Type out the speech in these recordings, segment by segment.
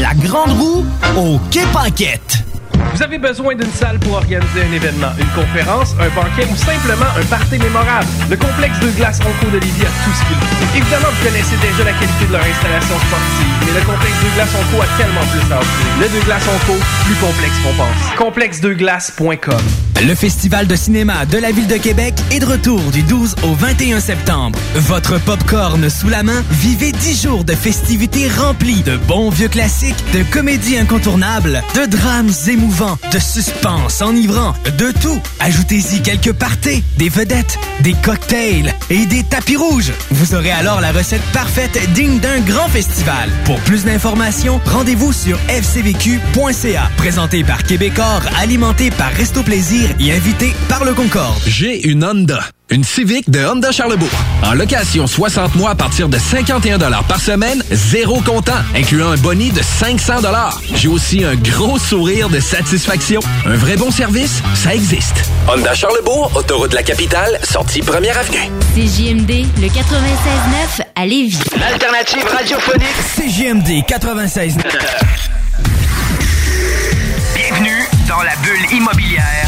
La Grande Roue au Quai. Vous avez besoin d'une salle pour organiser un événement, une conférence, un banquet ou simplement un party mémorable. Le complexe de glace Onco de Lévis a tout ce qu'il faut. Évidemment, vous connaissez déjà la qualité de leur installation sportive, mais le complexe de glace Onco a tellement plus à offrir. Le de glace Onco, plus complexe qu'on pense. Complexedeglace.com Le Festival de cinéma de la Ville de Québec est de retour du 12 au 21 septembre. Votre popcorn sous la main, vivez 10 jours de festivités remplies de bons vieux classiques, de comédies incontournables, de drames émouvants, de suspense enivrant, de tout. Ajoutez-y quelques parties, des vedettes, des cocktails et des tapis rouges. Vous aurez alors la recette parfaite digne d'un grand festival. Pour plus d'informations, rendez-vous sur fcvq.ca. Présenté par Québecor, alimenté par Resto Plaisir et invité par le Concorde. J'ai une Honda. Une Civic de Honda Charlebourg. En location 60 mois à partir de 51 par semaine, zéro comptant, incluant un boni de 500 J'ai aussi un gros sourire de satisfaction. Un vrai bon service, ça existe. Honda Charlebourg, autoroute de la capitale, sortie première avenue. CJMD, le 96.9 à Lévis. L'alternative radiophonique CGMD 96. Bienvenue dans la bulle immobilière.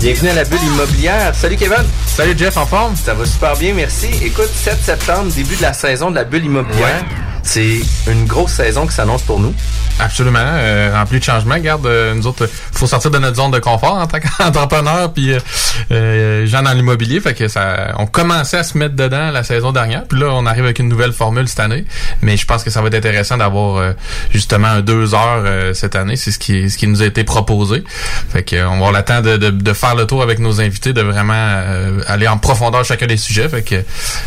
Bienvenue à la bulle immobilière. Salut Kevin. Salut Jeff, en forme? Ça va super bien, merci. Écoute, 7 septembre, début de la saison de la bulle immobilière. C'est une grosse saison qui s'annonce pour nous. Absolument, euh, rempli de changements. Regarde, euh, nous autres, faut sortir de notre zone de confort en tant qu'entrepreneur, puis euh, euh, gens dans l'immobilier. Fait que ça, on commençait à se mettre dedans la saison dernière, puis là, on arrive avec une nouvelle formule cette année. Mais je pense que ça va être intéressant d'avoir euh, justement un deux heures euh, cette année. C'est ce qui, ce qui nous a été proposé. Fait que on va avoir le temps de, de, de faire le tour avec nos invités, de vraiment euh, aller en profondeur chacun des sujets. Fait que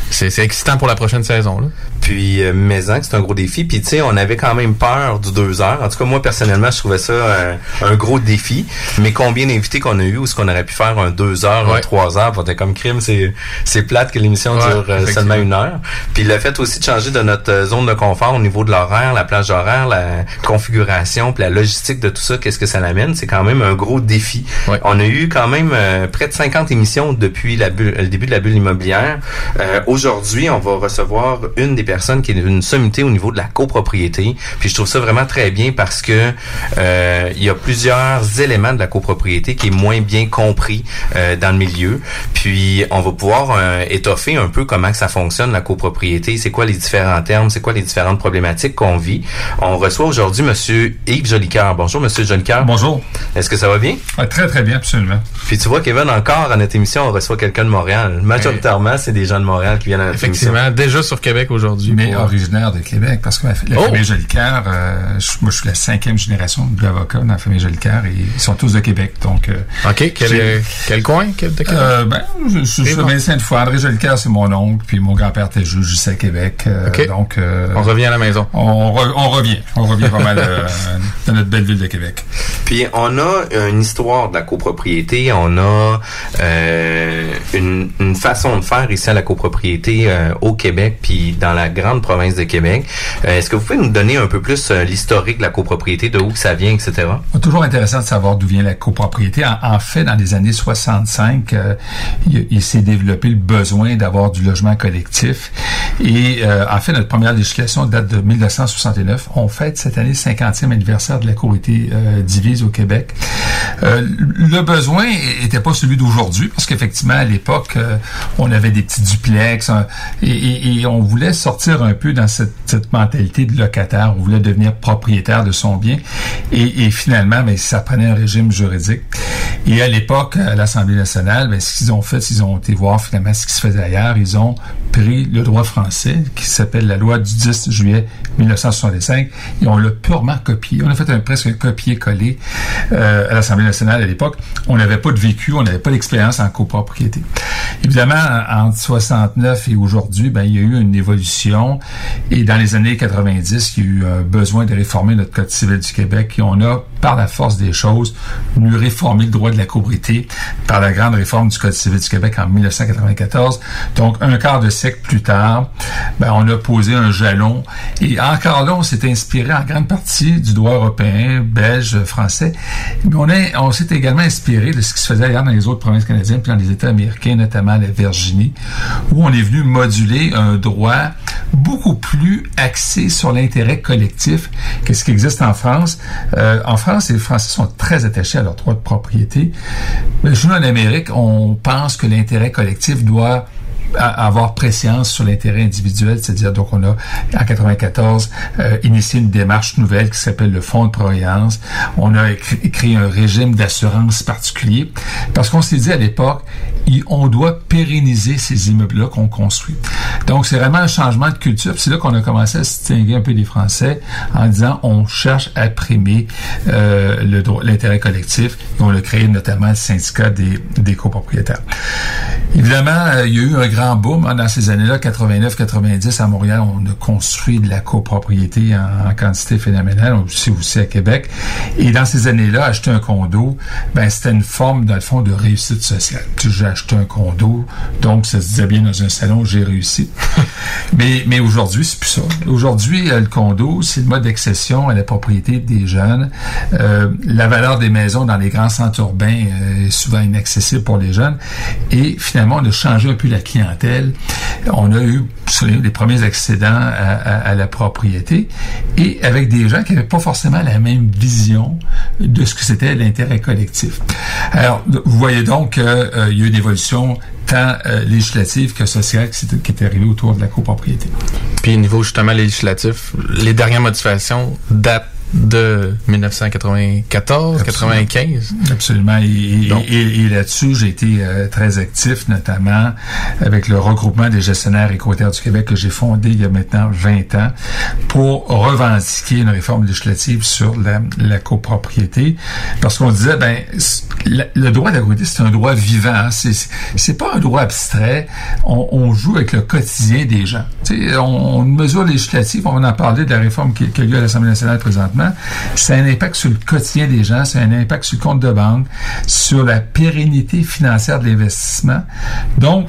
c'est c'est excitant pour la prochaine saison. Là. Puis, euh, Maison, c'est un gros défi. Puis, tu sais, on avait quand même peur du deux heures. En tout cas, moi, personnellement, je trouvais ça euh, un gros défi. Mais combien d'invités qu'on a eu ou ce qu'on aurait pu faire un deux heures, un Ouais. trois heures, être comme crime, c'est c'est plate que l'émission Ouais, dure euh, seulement une heure. Puis, le fait aussi de changer de notre euh, zone de confort au niveau de l'horaire, la plage horaire, la configuration, puis la logistique de tout ça, qu'est-ce que ça l'amène, c'est quand même un gros défi. On a eu quand même euh, près de 50 émissions depuis la bulle- le début de la bulle immobilière. Euh, Aujourd'hui, on va recevoir une des personnes qui est une sommité au niveau de la copropriété. Puis je trouve ça vraiment très bien parce que euh, il y a plusieurs éléments de la copropriété qui est moins bien compris euh, dans le milieu. Puis on va pouvoir euh, étoffer un peu comment que ça fonctionne la copropriété, c'est quoi les différents termes, c'est quoi les différentes problématiques qu'on vit? On reçoit aujourd'hui Monsieur Yves Jolicoeur. Bonjour Monsieur Jolicoeur. Bonjour. Est-ce que ça va bien? très très bien, absolument. Puis tu vois Kevin, encore à notre émission, on reçoit quelqu'un de Montréal. Majoritairement, c'est des gens de Montréal qui viennent à notre émission. Effectivement, déjà sur Québec aujourd'hui. Mais pour- originaire de Québec, parce que ma, la Oh! famille Jolicoeur, euh, je- moi je suis la cinquième génération d'avocats dans la famille Jolicoeur et ils sont tous de Québec. Donc, euh, OK, quel, quel coin? Quel, de Québec? Euh, ben, je, suis bon. médecin de foi. André Jolicoeur, c'est mon oncle, puis mon grand-père était juge ici à Québec. euh, OK. Donc, euh, On revient à la maison. On, re- on revient. On revient pas mal euh, dans notre belle ville de Québec. Puis on a une histoire de la copropriété, on a euh, une, une façon de faire ici à la copropriété euh, au Québec, puis dans la grande province de Québec. Euh, Est-ce que vous pouvez nous donner un peu plus euh, l'historique de la copropriété, de où ça vient, etc. C'est toujours intéressant de savoir d'où vient la copropriété. En, fait, dans les années 65, euh, il, il s'est développé le besoin d'avoir du logement collectif. Et en fait, notre première législation date de 1969. On fête cette année le 50e anniversaire de la copropriété euh, divise au Québec. Le besoin était pas celui d'aujourd'hui, parce qu'effectivement, à l'époque, on avait des petits duplex et on voulait sortir un peu dans cette, cette mentalité de locataire. On voulait devenir propriétaire de son bien. Et, finalement, ben, ça prenait un régime juridique. Et à l'époque, à l'Assemblée nationale, ben, ce qu'ils ont fait, qu'ils ont été voir finalement ce qui se faisait ailleurs. Ils ont pris le droit français, qui s'appelle la loi du 10 juillet 1965, et on l'a purement copié. On a fait un presque un copier-coller euh, à l'Assemblée nationale à l'époque, on n'avait pas de vécu, on n'avait pas d'expérience en copropriété. Évidemment, entre 69 et aujourd'hui, ben, il y a eu une évolution les années 90, il y a eu un besoin de réformer notre Code civil du Québec et on a, par la force des choses, nous réformer le droit de la copropriété par la grande réforme du Code civil du Québec en 1994. Donc, un quart de siècle plus tard, ben, on a posé un jalon et encore là, on s'est inspiré en grande partie du droit européen, belge, français, mais on, est, on s'est également inspiré de ce qui se faisait ailleurs dans les autres provinces canadiennes puis dans les États américains, notamment la Virginie, où on est venu moduler un droit beaucoup plus axé sur l'intérêt collectif que ce qui existe en France. Euh, en France, les Français sont très attachés à leur droit de propriété. Mais chez nous, en Amérique, on pense que l'intérêt collectif doit avoir préscience sur l'intérêt individuel, c'est-à-dire donc on a en 94 euh, initié une démarche nouvelle qui s'appelle le fonds de prévoyance. On a écrit, un régime d'assurance particulier parce qu'on s'est dit à l'époque on doit pérenniser ces immeubles-là qu'on construit. Donc c'est vraiment un changement de culture. C'est là qu'on a commencé à distinguer un peu des Français en disant on cherche à primer euh, l'intérêt collectif on a créé notamment le syndicat des, copropriétaires. Évidemment, euh, il y a eu un grand boom hein, dans ces années-là, 89-90 à Montréal, on a construit de la copropriété en, quantité phénoménale, aussi aussi à Québec. Et dans ces années-là, acheter un condo, ben c'était une forme dans le fond de réussite sociale. Acheté un condo, donc ça se disait bien dans un salon, j'ai réussi. mais mais aujourd'hui, c'est plus ça. Aujourd'hui, euh, le condo, c'est le mode d'accession à la propriété des jeunes. Euh, la valeur des maisons dans les grands centres urbains euh, est souvent inaccessible pour les jeunes. Et finalement, on a changé un peu la clientèle on a eu les premiers accidents à, la propriété et avec des gens qui n'avaient pas forcément la même vision de ce que c'était l'intérêt collectif. Alors, vous voyez donc qu'il euh, y a eu une évolution tant euh, législative que sociale qui, est arrivée autour de la copropriété. Puis au niveau justement législatif, les dernières modifications datent de 1994, 95. Absolument. Et, là-dessus, j'ai été euh, très actif, notamment avec le regroupement des gestionnaires équitaires du Québec que j'ai fondé il y a maintenant 20 ans pour revendiquer une réforme législative sur la, copropriété. Parce qu'on disait, ben, le droit de la propriété, c'est un droit vivant. Hein. C'est pas un droit abstrait. On, joue avec le quotidien des gens. On, mesure législative, on va en parler de la réforme qui, qui a lieu à l'Assemblée nationale présentement c'est un impact sur le quotidien des gens, c'est un impact sur le compte de banque, sur la pérennité financière de l'investissement. Donc,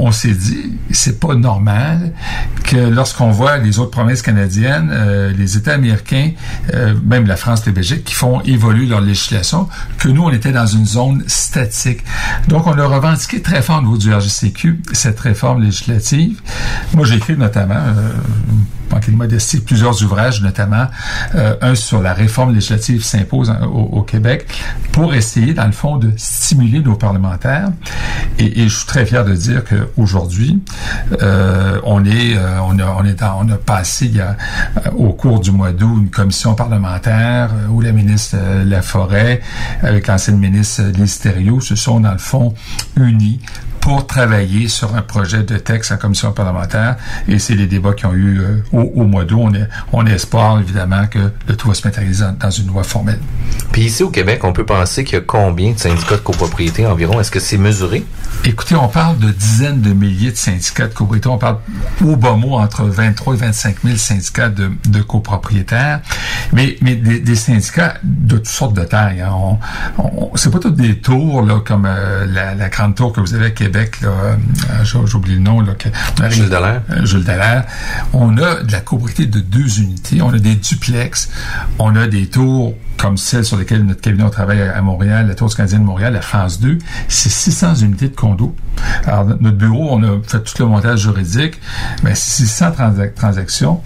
on s'est dit, c'est pas normal que lorsqu'on voit les autres provinces canadiennes, euh, les États américains, euh, même la France, la Belgique, qui font évoluer leur législation, que nous, on était dans une zone statique. Donc, on a revendiqué très fort au niveau du RGCQ cette réforme législative. Moi, j'ai écrit notamment, manquer de modestie, plusieurs ouvrages, notamment euh, un sur la réforme législative s'impose au, Québec, pour essayer, dans le fond, de stimuler nos parlementaires. Et, je suis très fier de dire qu'aujourd'hui, euh, on est, euh, on a, on est, on a passé au cours du mois d'août une commission parlementaire où la ministre Laforêt, avec l'ancienne ministre Lise se sont dans le fond unis pour travailler sur un projet de texte en commission parlementaire. Et c'est les débats qui ont eu euh, au, mois d'août. On, on espère évidemment que le tout va se matérialiser dans une loi formelle. Puis ici au Québec, on peut penser qu'il y a combien de syndicats de copropriété environ? Est-ce que c'est mesuré? Écoutez, on parle de dizaines de milliers de syndicats de copropriété. On parle au bas mot entre 23 et 25 000 syndicats de, de copropriétaires, mais, mais des, syndicats de toutes sortes de tailles. Hein. On, c'est pas tous des tours là, comme euh, la, la, grande tour que vous avez à Québec. Là, euh, j'oublie le nom. Là, que, Jules Dallaire. Euh, Jules Dallaire. On a de la copropriété de deux unités. On a des duplex. On a des tours comme celle sur lesquelles notre cabinet travaille à Montréal, la Tour du Canadien de Montréal, la phase 2, c'est 600 unités de condos. Alors, notre bureau, on a fait tout le montage juridique, mais 600 transactions.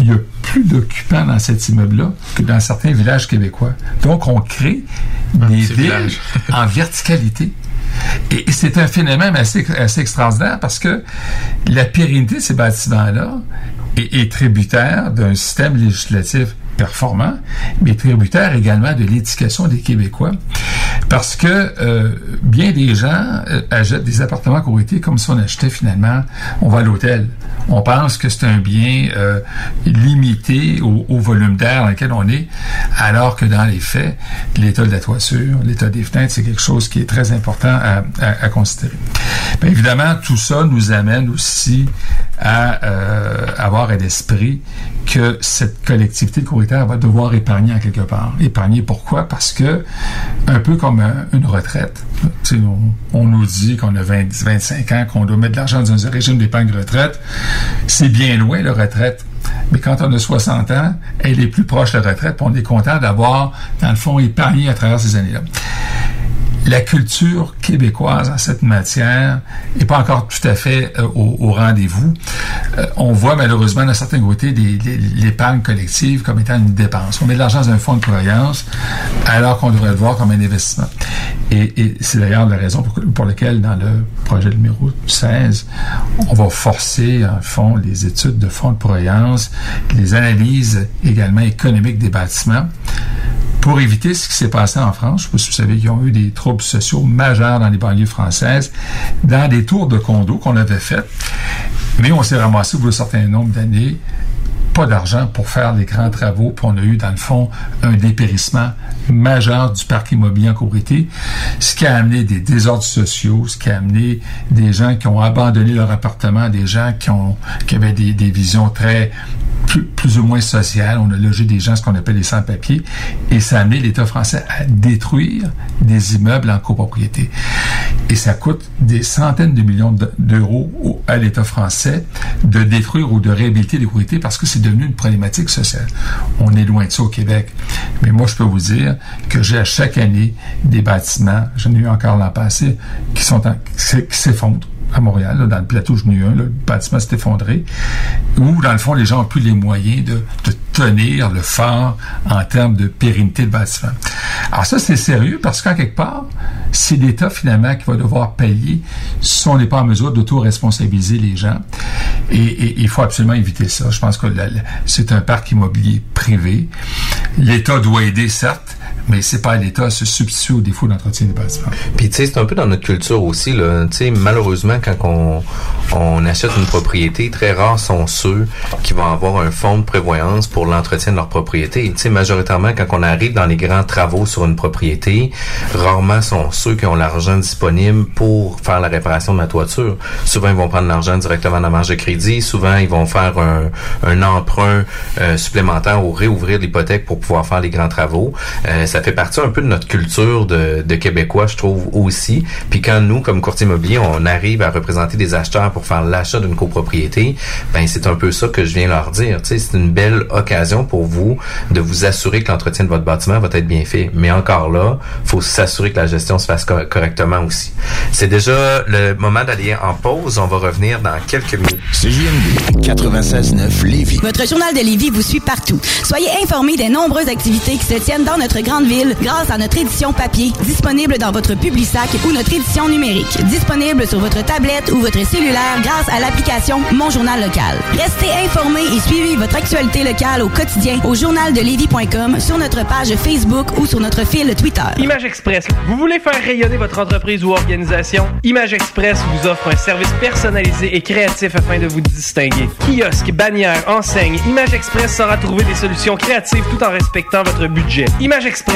Il y a plus d'occupants dans cet immeuble-là que dans certains villages québécois. Donc, on crée des villes en verticalité. Et, c'est un phénomène assez, extraordinaire parce que la pérennité de ces bâtiments-là est, tributaire d'un système législatif performant, mais tributaire également de l'éducation des Québécois. Parce que euh, bien des gens euh, achètent des appartements été comme si on achetait finalement, on va à l'hôtel. On pense que c'est un bien euh, limité au, volume d'air dans lequel on est, alors que dans les faits, l'état de la toiture, l'état des fenêtres, c'est quelque chose qui est très important à, à, considérer. Bien évidemment, tout ça nous amène aussi à euh, avoir à l'esprit que cette collectivité courrière va devoir épargner en quelque part. Épargner pourquoi? Parce que, un peu comme une retraite, on, on, nous dit qu'on a 20, 25 ans, qu'on doit mettre de l'argent dans un régime d'épargne retraite. C'est bien loin, la retraite. Mais quand on a 60 ans, elle est plus proche de la retraite, puis on est content d'avoir, dans le fond, épargné à travers ces années-là la culture québécoise en cette matière n'est pas encore tout à fait euh, au, rendez-vous. Euh, on voit malheureusement d'un certain côté l'épargne collective comme étant une dépense. On met de l'argent dans un fonds de croyance alors qu'on devrait le voir comme un investissement. Et, c'est d'ailleurs la raison pour, pour, laquelle dans le projet numéro 16, on va forcer en fond les études de fonds de croyance, les analyses également économiques des bâtiments pour éviter ce qui s'est passé en France. Vous savez qu'ils ont eu des troubles sociaux majeurs dans les banlieues françaises, dans des tours de condos qu'on avait fait. Mais on s'est ramassé bout d'un certain nombre d'années pas d'argent pour faire les grands travaux, puis on a eu, dans le fond, un dépérissement majeur du parc immobilier en ce qui a amené des désordres sociaux, ce qui a amené des gens qui ont abandonné leur appartement, des gens qui ont qui avaient des visions très plus, ou moins social. On a logé des gens, ce qu'on appelle les sans-papiers, et ça a amené l'État français à détruire des immeubles en copropriété. Et ça coûte des centaines de millions d'euros à l'État français de détruire ou de réhabiliter les copropriétés parce que c'est devenu une problématique sociale. On est loin de ça au Québec. Mais moi, je peux vous dire que j'ai à chaque année des bâtiments, j'en ai eu encore l'an passé, qui sont qui s'effondrent à Montréal, dans le plateau, un, le bâtiment s'est effondré, où, dans le fond, les gens ont plus les moyens de, tenir le phare en termes de pérennité de bâtiment. Alors ça, c'est sérieux parce qu'en quelque part, c'est l'État, finalement, qui va devoir payer si on n'est pas en mesure d'auto-responsabiliser les gens. Et, il faut absolument éviter ça. Je pense que c'est un parc immobilier privé. L'État doit aider, certes, mais c'est pas à l'État se substituer au défaut d'entretien des bâtiments. Puis tu sais, c'est un peu dans notre culture aussi là. Tu sais, malheureusement, quand on, on achète une propriété, très rares sont ceux qui vont avoir un fonds de prévoyance pour l'entretien de leur propriété. Tu sais, majoritairement, quand on arrive dans les grands travaux sur une propriété, rarement sont ceux qui ont l'argent disponible pour faire la réparation de la toiture. Souvent, ils vont prendre l'argent directement dans la marge de crédit. Souvent, ils vont faire un, un emprunt euh, supplémentaire ou réouvrir l'hypothèque pour pouvoir faire les grands travaux. Euh, fait partie un peu de notre culture de, de Québécois, je trouve aussi. Puis quand nous, comme courtier immobilier, on arrive à représenter des acheteurs pour faire l'achat d'une copropriété, ben c'est un peu ça que je viens leur dire. Tu sais, c'est une belle occasion pour vous de vous assurer que l'entretien de votre bâtiment va être bien fait. Mais encore là, faut s'assurer que la gestion se fasse correctement aussi. C'est déjà le moment d'aller en pause. On va revenir dans quelques minutes. CJMD 96.9 Lévis. Votre journal de Lévis vous suit partout. Soyez informés des nombreuses activités qui se tiennent dans notre grande grâce à notre édition papier, disponible dans votre sac ou notre édition numérique, disponible sur votre tablette ou votre cellulaire grâce à l'application Mon Journal Local. Restez informés et suivez votre actualité locale au quotidien au journaldelevis.com, sur notre page Facebook ou sur notre fil Twitter. Image Express. Vous voulez faire rayonner votre entreprise ou organisation? Image Express vous offre un service personnalisé et créatif afin de vous distinguer. Kiosque, bannière, enseigne, Image Express saura trouver des solutions créatives tout en respectant votre budget. Image Express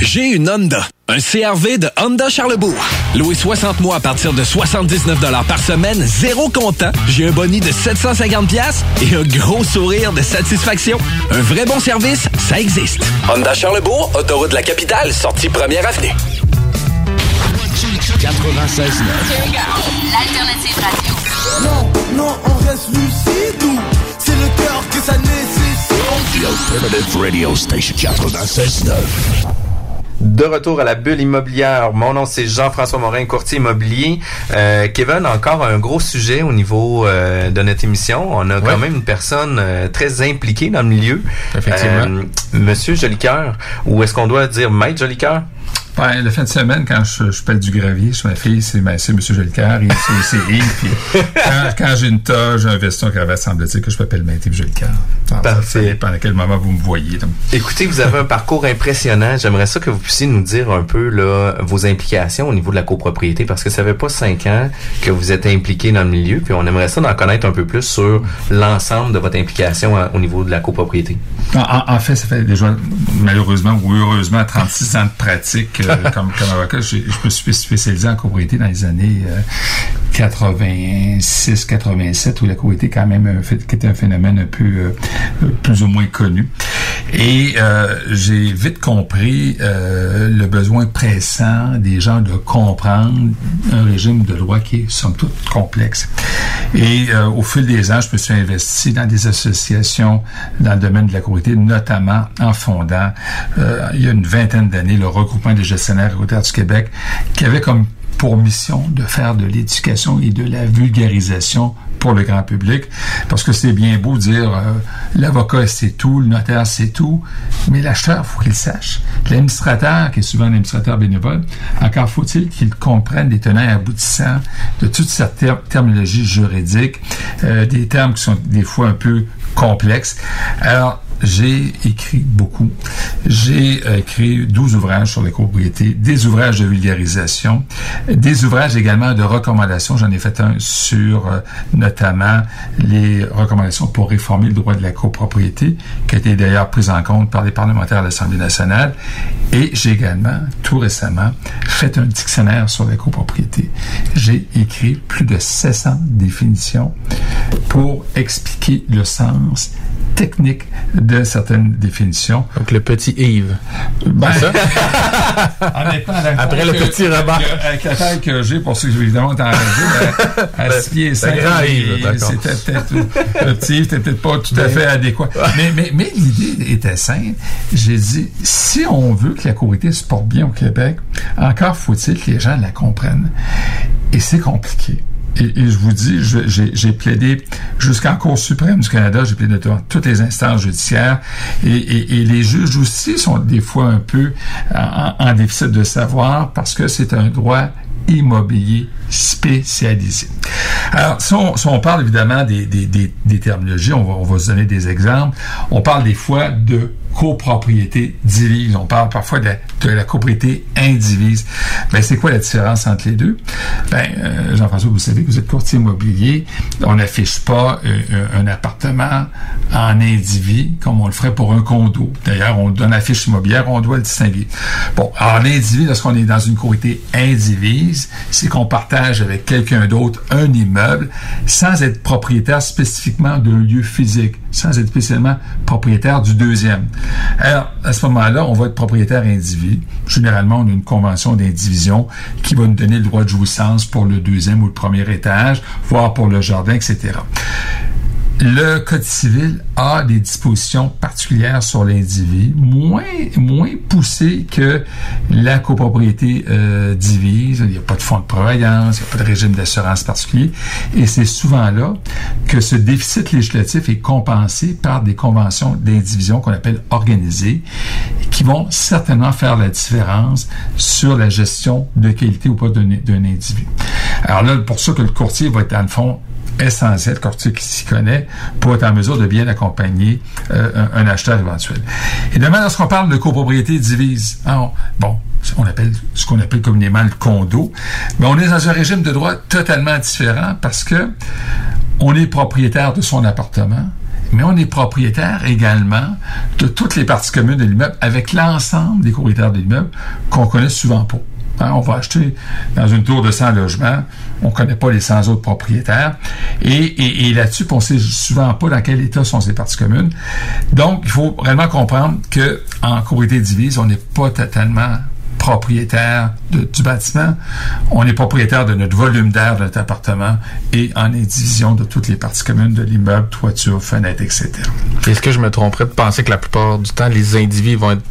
J'ai une Honda. Un CRV de Honda Charlebourg. Loué 60 mois à partir de 79 par semaine, zéro comptant. J'ai un boni de 750 pièces et un gros sourire de satisfaction. Un vrai bon service, ça existe. Honda Charlebourg, autoroute de la capitale, sortie première avenue. 96.9. L'alternative radio. Non, non, on reste lucide c'est le cœur que ça nécessite. The Alternative Radio Station 96.9. De retour à la bulle immobilière. Mon nom c'est Jean-François Morin, courtier immobilier. Euh, Kevin, encore un gros sujet au niveau euh, de notre émission. On a quand même une personne euh, très impliquée dans le milieu. Effectivement. Euh, Monsieur Jolicoeur, ou est-ce qu'on doit dire Maître Jolicoeur? Ben, le fin de semaine, quand je, je pèle du gravier sur ma fille, c'est ben, M. Jolicoeur, et c'est Yves. Quand, quand j'ai une toge, j'ai un veston cravate, semble-t-il que je m'appelle Maître Yves Jolicoeur. Alors, ça- dépend à quel moment vous me voyez. donc? Écoutez, vous avez un parcours impressionnant. J'aimerais ça que vous puissiez nous dire un peu là, vos implications au niveau de la copropriété, parce que ça fait pas cinq ans que vous êtes impliqué dans le milieu, puis on aimerait ça d'en connaître un peu plus sur l'ensemble de votre implication euh, au niveau de la copropriété. En fait, ça fait déjà, malheureusement ou heureusement, 36 ans de pratique euh, comme, comme avocat. Je me suis spécialisé en copropriété dans les années euh, 86-87, où la copropriété quand même un fait- qui était un phénomène un peu euh, plus ou moins connu. Et euh, j'ai vite compris euh, le besoin pressant des gens de comprendre un régime de loi qui est somme toute complexe. Et euh, au fil des ans, je me suis investi dans des associations dans le domaine de la copropriété, notamment en fondant, euh, il y a une vingtaine d'années, le regroupement des gestionnaires communautaires du Québec, qui avait comme pour mission de faire de l'éducation et de la vulgarisation pour le grand public. Parce que c'est bien beau dire euh, l'avocat c'est tout, le notaire c'est tout, mais l'acheteur, faut qu'il sache. L'administrateur, qui est souvent un administrateur bénévole, encore faut-il qu'il comprenne les tenants et aboutissants de toute cette ter- terminologie juridique, euh, des termes qui sont des fois un peu complexes. Alors, j'ai écrit beaucoup. J'ai euh, écrit 12 ouvrages sur les copropriétés, des ouvrages de vulgarisation, des ouvrages également de recommandations. J'en ai fait un sur euh, notamment les recommandations pour réformer le droit de la copropriété, qui a été d'ailleurs pris en compte par les parlementaires de l'Assemblée nationale. Et j'ai également, tout récemment, fait un dictionnaire sur la copropriété. J'ai écrit plus de 700 définitions pour expliquer le sens technique de certaines définitions. Donc le petit Yves. Ben, ça? honnêtement, Après le petit Robert. avec- la taille que j'ai, pour ceux qui évidemment t'en radio, ben, à 6 pieds le 5, grand Yves, d'accord. c'était peut-être, le petit Yves, c'était peut-être pas tout à fait adéquat. Mais, mais, mais l'idée était simple. J'ai dit, si on veut que la copropriété se porte bien au Québec, encore faut-il que les gens la comprennent. Et c'est compliqué. Et, et je vous dis, j'ai plaidé jusqu'en Cour suprême du Canada, j'ai plaidé devant toutes les instances judiciaires, et, et- et les juges aussi sont des fois un peu en, en déficit de savoir parce que c'est un droit immobilier spécialisé. Alors, si on, si on parle évidemment des, des, des, des terminologies, on va, on va se donner des exemples. On parle des fois de copropriété divise. On parle parfois de de la copropriété indivise. Ben, c'est quoi la différence entre les deux? Ben, euh, Jean-François, vous savez que vous êtes courtier immobilier. On n'affiche pas euh, un appartement en indivis comme on le ferait pour un condo. D'ailleurs, on donne la fiche immobilière, on doit le distinguer. Bon, en indivis, lorsqu'on est dans une copropriété indivise, c'est qu'on partage avec quelqu'un d'autre un immeuble sans être propriétaire spécifiquement d'un lieu physique, sans être spécialement propriétaire du deuxième. Alors, à ce moment-là, on va être propriétaire Généralement, on a une convention d'indivision qui va nous donner le droit de jouissance pour le deuxième ou le premier étage, voire pour le jardin, etc. Le Code civil a des dispositions particulières sur l'individu, moins, moins poussées que la copropriété euh, divise. Il n'y a pas de fonds de prévoyance, il n'y a pas de régime d'assurance particulier. Et c'est souvent là que ce déficit législatif est compensé par des conventions d'indivision qu'on appelle organisées, qui vont certainement faire la différence sur la gestion de qualité ou pas d'un individu. Alors là, pour ça que le courtier va être, dans le fond, essentiel, courtier qui s'y connaît, pour être en mesure de bien accompagner euh, un, acheteur éventuel. Et demain, lorsqu'on parle de copropriété divise, hein, on- bon, on appelle ce qu'on appelle communément le condo, mais on est dans un régime de droit totalement différent parce que on est propriétaire de son appartement mais on est propriétaire également de toutes les parties communes de l'immeuble avec l'ensemble des propriétaires de l'immeuble qu'on connaît souvent pas. Hein, on va acheter dans une tour de 100 logements, on connaît pas les 100 autres propriétaires, et, là-dessus, on sait souvent pas dans quel état sont ces parties communes. Donc, il faut vraiment comprendre que en copropriété divise, on n'est pas totalement propriétaire du bâtiment, on est propriétaire de notre volume d'air de notre appartement et en indivision de toutes les parties communes de l'immeuble, toiture, fenêtre, etc. Est-ce que je me tromperais de penser que la plupart du temps, les individus vont être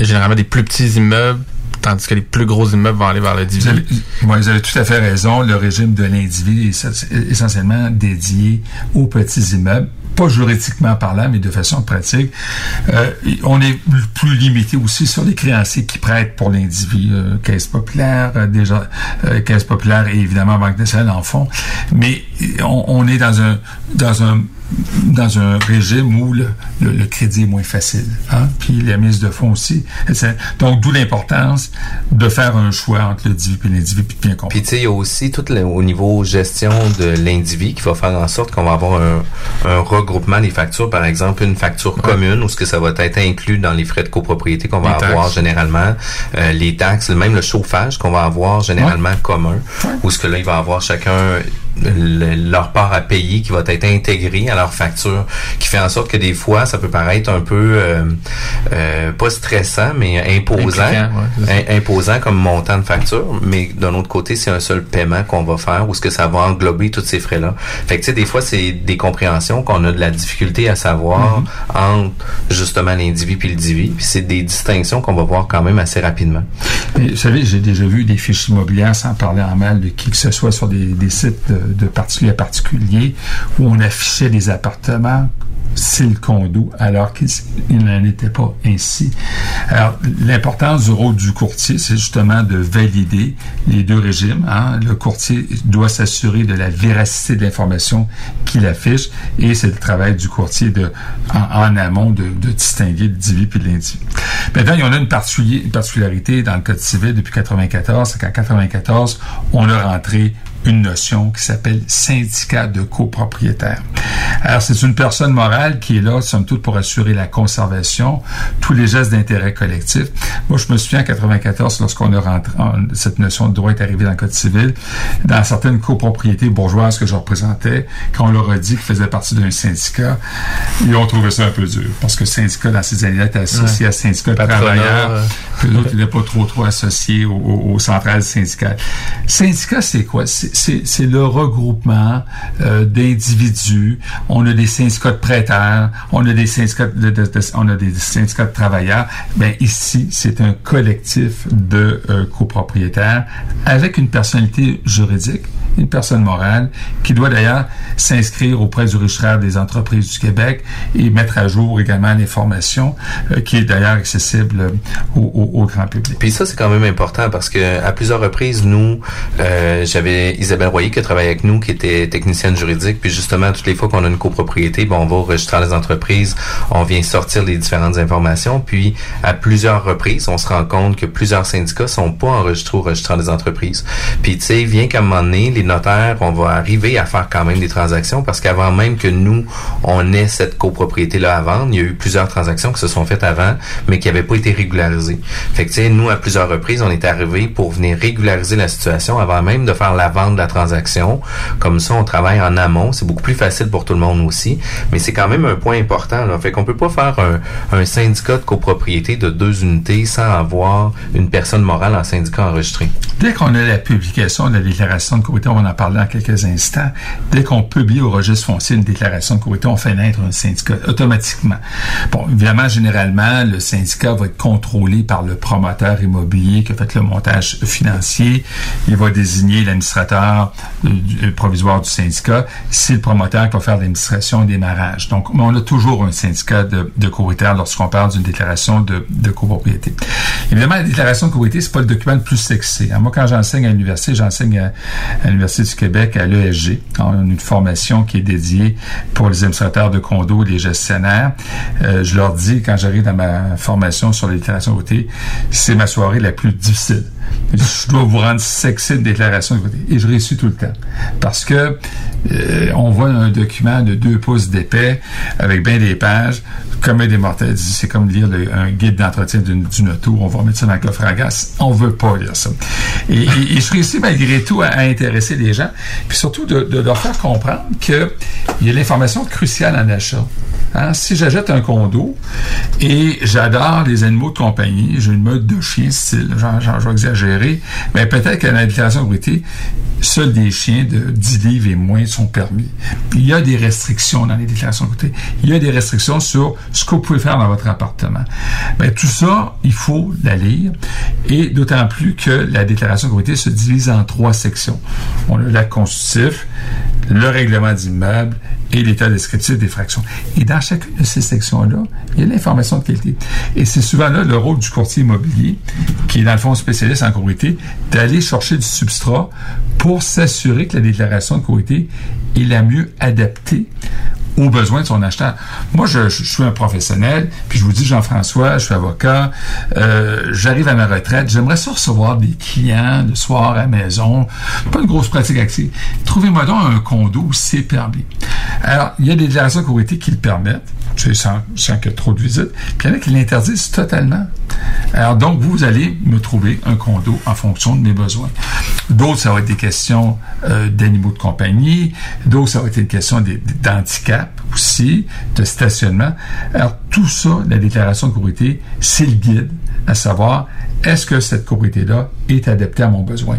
généralement des plus petits immeubles tandis que les plus gros immeubles vont aller vers le Vous vous avez tout à fait raison. Le régime de l'individu est essentiellement dédié aux petits immeubles pas juridiquement parlant, mais de façon pratique. Euh, on est plus limité aussi sur les créanciers qui prêtent pour l'individu. Euh, caisse populaire, euh, déjà, euh, caisse populaire et évidemment Banque nationale en font. Mais on, on est dans un, dans un dans un régime où le, le, crédit est moins facile. Hein? Puis la mise de fonds aussi. Donc, d'où l'importance de faire un choix entre le divi et l'individu, puis de bien comprendre. Puis, tu sais, il y a aussi tout le, au niveau gestion de l'individu qui va faire en sorte qu'on va avoir un, un, regroupement des factures. Par exemple, une facture commune où ce que ça va être inclus dans les frais de copropriété qu'on va avoir généralement, euh, les taxes, même le chauffage qu'on va avoir généralement commun, où ce que là, il va avoir chacun leur part à payer qui va être intégrée à leur facture, qui fait en sorte que des fois, ça peut paraître un peu euh, euh, pas stressant, mais imposant, imposant comme montant de facture. Mais d'un autre côté, c'est un seul paiement qu'on va faire ou ce que ça va englober tous ces frais-là. Fait que tu sais, des fois, c'est des compréhensions qu'on a de la difficulté à savoir mm-hmm. entre justement l'individu puis le divi. Puis c'est des distinctions qu'on va voir quand même assez rapidement. vous savez, j'ai déjà vu des fiches immobilières sans parler en mal de qui que ce soit sur des, des sites de particulier à particulier où on affichait des appartements c'est le condo, alors qu'il n'en était pas ainsi. Alors, l'importance du rôle du courtier, c'est justement de valider les deux régimes. Hein. Le courtier doit s'assurer de la véracité de l'information qu'il affiche, et c'est le travail du courtier de, en, amont de, distinguer le divi et l'individu. Maintenant, il y en a une, particularité dans le Code civil depuis 94, c'est qu'en 94, on a rentré une notion qui s'appelle syndicat de copropriétaires. Alors, c'est une personne morale qui est là, somme toute, pour assurer la conservation, tous les gestes d'intérêt collectif. Moi, je me souviens en 94, lorsqu'on a rentré, cette notion de droit est arrivée dans le Code civil, dans certaines copropriétés bourgeoises que je représentais, quand on leur a dit qu'ils faisaient partie d'un syndicat, ils ont trouvé ça un peu dur. Parce que syndicat, dans ces années-là, était associé à syndicat de travailleurs, puis l'autre, n'était pas trop, trop associé aux, centrales syndicales. Syndicat, c'est quoi? c'est le regroupement euh, d'individus. On a des syndicats de prêteurs, on a des syndicats de, on a des syndicats de travailleurs. Ben ici, c'est un collectif de euh, copropriétaires avec une personnalité juridique une personne morale, qui doit d'ailleurs s'inscrire auprès du registre des entreprises du Québec et mettre à jour également l'information euh, qui est d'ailleurs accessible au, grand public. Puis ça, c'est quand même important parce que à plusieurs reprises, nous, euh, j'avais Isabelle Royer qui travaillait avec nous, qui était technicienne juridique, puis justement, toutes les fois qu'on a une copropriété, bon, on va au registre des entreprises, on vient sortir les différentes informations, puis à plusieurs reprises, on se rend compte que plusieurs syndicats sont pas enregistrés au registre des entreprises. Puis tu sais, vient qu'à un moment donné, les notaires, on va arriver à faire quand même des transactions parce qu'avant même que nous, on ait cette copropriété-là à vendre, il y a eu plusieurs transactions qui se sont faites avant, mais qui n'avaient pas été régularisées. Fait que, nous, à plusieurs reprises, on est arrivé pour venir régulariser la situation avant même de faire la vente de la transaction. Comme ça, on travaille en amont. C'est beaucoup plus facile pour tout le monde aussi. Mais c'est quand même un point important, là. Fait qu'on peut pas faire un, un syndicat de copropriété de deux unités sans avoir une personne morale en syndicat enregistré. Dès qu'on a la publication de la déclaration de copropriété, on en parler dans quelques instants, dès qu'on publie au registre foncier une déclaration de copropriété, on fait naître un syndicat automatiquement. Bon, évidemment, généralement, le syndicat va être contrôlé par le promoteur immobilier qui a fait le montage financier. Il va désigner l'administrateur provisoire du syndicat. C'est le promoteur qui va faire l'administration au démarrage. Donc, on a toujours un syndicat de, de lorsqu'on parle d'une déclaration de, copropriété. Évidemment, la déclaration de copropriété, c'est pas le document le plus sexy. Hein. Moi, quand j'enseigne à l'université, j'enseigne à l'Université du Québec, à l'ESG. Une formation qui est dédiée pour les administrateurs de condos, les gestionnaires. Euh, je leur dis, quand j'arrive dans ma formation sur de copropriété, c'est ma soirée la plus difficile. Je dois vous rendre sexy de déclaration. Et je réussis tout le temps. Parce que euh, on voit un document de deux pouces d'épais avec bien des pages, comme des mortels dit, c'est comme lire un guide d'entretien d'une auto, on va mettre ça dans le coffre à gaz. On veut pas lire ça. Et, je réussis malgré tout à, à intéresser les gens, puis surtout de, de leur faire comprendre qu'il y a l'information cruciale en achat. Hein, si j'achète un condo et j'adore les animaux de compagnie, j'ai une mode de chien style, genre, genre, je vais exagérer, mais peut-être déclaration de propriété, seuls des chiens de 10 livres et moins sont permis. Il y a des restrictions dans les déclarations de propriété. Il y a des restrictions sur ce que vous pouvez faire dans votre appartement. Ben, tout ça, il faut la lire, et d'autant plus que la déclaration de propriété se divise en trois sections. On a l'acte constitutif, le règlement d'immeuble et l'état descriptif des fractions. Et dans chacune de ces sections-là, il y a l'information de qualité. Et c'est souvent là le rôle du courtier immobilier, qui est dans le fond spécialiste en courtier, d'aller chercher du substrat s'assurer que la déclaration de courtier est la mieux adaptée aux besoins de son acheteur. Moi, je, suis un professionnel, puis je vous dis, Jean-François, je suis avocat, euh, j'arrive à ma retraite, j'aimerais ça recevoir des clients le soir à la maison, pas une grosse pratique active. Trouvez-moi donc un condo où c'est permis. Alors, il y a des déclarations de courtier qui le permettent, sans, sans qu'il y ait trop de visites, puis il y en a qui l'interdisent totalement. Alors, donc, vous allez me trouver un condo en fonction de mes besoins. D'autres, ça va être des questions euh, d'animaux de compagnie. D'autres, ça va être une question des- d'handicap aussi, de stationnement. Alors, tout ça, la déclaration de copropriété, c'est le guide à savoir est-ce que cette copropriété-là est adaptée à mon besoin?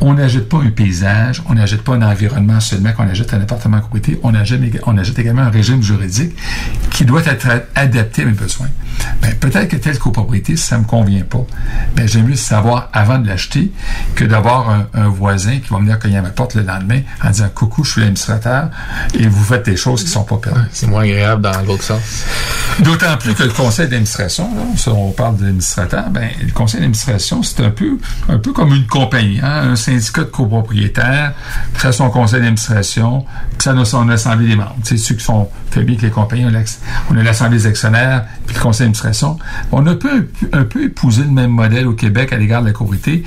On n'achète pas un paysage, on n'achète pas un environnement seulement qu'on achète un appartement en copropriété, on achète, on achète également un régime juridique qui doit être adapté à mes besoins. Ben, peut-être que telle copropriété, ça me convient pas. Ben, j'aime mieux savoir avant de l'acheter que d'avoir un, un voisin qui va venir cogner à ma porte le lendemain en disant coucou, je suis l'administrateur et vous faites des choses qui sont pas permises. C'est moins agréable dans l'autre sens. D'autant plus que le conseil d'administration, on parle de l'administrateur, ben, le conseil d'administration, c'est un peu, un peu comme une compagnie, hein, un syndicat de copropriétaires, fait son conseil d'administration, puis ça son assemblée des membres. C'est ceux qui sont faiblis que les compagnies, on a l'ax- on a l'assemblée des actionnaires, puis le conseil d'administration. On a un peu, un peu épousé le même modèle au Québec à l'égard de la copropriété.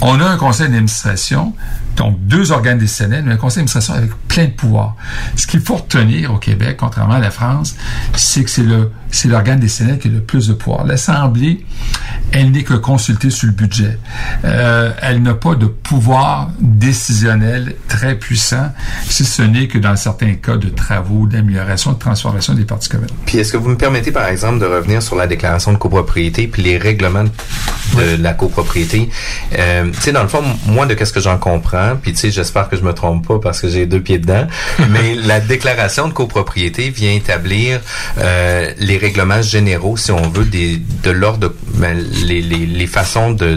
On a un conseil d'administration, donc deux organes décisionnels, mais un conseil d'administration avec plein de pouvoirs. Ce qu'il faut retenir au Québec, contrairement à la France, c'est que c'est le c'est l'organe décisionnel qui a le plus de pouvoir. L'Assemblée, elle n'est que consultée sur le budget. Euh, elle n'a pas de pouvoir décisionnel très puissant, si ce n'est que dans certains cas de travaux, d'amélioration, de transformation des parties communes. Puis est-ce que vous me permettez par exemple de revenir sur la déclaration de copropriété puis les règlements de la copropriété? Euh, Tu sais dans le fond moi de qu'est-ce que j'en comprends puis tu sais j'espère que je me trompe pas parce que j'ai deux pieds dedans mais la déclaration de copropriété vient établir euh, les règlements généraux si on veut de l'ordre ben, les, les, les façons de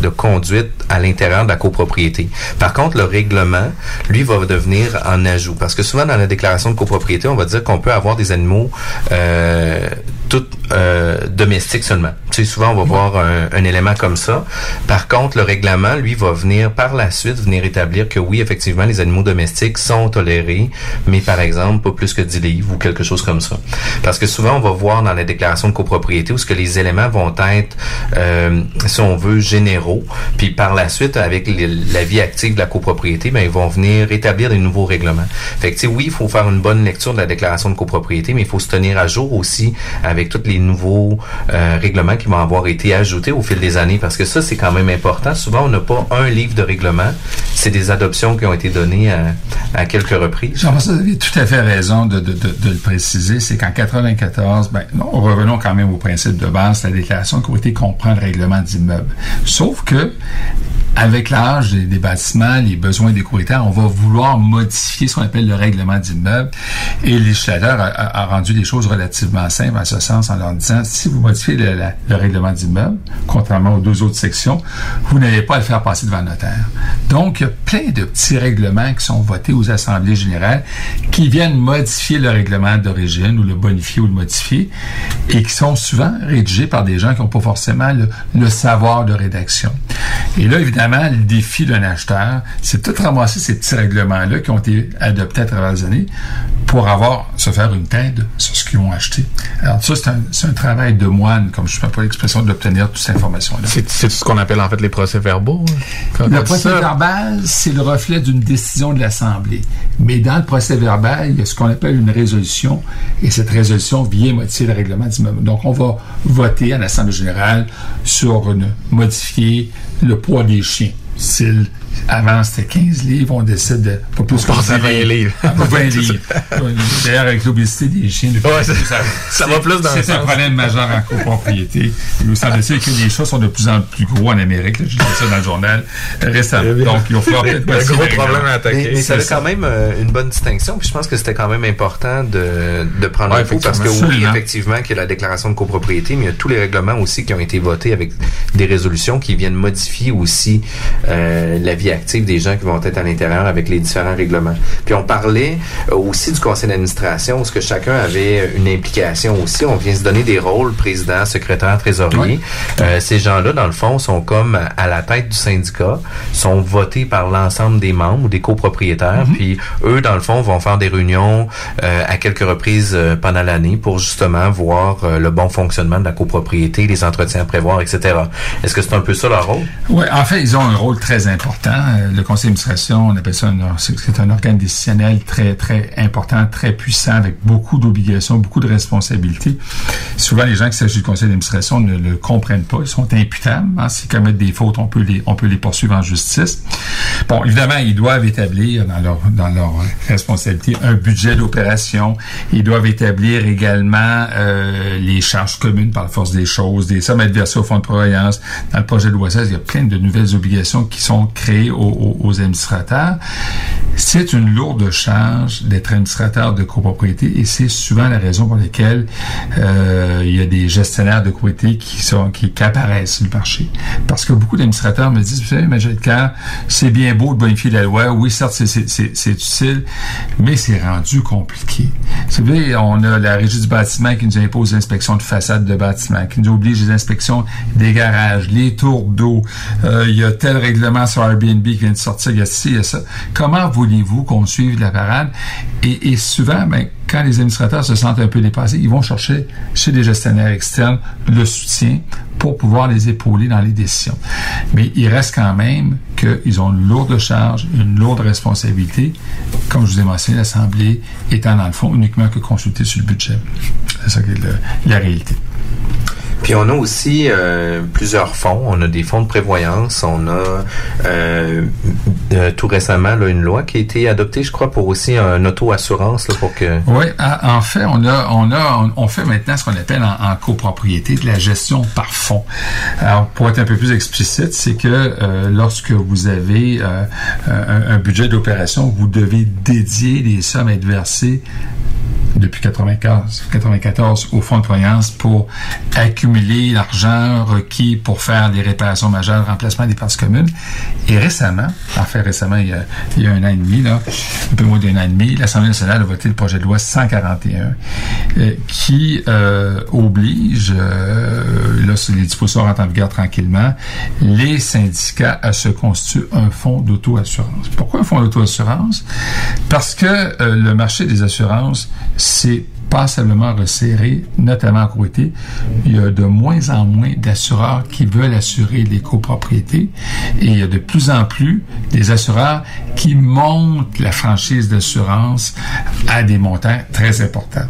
de conduite à l'intérieur de la copropriété. Par contre, le règlement, lui, va devenir en ajout. Parce que souvent, dans la déclaration de copropriété, on va dire qu'on peut avoir des animaux euh, tout euh, domestiques seulement. Tu sais, souvent, on va voir un, un élément comme ça. Par contre, le règlement, lui, va venir par la suite venir établir que oui, effectivement, les animaux domestiques sont tolérés, mais par exemple, pas plus que 10 livres ou quelque chose comme ça. Parce que souvent, on va voir dans la déclaration de copropriété où ce que les éléments vont être, euh, si on veut, généraux. Puis par la suite, avec les- la vie active de la copropriété, ben, ils vont venir établir des nouveaux règlements. Fait que, tu sais, oui, il faut faire une bonne lecture de la déclaration de copropriété, mais il faut se tenir à jour aussi avec tous les nouveaux euh, règlements qui vont avoir été ajoutés au fil des années. Parce que ça, c'est quand même important. Souvent, on n'a pas un livre de règlement. C'est des adoptions qui ont été données à, à quelques reprises. Jean-François, vous avez tout à fait raison de, de, de, le préciser. C'est qu'en 94, ben, non, revenons quand même au principe de base, la déclaration de copropriété comprend le règlement d'immeuble. Sauf que avec l'âge des, bâtiments, les besoins des propriétaires, on va vouloir modifier ce qu'on appelle le règlement d'immeuble. Et le législateur a, a- rendu les choses relativement simples en ce sens en leur disant, si vous modifiez le règlement d'immeuble, contrairement aux deux autres sections, vous n'avez pas à le faire passer devant le notaire. Donc, il y a plein de petits règlements qui sont votés aux assemblées générales qui viennent modifier le règlement d'origine ou le bonifier ou le modifier et qui sont souvent rédigés par des gens qui n'ont pas forcément le, le savoir de rédaction. Et là, évidemment, le défi d'un acheteur, c'est de tout ramasser ces petits règlements-là qui ont été adoptés à travers les années pour avoir, se faire une tête sur ce qu'ils ont acheté. Alors ça, c'est un, travail de moine, comme je ne sais pas l'expression, d'obtenir toute cette information-là. C'est ce qu'on appelle en fait les procès-verbaux. hein? Le dit procès ça? verbal, c'est le reflet d'une décision de l'Assemblée. Mais dans le procès verbal, il y a ce qu'on appelle une résolution, et cette résolution vient modifier le règlement d'immeuble. Donc, on va voter à l'Assemblée générale sur une, modifier le poids des chiens. S'il- avant, c'était 15 livres, on décide de pas plus On passe à 10 20 livres. Ah, pas 20 livres. D'ailleurs, avec l'obésité des chiens, Ouais, ça- ça va plus dans le C'est un problème majeur en copropriété. Il nous semble-t-il que les chats sont de plus en plus gros en Amérique. J'ai lu ça dans le journal euh, récemment. Donc, il va falloir peut-être Un gros problème à attaquer. Mais, mais ça a C'est ça. quand même euh, une bonne distinction, puis je pense que c'était quand même important de, de prendre Ouais, le coup, parce que effectivement. oui, Absolument. effectivement, qu'il y a la déclaration de copropriété, mais il y a tous les règlements aussi qui ont été votés avec des résolutions qui viennent modifier aussi euh, la vie active des gens qui vont être à l'intérieur avec les différents règlements. Puis on parlait euh, aussi du conseil d'administration, où ce que chacun avait une implication aussi. On vient se donner des rôles, président, secrétaire, trésorier. Oui. Euh, ces gens-là, dans le fond, sont comme à la tête du syndicat, sont votés par l'ensemble des membres ou des copropriétaires, puis eux, dans le fond, vont faire des réunions euh, à quelques reprises euh, pendant l'année pour justement voir euh, le bon fonctionnement de la copropriété, les entretiens à prévoir, etc. Est-ce que c'est un peu ça leur rôle? Oui, en fait, ils ont un rôle très important. Euh, Le conseil d'administration, on appelle ça un, c'est un organe décisionnel très, très important, très puissant, avec beaucoup d'obligations, beaucoup de responsabilités. Souvent, les gens qui s'agissent du conseil d'administration ne le comprennent pas. Ils sont imputables. Hein. S'ils commettent des fautes, on peut les, on peut les poursuivre en justice. Bon, évidemment, ils doivent établir dans leur, dans leur responsabilité un budget d'opération. Ils doivent établir également euh, les charges communes par la force des choses, des sommes versées au fonds de prévoyance. Dans le projet de loi 16, il y a plein de nouvelles obligations qui sont créées aux, administrateurs. C'est une lourde charge d'être administrateur de copropriété et c'est souvent la raison pour laquelle euh, il y a des gestionnaires de copropriété qui sont qui, apparaissent sur le marché. Parce que beaucoup d'administrateurs me disent, vous savez, Major Car, c'est bien beau de bonifier la loi, oui, certes, c'est utile, mais c'est rendu compliqué. Vous savez, on a la régie du bâtiment qui nous impose l'inspection de façade de bâtiment, qui nous oblige les inspections des garages, les tours d'eau. Euh, il y a tel règlement sur Airbnb qui vient de sortir, il y a ci, il y a ça. Comment voulez-vous qu'on suive la parade? Et, souvent, ben, quand les administrateurs se sentent un peu dépassés, ils vont chercher chez des gestionnaires externes le soutien pour pouvoir les épauler dans les décisions. Mais il reste quand même qu'ils ont une lourde charge, une lourde responsabilité. Comme je vous ai mentionné, l'Assemblée étant dans le fond uniquement que consultée sur le budget. C'est ça qui est la réalité. Puis on a aussi euh, plusieurs fonds. On a des fonds de prévoyance. On a euh, euh, tout récemment une loi qui a été adoptée, je crois, pour aussi un auto-assurance pour que. Oui, en en fait, on a, on a, on, fait maintenant ce qu'on appelle en, copropriété de la gestion par fonds. Alors, pour être un peu plus explicite, c'est que lorsque vous avez un, un budget d'opération, vous devez dédier des sommes à être versées depuis 94, 94 au fonds de prévoyance pour accumuler l'argent requis pour faire des réparations majeures, remplacement des parties communes. Et récemment, en fait récemment, il y a, il y a un an et demi, un peu moins d'un an et demi, l'Assemblée nationale a voté le projet de loi 141 euh, qui euh, oblige, euh, là, les dispositions rentrent en vigueur tranquillement, les syndicats à se constituer un fonds d'auto-assurance. Pourquoi un fonds d'auto-assurance? Parce que euh, le marché des assurances, c'est passablement resserré, notamment en côté. Il y a de moins en moins d'assureurs qui veulent assurer les copropriétés et il y a de plus en plus des assureurs qui montent la franchise d'assurance à des montants très importants.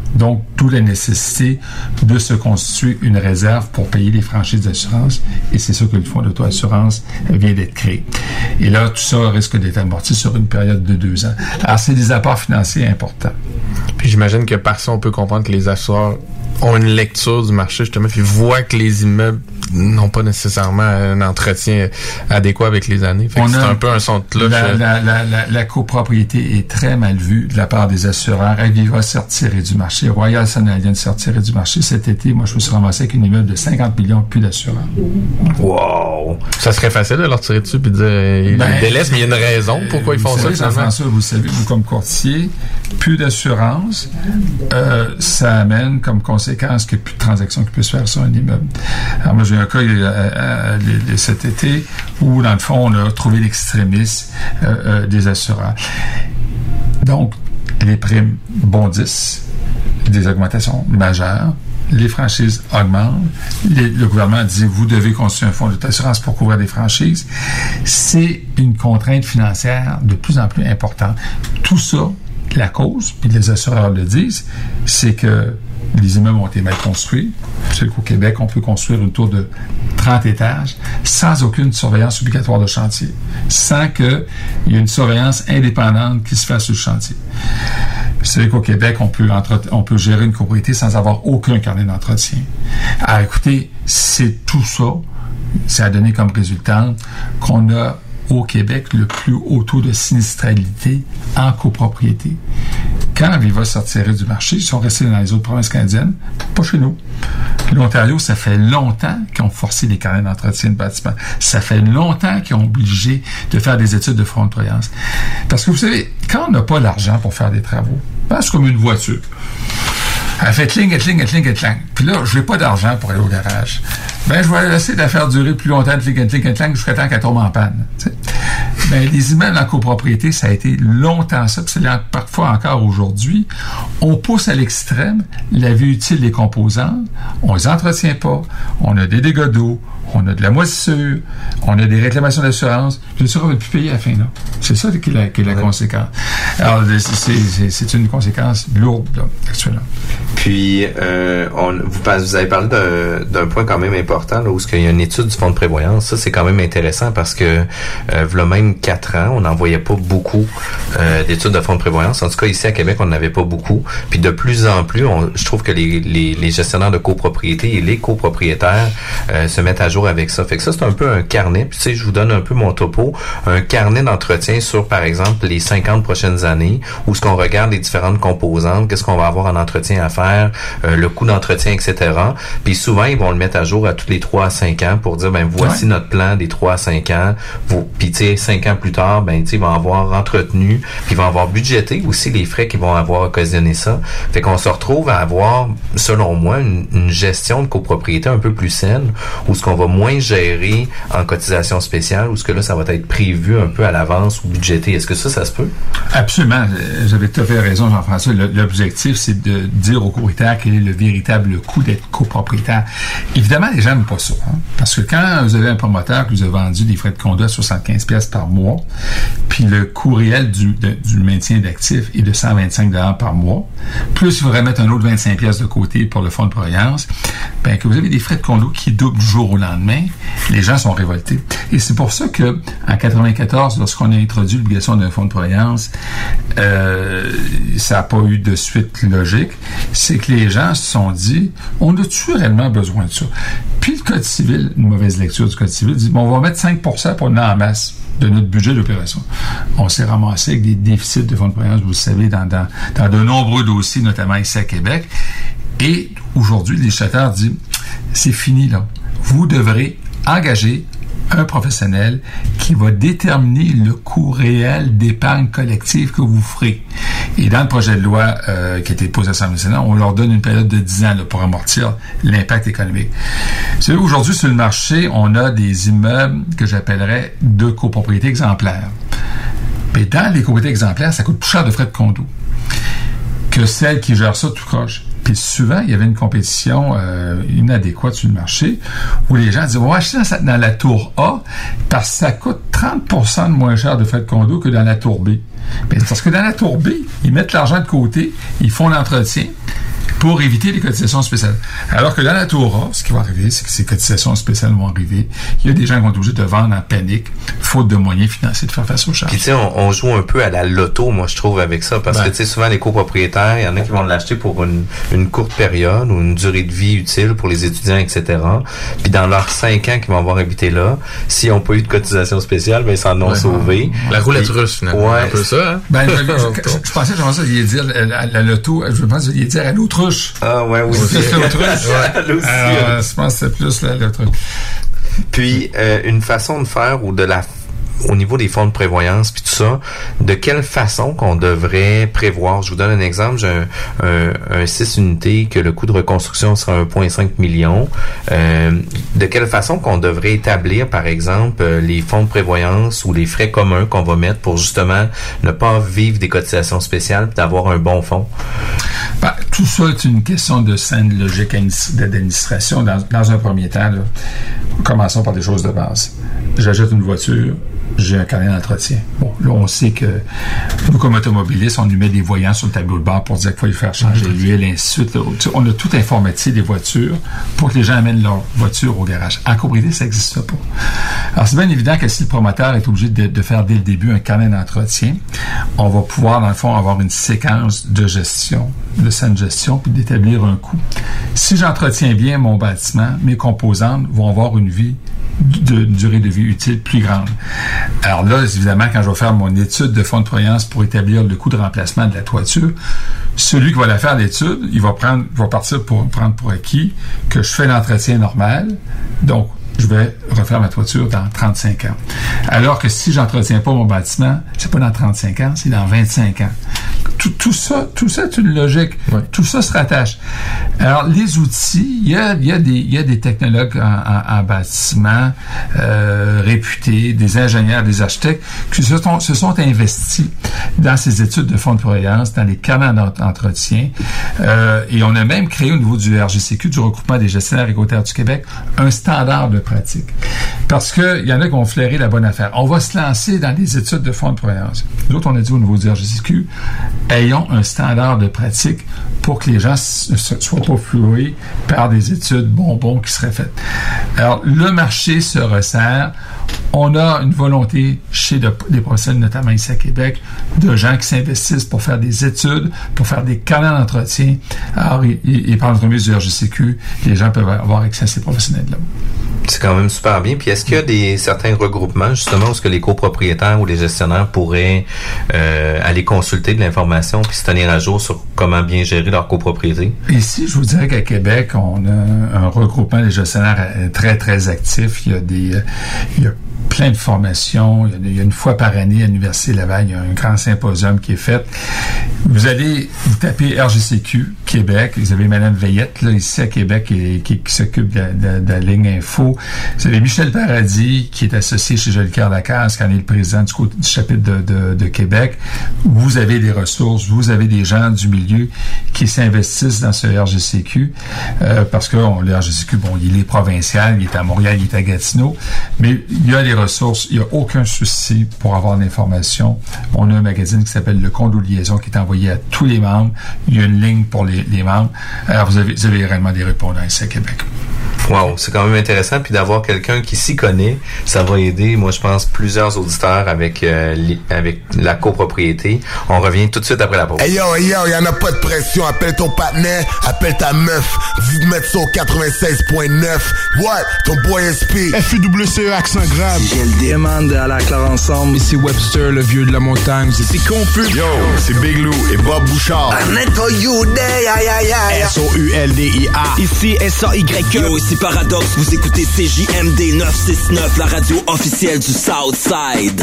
La nécessité de se constituer une réserve pour payer les franchises d'assurance et c'est ça que le fonds d'auto-assurance vient d'être créé. Et là, tout ça risque d'être amorti sur une période de deux ans. Alors, c'est des apports financiers importants. Puis j'imagine que par ça, on peut comprendre que les assureurs ont une lecture du marché, justement, puis voient que les immeubles n'ont pas nécessairement un entretien adéquat avec les années. C'est un peu un son de cloche. La, euh, la, la, la, la copropriété est très mal vue de la part des assureurs. Aviva s'est retiré du marché. Royal Canadian s'est retiré du marché. Cet été, moi, je me suis ramassé avec une immeuble de 50 millions, plus d'assureurs. Wow! Ça serait facile de leur tirer dessus puis de dire euh, ils Ben, délaissent, mais il y a une raison pourquoi ils font ça savez, finalement. Jean-François, vous savez, vous comme courtier, plus d'assurance, euh, ça amène comme conséquence qu'il n'y a plus de transactions qui puissent se faire sur un immeuble. Alors moi, j'ai un cas euh, euh, les- les- cet été où, dans le fond, on a trouvé l'extrémiste euh, euh, des assureurs. Donc, les primes bondissent, des augmentations majeures, les franchises augmentent, les- le gouvernement dit vous devez construire un fonds d'assurance pour couvrir des franchises. C'est une contrainte financière de plus en plus importante. Tout ça, la cause, puis les assureurs le disent, c'est que les immeubles ont été mal construits. C'est qu'au Québec, on peut construire une tour de 30 étages sans aucune surveillance obligatoire de chantier, sans qu'il y ait une surveillance indépendante qui se fasse sur le chantier. Savez qu'au Québec, on peut, on peut gérer une copropriété sans avoir aucun carnet d'entretien. Alors écoutez, c'est tout ça. Ça a donné comme résultat qu'on a au Québec le plus haut taux de sinistralité en copropriété. Quand Viva s'est retiré du marché, ils sont restés dans les autres provinces canadiennes, pas chez nous. L'Ontario, ça fait longtemps qu'ils ont forcé les carnets d'entretien de bâtiments. Ça fait longtemps qu'ils ont obligé de faire des études de front croyance. Parce que vous savez, quand on n'a pas l'argent pour faire des travaux, c'est comme une voiture. Elle fait cling, cling, cling, clang. Puis là, je n'ai pas d'argent pour aller au garage. Ben, je vais laisser la faire durer plus longtemps, cling, cling, clang, jusqu'à temps qu'elle tombe en panne. tu sais. Ben, les immeubles en copropriété, ça a été longtemps ça, puis c'est parfois encore aujourd'hui. On pousse à l'extrême la vie utile des composantes, on les entretient pas, on a des dégâts d'eau, on a de la moisissure, on a des réclamations d'assurance, l'assureur ne va plus payer à la fin. là. C'est ça qui est la, qui est la conséquence. Alors, c'est- c'est c'est une conséquence lourde, là, actuellement. Puis, euh, on, vous, avez parlé d'un- d'un point quand même important, là, où il y a une étude du fonds de prévoyance. Ça, c'est quand même intéressant parce que, euh, même quatre ans, on n'en voyait pas beaucoup euh, d'études de fonds de prévoyance. En tout cas, ici à Québec, on n'en avait pas beaucoup. Puis, de plus en plus, on, je trouve que les, les, les gestionnaires de copropriété et les copropriétaires euh, se mettent à jour avec ça. Fait que ça, c'est un peu un carnet. Puis, tu sais, je vous donne un peu mon topo. Un carnet d'entretien sur, par exemple, les 50 prochaines années, où ce qu'on regarde les différentes composantes, qu'est-ce qu'on va avoir en entretien à faire, euh, le coût d'entretien, etc. Puis souvent, ils vont le mettre à jour à tous les 3 à 5 ans pour dire, ben voici Ouais. notre plan des 3 à 5 ans. Vous- Puis, tu sais, 5 ans plus tard, ben, tu sais, ils vont avoir entretenu, puis ils vont avoir budgété aussi les frais qui vont avoir occasionné ça. Fait qu'on se retrouve à avoir, selon moi, une, une gestion de copropriété un peu plus saine, où ce qu'on va moins gérer en cotisation spéciale, où ce que là, ça va être prévu un peu à l'avance ou budgété? Est-ce que ça, ça se peut? Absolument. Euh, Vous avez tout à fait raison, Jean-François. L'objectif, c'est de dire aux copropriétaires quel est le véritable coût d'être copropriétaire. Évidemment, les gens n'aiment pas ça. hein, parce que quand vous avez un promoteur qui vous a vendu des frais de condo à 75 pièces par mois, puis le coût réel du, du maintien d'actifs est de 125 par mois, plus il faudrait mettre un autre 25 pièces de côté pour le fonds de prévoyance, ben, que vous avez des frais de condo qui doublent du jour au lendemain, les gens sont révoltés. Et c'est pour ça que en 94, lorsqu'on a introduit l'obligation d'un fonds de prévoyance, euh, ça n'a pas eu de suite logique. C'est que les gens se sont dit, on a-tu réellement besoin de ça? Puis le Code civil, une mauvaise lecture du Code civil, dit, bon, on va mettre 5 pour on en masse de notre budget d'opération. On s'est ramassé avec des déficits de fonds de prévoyance, vous le savez, dans, de nombreux dossiers, notamment ici à Québec. Et aujourd'hui, le législateur dit, c'est fini là. Vous devrez engager un professionnel qui va déterminer le coût réel d'épargne collective que vous ferez. Et dans le projet de loi euh, qui a été déposé à l'Assemblée nationale, on leur donne une période de 10 ans pour amortir l'impact économique. Savez, aujourd'hui, sur le marché, on a des immeubles que j'appellerais de copropriété exemplaires. Mais dans les copropriétés exemplaires, ça coûte plus cher de frais de condo que celles qui gèrent ça tout croche. Souvent, il y avait une compétition euh, inadéquate sur le marché où les gens disaient, on va acheter dans, la tour A parce que ça coûte 30% de moins cher de frais de condo que dans la tour B. Ben, parce que dans la tour B, ils mettent l'argent de côté, ils font l'entretien, pour éviter les cotisations spéciales. Alors que dans la Torah, ce qui va arriver, c'est que ces cotisations spéciales vont arriver. Il y a des gens qui vont être obligés de vendre en panique, faute de moyens financiers de faire face aux charges. Puis tu sais, on, on joue un peu à la loto, moi je trouve, avec ça, parce Ben. que tu sais, souvent les copropriétaires, il y en a qui vont l'acheter pour une, une courte période ou une durée de vie utile pour les étudiants, etc. Puis dans leurs cinq ans qu'ils vont avoir habité là, s'ils n'ont pas eu de cotisation spéciale, ben ils s'en ont Ouais. sauvé. La roulette Puis- russe, finalement. Ouais. Un peu ça, hein? Ben, je, je- je pensais, j'aimerais ça, il dire la, la, la loto, je pense qu'il dire à l'autruche. Ah ouais, oui. C'est plus l'autruche. Aussi, Alors, elle. je pense que c'est plus la- l'autruche. Puis euh, une façon de faire ou de la au niveau des fonds de prévoyance puis tout ça, de quelle façon qu'on devrait prévoir? Je vous donne un exemple. J'ai un, un, un 6 unités que le coût de reconstruction sera 1,5 million. Euh, de quelle façon qu'on devrait établir, par exemple, euh, les fonds de prévoyance ou les frais communs qu'on va mettre pour justement ne pas vivre des cotisations spéciales d'avoir un bon fonds. Ben, tout ça est une question de saine logique adminis- d'administration. Dans, un premier temps, commençons par des choses de base. J'achète une voiture, j'ai un carnet d'entretien. Bon, là, on sait que nous, comme automobilistes, on lui met des voyants sur le tableau de bord pour dire qu'il faut lui faire changer l'huile, et ainsi de suite. On a tout informatisé des voitures pour que les gens amènent leur voiture au garage. En copropriété, ça n'existe pas. Alors, c'est bien évident que si le promoteur est obligé de, de faire dès le début un carnet d'entretien, on va pouvoir, dans le fond, avoir une séquence de gestion, de saine gestion, puis d'établir un coût. Si j'entretiens bien mon bâtiment, mes composantes vont avoir une vie de durée de vie utile plus grande. Alors là, évidemment, quand je vais faire mon étude de fonds de croyance pour établir le coût de remplacement de la toiture, celui qui va la faire l'étude, il va prendre, va partir pour prendre pour acquis que je fais l'entretien normal. Donc, je vais refaire ma toiture dans 35 ans. Alors que si j'entretiens pas mon bâtiment, c'est pas dans 35 ans, c'est dans 25 ans. Tout, tout ça, tout ça est une logique. Tout ça se rattache. Alors, les outils, il y a, il y a, des, il y a des technologues en, en- en bâtiment euh, réputés, des ingénieurs, des architectes qui se sont, se sont investis dans ces études de fonds de croyance, dans les d'ent- d'entretien. Euh, et on a même créé au niveau du RGCQ, du regroupement des gestionnaires écotaires du Québec, un standard de pratique. Parce qu'il y en a qui ont flairé la bonne affaire. On va se lancer dans les études de fonds de croyance. Nous autres, on a dit au niveau du RGCQ, ayons un standard de pratique pour que les gens ne soient pas floués par des études bonbons qui seraient faites. Alors, le marché se resserre. On a une volonté chez de- des professionnels, notamment ici à Québec, de gens qui s'investissent pour faire des études, pour faire des canaux d'entretien. Alors, et, et par l'entremise du RGCQ, les gens peuvent avoir accès à ces professionnels-là. C'est quand même super bien. Puis est-ce qu'il y a des certains regroupements justement où ce que les copropriétaires ou les gestionnaires pourraient euh, aller consulter de l'information puis se tenir à jour sur comment bien gérer leur copropriété? Ici, je vous dirais qu'à Québec, on a un regroupement des gestionnaires euh, très, très actif. Il y a des, euh, il y a plein de formations. Il y a, une fois par année à l'Université Laval, il y a un grand symposium qui est fait. Vous allez, vous tapez RGCQ Québec. Vous avez Madame Veillette, là, ici à Québec, qui, s'occupe de, la- ligne info. Vous avez Michel Paradis, qui est associé chez Jolicoeur Lacasse, qui en est le président du, côté- du chapitre de, Québec. Vous avez des ressources, vous avez des gens du milieu qui s'investissent dans ce RGCQ, euh, parce que le RGCQ, bon, il est provincial, il est à Montréal, il est à Gatineau, mais il y a des il n'y a aucun souci pour avoir l'information. On a un magazine qui s'appelle Le Compte aux liaisons qui est envoyé à tous les membres. Il y a une ligne pour les, membres. Alors, vous avez, vous avez réellement des répondants ici à Québec. Wow, c'est quand même intéressant. Puis d'avoir quelqu'un qui s'y connaît, ça va aider, moi je pense, plusieurs auditeurs avec, euh, li- avec la copropriété. On revient tout de suite après la pause. Hey yo, hey yo, y'en a pas de pression. Appelle ton partenaire, appelle ta meuf. Vous mettre ça au 96.9. What? Ton boy SP. FUWCE accent grave. J'ai le demande à la clare ensemble. Ici Webster, le vieux de la montagne. C'est confus. Yo, c'est Big Lou et Bob Bouchard. S-O-U-L-D-I-A. Ici S-A-Y-E. Yo, ici Paradox, vous écoutez CJMD 969, la radio officielle du Southside.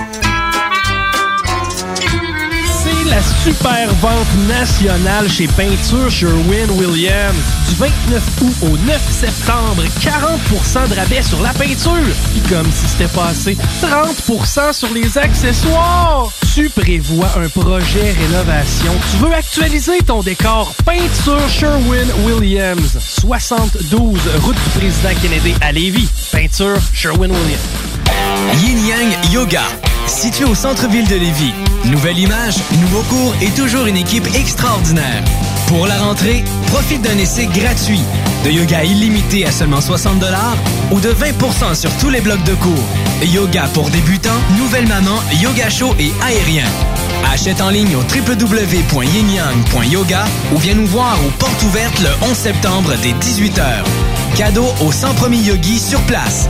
La super vente nationale chez Peinture Sherwin-Williams. Du 29 août au 9 septembre, 40% de rabais sur la peinture. Puis comme si c'était passé, 30% sur les accessoires. Tu prévois un projet rénovation. Tu veux actualiser ton décor. Peinture Sherwin-Williams. 72 route du président Kennedy à Lévis. Peinture Sherwin-Williams. Yin Yang Yoga. Situé au centre-ville de Lévis. Nouvelle image, nouveau cours et toujours une équipe extraordinaire. Pour la rentrée, profite d'un essai gratuit. De yoga illimité à seulement 60 ou de 20 sur tous les blocs de cours. Yoga pour débutants, nouvelle maman, yoga chaud et aérien. Achète en ligne au www.yinyang.yoga ou viens nous voir aux portes ouvertes le 11 septembre dès 18h. Cadeau aux 100 premiers yogis sur place.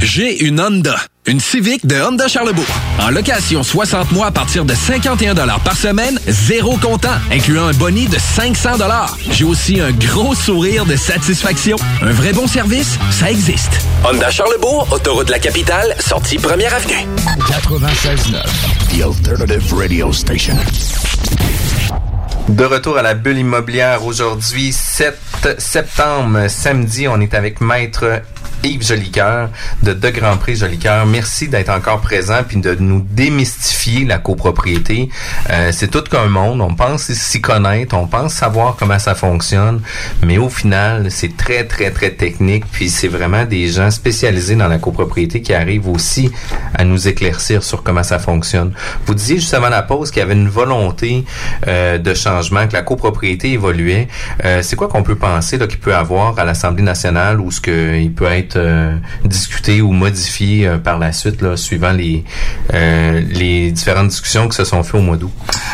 J'ai une Honda. Une Civic de Honda Charlebourg. En location 60 mois à partir de 51 par semaine, zéro comptant, incluant un boni de 500 J'ai aussi un gros sourire de satisfaction. Un vrai bon service, ça existe. Honda Charlebourg, autoroute de la capitale, sortie première avenue. 96.9, The Alternative Radio Station. De retour à la bulle immobilière aujourd'hui, 7 septembre, samedi, on est avec Maître Yves Jolicoeur de De Grand Prix Jolicoeur. Merci d'être encore présent puis de nous démystifier la copropriété. Euh, c'est tout qu'un monde. On pense s'y connaître, on pense savoir comment ça fonctionne, mais au final, c'est très très très technique. Puis c'est vraiment des gens spécialisés dans la copropriété qui arrivent aussi à nous éclaircir sur comment ça fonctionne. Vous disiez juste avant la pause qu'il y avait une volonté euh, de changement, que la copropriété évoluait. Euh, c'est quoi qu'on peut penser là qu'il peut avoir à l'Assemblée nationale ou ce qu'il peut être euh, discuté ou modifié euh, par la suite, suivant les, euh, les différentes discussions qui se sont faites au mois d'août?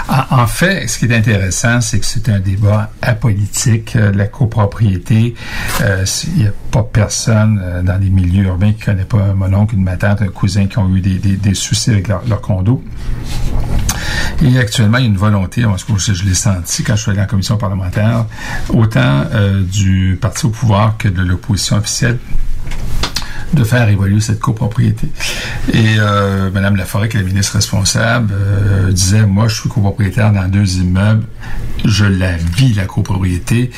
En, en fait, ce qui est intéressant, c'est que c'est un débat apolitique. Euh, la copropriété, euh, il n'y a pas personne dans les milieux urbains qui connaît pas mon oncle, une ma tante, un cousin qui ont eu des, des- soucis avec leur, condo. Et actuellement, il y a une volonté, je, je l'ai senti quand je suis allé en commission parlementaire, autant du parti au pouvoir que de l'opposition officielle, de faire évoluer cette copropriété. Et euh, Mme Laforêt, qui est la ministre responsable, euh, disait, moi, je suis copropriétaire dans deux immeubles, je la vis, la copropriété.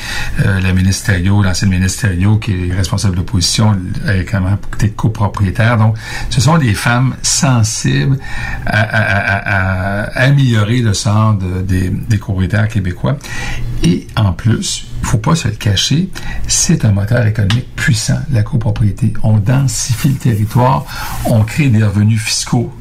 Euh, la ministre l'ancienne ministre qui est responsable de l'opposition, elle est quand même copropriétaire. Donc, ce sont des femmes sensibles à, améliorer le sort de- des, des copropriétaires québécois. Et en plus, il faut pas se le cacher, c'est un moteur économique puissant, la copropriété. On densifie le territoire, on crée des revenus fiscaux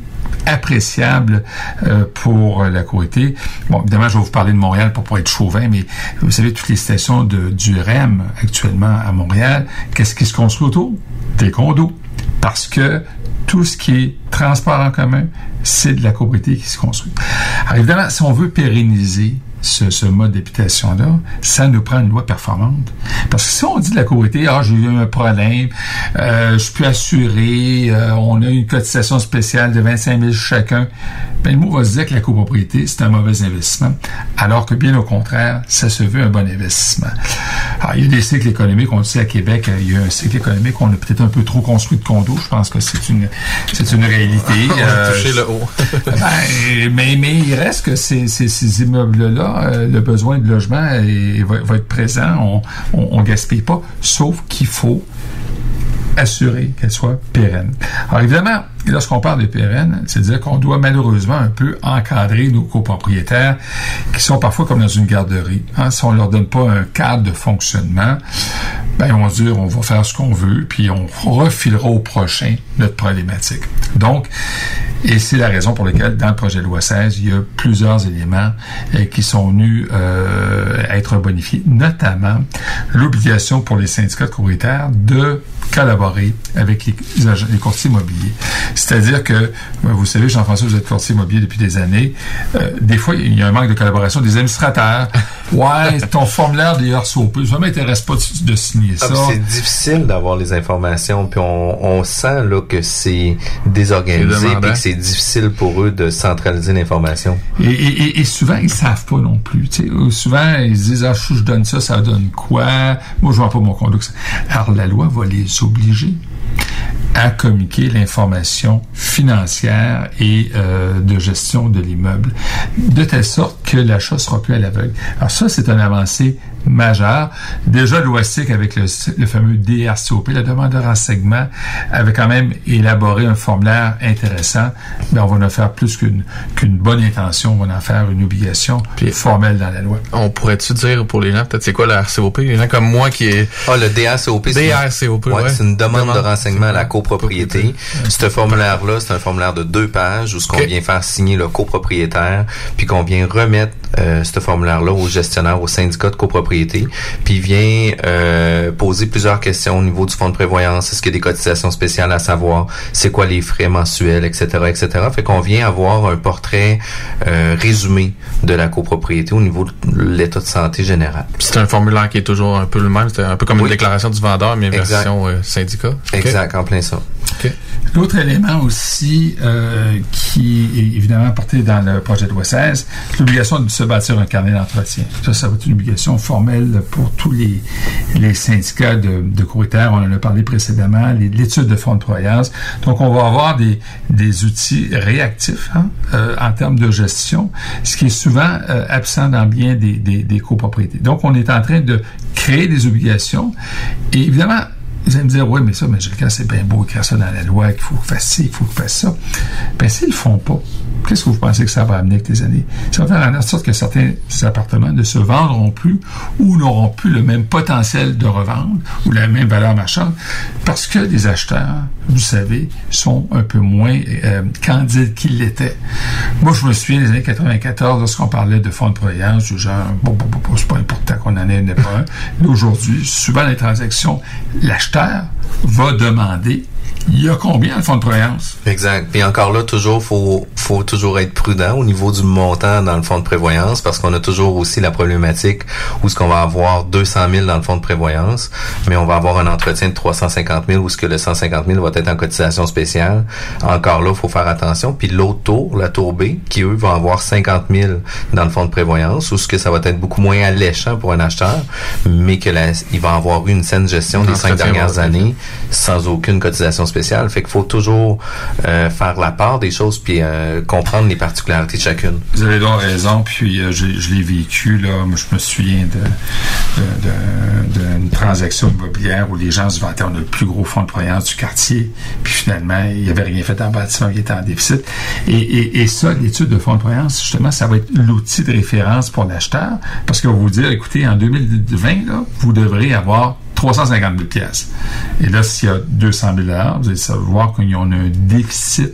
appréciables euh, pour la copropriété. Bon, évidemment, je vais vous parler de Montréal pour pas être chauvin, mais vous savez, toutes les stations du REM actuellement à Montréal, qu'est-ce qui se construit autour? Des condos. Parce que tout ce qui est transport en commun, c'est de la copropriété qui se construit. Alors évidemment, si on veut pérenniser ce, ce mode d'habitation-là, ça nous prend une loi performante. Parce que si on dit de la copropriété, ah, j'ai eu un problème, euh, je suis plus assuré, euh, on a une cotisation spéciale de 25 000 chacun, ben, le mot va se dire que la copropriété, c'est un mauvais investissement. Alors que bien au contraire, ça se veut un bon investissement. Alors, il y a des cycles économiques, on le sait à Québec, euh, il y a un cycle économique, on a peut-être un peu trop construit de condos, je pense que c'est une, c'est une réalité. On a touché le haut. Ben, mais, mais il reste que ces, ces, ces immeubles-là, euh, le besoin de logement va être présent. On, on, on gaspille pas, sauf qu'il faut assurer qu'elle soit pérenne. Alors évidemment, lorsqu'on parle de pérenne, c'est-à-dire qu'on doit malheureusement un peu encadrer nos copropriétaires qui sont parfois comme dans une garderie. Hein, si on leur donne pas un cadre de fonctionnement, ben se dire on va faire ce qu'on veut, puis on refilera au prochain notre problématique. Donc, et c'est la raison pour laquelle, dans le projet de loi 16, il y a plusieurs éléments euh, qui sont venus euh, être bonifiés, notamment l'obligation pour les syndicats de copropriétaires de collaborer avec les, les courtiers immobiliers. C'est-à-dire que, ben, vous savez, Jean-François, vous êtes courtier immobilier depuis des années. Euh, des fois, il y a un manque de collaboration des administrateurs. Ouais, ton formulaire des RSOP, ça m'intéresse pas de, de signer Ah, ça. c'est difficile d'avoir les informations, puis on, on sent là que c'est désorganisé, puis que c'est difficile pour eux de centraliser l'information. Et, et- et- et souvent, ils savent pas non plus. tu sais. Euh, Souvent, ils se disent, ah, je, donne ça, ça donne quoi? Moi, je vois pas mon condo. Alors, la loi va les obliger à communiquer l'information financière et euh, de gestion de l'immeuble, de telle sorte que l'achat sera plus à l'aveugle. Alors ça, c'est une avancée majeure. Déjà, l'OASIC, avec le, le fameux DRCOP, la demande de renseignement, avait quand même élaboré un formulaire intéressant, mais on va en faire plus qu'une qu'une bonne intention, on va en faire une obligation formelle dans la loi. On pourrait-tu dire pour les gens, peut-être c'est quoi la RCOP? Les gens comme moi qui est... Ah, le DRCOP, c'est DRCOP, ouais, ouais. c'est une demande, Demande de renseignement à la copropriété. Ce formulaire-là, c'est un formulaire de deux pages où ce qu'on vient faire signer le copropriétaire, puis qu'on vient remettre euh, ce formulaire-là au gestionnaire, au syndicat de copropriété, puis il vient euh, poser plusieurs questions au niveau du fonds de prévoyance. Est-ce qu'il y a des cotisations spéciales à savoir? C'est quoi les frais mensuels, etc., etc. Fait qu'on vient avoir un portrait euh, résumé de la copropriété au niveau de l'état de santé général. C'est un formulaire qui est toujours un peu le même. C'est un peu comme une déclaration du vendeur, mais Exact. version euh, syndicat. Exact, en plein ça. L'autre élément aussi euh, qui est évidemment porté dans le projet de loi 16, c'est l'obligation de se bâtir un carnet d'entretien. Ça, ça va être une obligation formelle pour tous les, syndicats de, de. On en a parlé précédemment, l'étude de fonds de croyance. Donc, on va avoir des, des outils réactifs hein, euh, en termes de gestion, ce qui est souvent euh, absent dans bien des, des, des copropriétés. Donc, on est en train de créer des obligations. Et évidemment, vous allez me dire, oui, mais ça, mais Gilles, c'est bien beau écrire ça dans la loi, qu'il faut faire ci, qu'il faut faire ça. Ben, s'ils le font pas, qu'est-ce que vous pensez que ça va amener avec les années? Ça va faire en sorte que certains appartements ne se vendront plus ou n'auront plus le même potentiel de revendre ou la même valeur marchande parce que les acheteurs, vous savez, sont un peu moins euh, candides qu'ils l'étaient. Moi, je me souviens des années 94, lorsqu'on parlait de fonds de prévoyance, du genre, bon, bon, bon, bon, c'est pas important qu'on en ait un, pas un. Mais aujourd'hui, souvent les transactions, l'acheteur va demander il y a combien de fonds de prévoyance? Exact. Puis encore là, toujours, faut, faut toujours être prudent au niveau du montant dans le fonds de prévoyance parce qu'on a toujours aussi la problématique où ce qu'on va avoir 200 000 dans le fonds de prévoyance, mais on va avoir un entretien de 350 000 où ce que le 150 000 va être en cotisation spéciale. Encore là, faut faire attention. Puis l'autre tour, la tour B, qui eux vont avoir 50 000 dans le fonds de prévoyance où ce que ça va être beaucoup moins alléchant pour un acheteur, mais que la, il va avoir eu une saine gestion des cinq dernières années sans aucune cotisation spéciale. Fait qu'il faut toujours euh, faire la part des choses puis euh, comprendre les particularités de chacune. Vous avez donc raison, puis euh, je, l'ai vécu, là. Moi, je me souviens d'une transaction immobilière où les gens se vantaient, on a le plus gros fonds de croyance du quartier, puis finalement, il n'y avait rien fait en bâtiment, il était en déficit. Et, et, et ça, l'étude de fonds de croyance, justement, ça va être l'outil de référence pour l'acheteur, parce qu'on va vous dire, écoutez, en 2020, là, vous devrez avoir 350 000 pièces. Et là, s'il y a 200 000 vous allez savoir qu'il y a un déficit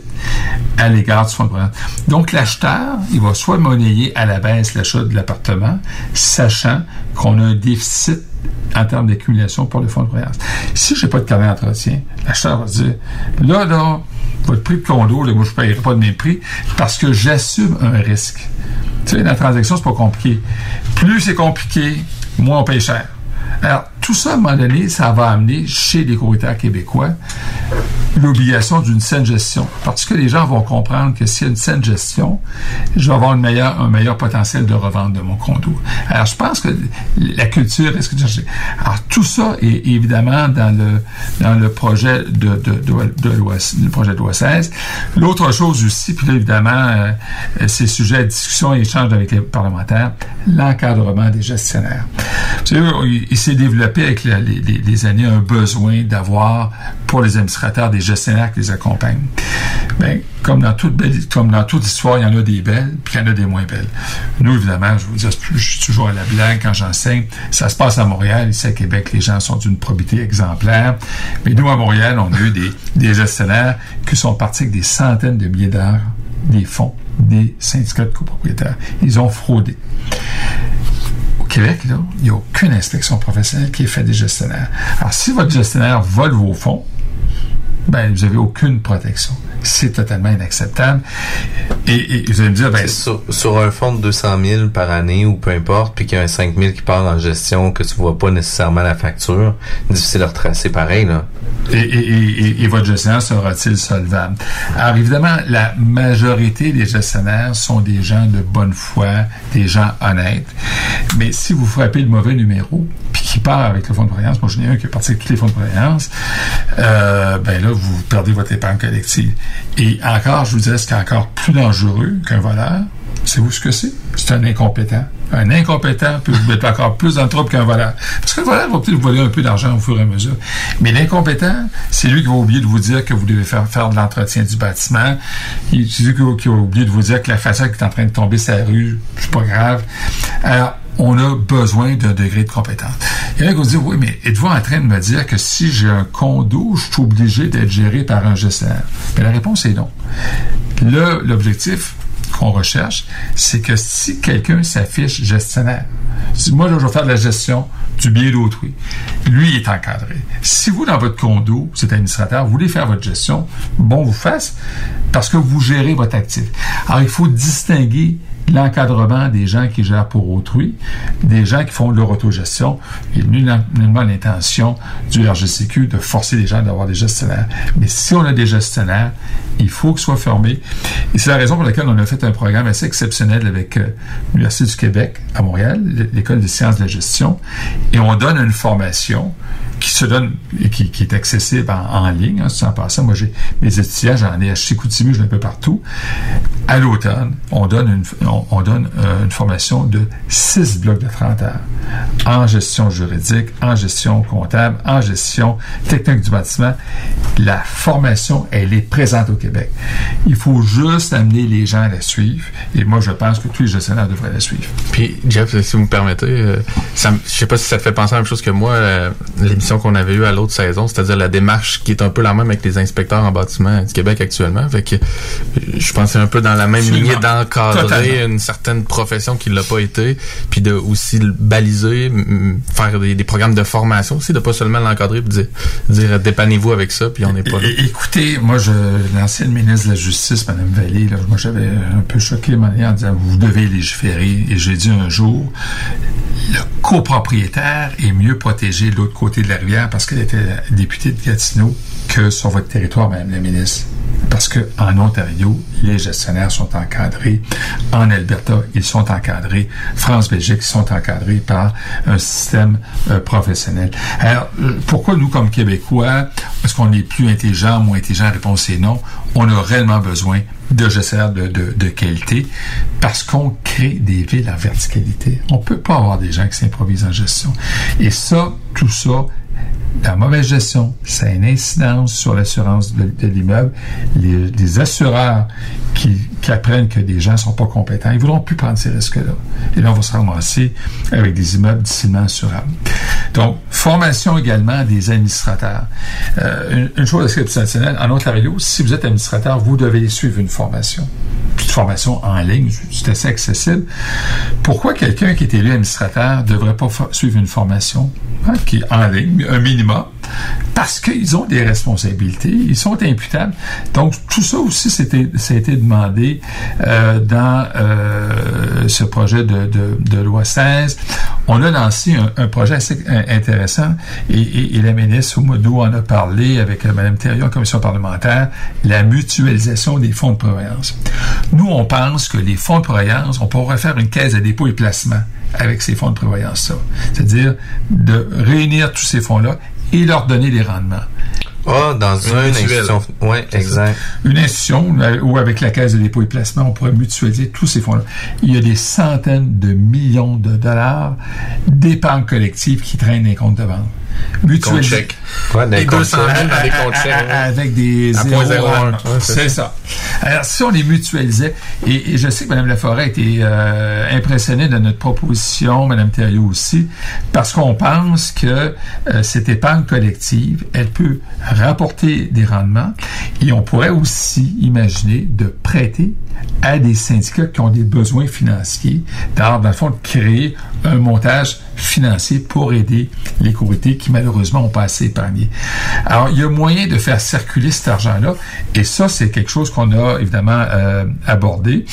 à l'égard du fonds de prévoyance. Donc, l'acheteur, il va soit monnayer à la baisse l'achat de l'appartement, sachant qu'on a un déficit en termes d'accumulation pour le fonds de prévoyance. Si j'ai pas de carnet d'entretien, l'acheteur va dire, là, là, votre prix de condo, là, moi, je ne paierai pas de même prix parce que j'assume un risque. Tu sais, la transaction, c'est pas compliqué. Plus c'est compliqué, moins on paye cher. Alors, tout ça, à un moment donné, ça va amener chez les courtiers québécois l'obligation d'une saine gestion. Parce que les gens vont comprendre que s'il y a une saine gestion, je vais avoir un meilleur potentiel de revente de mon condo. Alors, je pense que la culture, est-ce que alors tout ça est évidemment dans le dans le projet de de, loi, projet de loi 16. L'autre chose aussi, puis là, évidemment, euh, c'est sujet à discussion et échange avec les parlementaires, l'encadrement des gestionnaires. Vous savez, il s'est développé avec les, années un besoin d'avoir pour les administrateurs des gestionnaires qui les accompagnent. Ben, comme dans toute comme dans toute histoire, il y en a des belles, puis il y en a des moins belles. Nous, évidemment, je vous dis, je suis toujours à la blague quand j'enseigne. Ça se passe à Montréal, ici à Québec, les gens sont d'une probité exemplaire. Mais nous, à Montréal, on a eu des, des gestionnaires qui sont partis avec des centaines de milliers d'heures des fonds des syndicats de copropriétaires. Ils ont fraudé. Québec, là, il n'y a aucune inspection professionnelle qui est faite des gestionnaires. Alors, si votre gestionnaire vole vos fonds, ben, vous n'avez aucune protection. C'est totalement inacceptable. Et, et vous allez me dire, ben, sur, sur un fonds de 200 000 par année ou peu importe, puis qu'il y a un 5 000 qui part en gestion, que tu vois pas nécessairement la facture, difficile à retracer pareil, là. Et, et, et, et votre gestionnaire sera-t-il solvable? Alors, évidemment, la majorité des gestionnaires sont des gens de bonne foi, des gens honnêtes. Mais si vous frappez le mauvais numéro, puis qui part avec le fonds de prévoyance, moi, j'en ai un qui est parti avec tous les fonds de prévoyance, euh, ben là, vous perdez votre épargne collective. Et encore, je vous dirais, ce qui est encore plus dangereux qu'un voleur, c'est vous ce que c'est? C'est un incompétent. Un incompétent peut vous mettre encore plus dans le trouble qu'un voleur. Parce que le voleur va peut-être vous voler un peu d'argent au fur et à mesure. Mais l'incompétent, c'est lui qui va oublier de vous dire que vous devez faire, faire de l'entretien du bâtiment. C'est lui qui va, qui oublier de vous dire que la façade qui est en train de tomber sur la rue, c'est pas grave. Alors, on a besoin d'un degré de compétence. Il y en a qui dire, oui, mais êtes-vous en train de me dire que si j'ai un condo, je suis obligé d'être géré par un gestionnaire? Mais la réponse est non. Là, l'objectif qu'on recherche, c'est que si quelqu'un s'affiche gestionnaire, si moi, je vais faire de la gestion du bien d'autrui, lui, est encadré. Si vous, dans votre condo, êtes administrateur, vous voulez faire votre gestion, bon vous fasse, parce que vous gérez votre actif. Alors, il faut distinguer l'encadrement des gens qui gèrent pour autrui, des gens qui font leur autogestion. Il n'y a nullement l'intention du RGCQ de forcer les gens d'avoir des gestionnaires. Mais si on a des gestionnaires, il faut qu'ils soient formés. Et c'est la raison pour laquelle on a fait un programme assez exceptionnel avec euh, l'Université du Québec à Montréal, l'École des sciences de la gestion, et on donne une formation qui se donne qui, est accessible en, ligne. Hein, moi j'ai mes étudiants, j'en ai à Chicoutimi, ai un peu partout. À l'automne, on donne une on, on donne euh, une formation de six blocs de 30 heures en gestion juridique, en gestion comptable, en gestion technique du bâtiment. La formation, elle est présente au Québec. Il faut juste amener les gens à la suivre. Et moi, je pense que tous les gestionnaires devraient la suivre. Puis, Jeff, si vous me permettez, euh, je sais pas si ça fait penser à la même chose que moi, euh, l'émission qu'on avait eue à l'autre saison, c'est-à-dire la démarche qui est un peu la même avec les inspecteurs en bâtiment du Québec actuellement. Fait que euh, je pensais un peu dans la même lignée d'encadrer une certaine profession qui l'a pas été, puis de aussi baliser, faire des, des programmes de formation aussi, de pas seulement l'encadrer, puis dire, dire dépannez-vous avec ça, puis on n'est pas là. Écoutez, moi, je, l'ancienne ministre de la Justice, Mme Vallée, là, moi, j'avais un peu choqué mon en disant, vous devez légiférer. Et j'ai dit un jour, le copropriétaire est mieux protégé de l'autre côté de la parce qu'elle était députée de Gatineau que sur votre territoire, Mme la ministre. Parce que en Ontario, les gestionnaires sont encadrés. En Alberta, ils sont encadrés. France-Belgique, sont encadrés par un système euh, professionnel. Alors, pourquoi nous, comme Québécois, est-ce qu'on est plus intelligent, moins intelligent? La réponse est non. On a réellement besoin de gestionnaires de, de, qualité parce qu'on crée des villes en verticalité. On peut pas avoir des gens qui s'improvisent en gestion. Et ça, tout ça, la mauvaise gestion, ça a une incidence sur l'assurance de, l'immeuble. Les, assureurs qui, apprennent que des gens sont pas compétents, ils voudront plus prendre ces risques-là. Et là, on va se ramasser avec des immeubles difficilement assurables. Donc, formation également des administrateurs. Euh, une, une chose assez exceptionnelle, en Ontario, si vous êtes administrateur, vous devez suivre une formation. Une formation en ligne, c'est assez accessible. Pourquoi quelqu'un qui est élu administrateur ne devrait pas suivre une formation hein, qui est en ligne, un minimum? Parce qu'ils ont des responsabilités, ils sont imputables. Donc, tout ça aussi, c'était, ça a été demandé euh, dans euh, ce projet de, loi 16. On a lancé un, projet assez intéressant et, et, la ministre Oumoudou en a parlé avec euh, Mme Thériault commission parlementaire, la mutualisation des fonds de prévoyance. Nous, on pense que les fonds de prévoyance, on pourrait faire une caisse de dépôt et placement avec ces fonds de prévoyance-là. C'est-à-dire de réunir tous ces fonds-là et leur donner des rendements. Ah, dans Une institution. Oui, exact. Une institution euh, où, avec la Caisse de dépôt et placement, on pourrait mutualiser tous ces fonds-là. Il y a des centaines de millions de dollars d'épargne collective qui traînent dans les comptes de banque. Les Et comptes 200 000 dans des comptes chèques. Avec des À zéros 0.01. rendement. Ouais, c'est ça. Alors, si on les mutualisait, et, et je sais que Mme Laforêt a été euh, impressionnée de notre proposition, Mme Thériault aussi, parce qu'on pense que euh, cette épargne collective, elle peut rapporter des rendements, et on pourrait aussi imaginer de prêter à des syndicats qui ont des besoins financiers, dans le fond, de créer un montage financier pour aider les copropriétés qui malheureusement ont pas assez épargné. Alors, il y a moyen de faire circuler cet argent-là, et ça, c'est quelque chose qu'on a évidemment euh, abordé.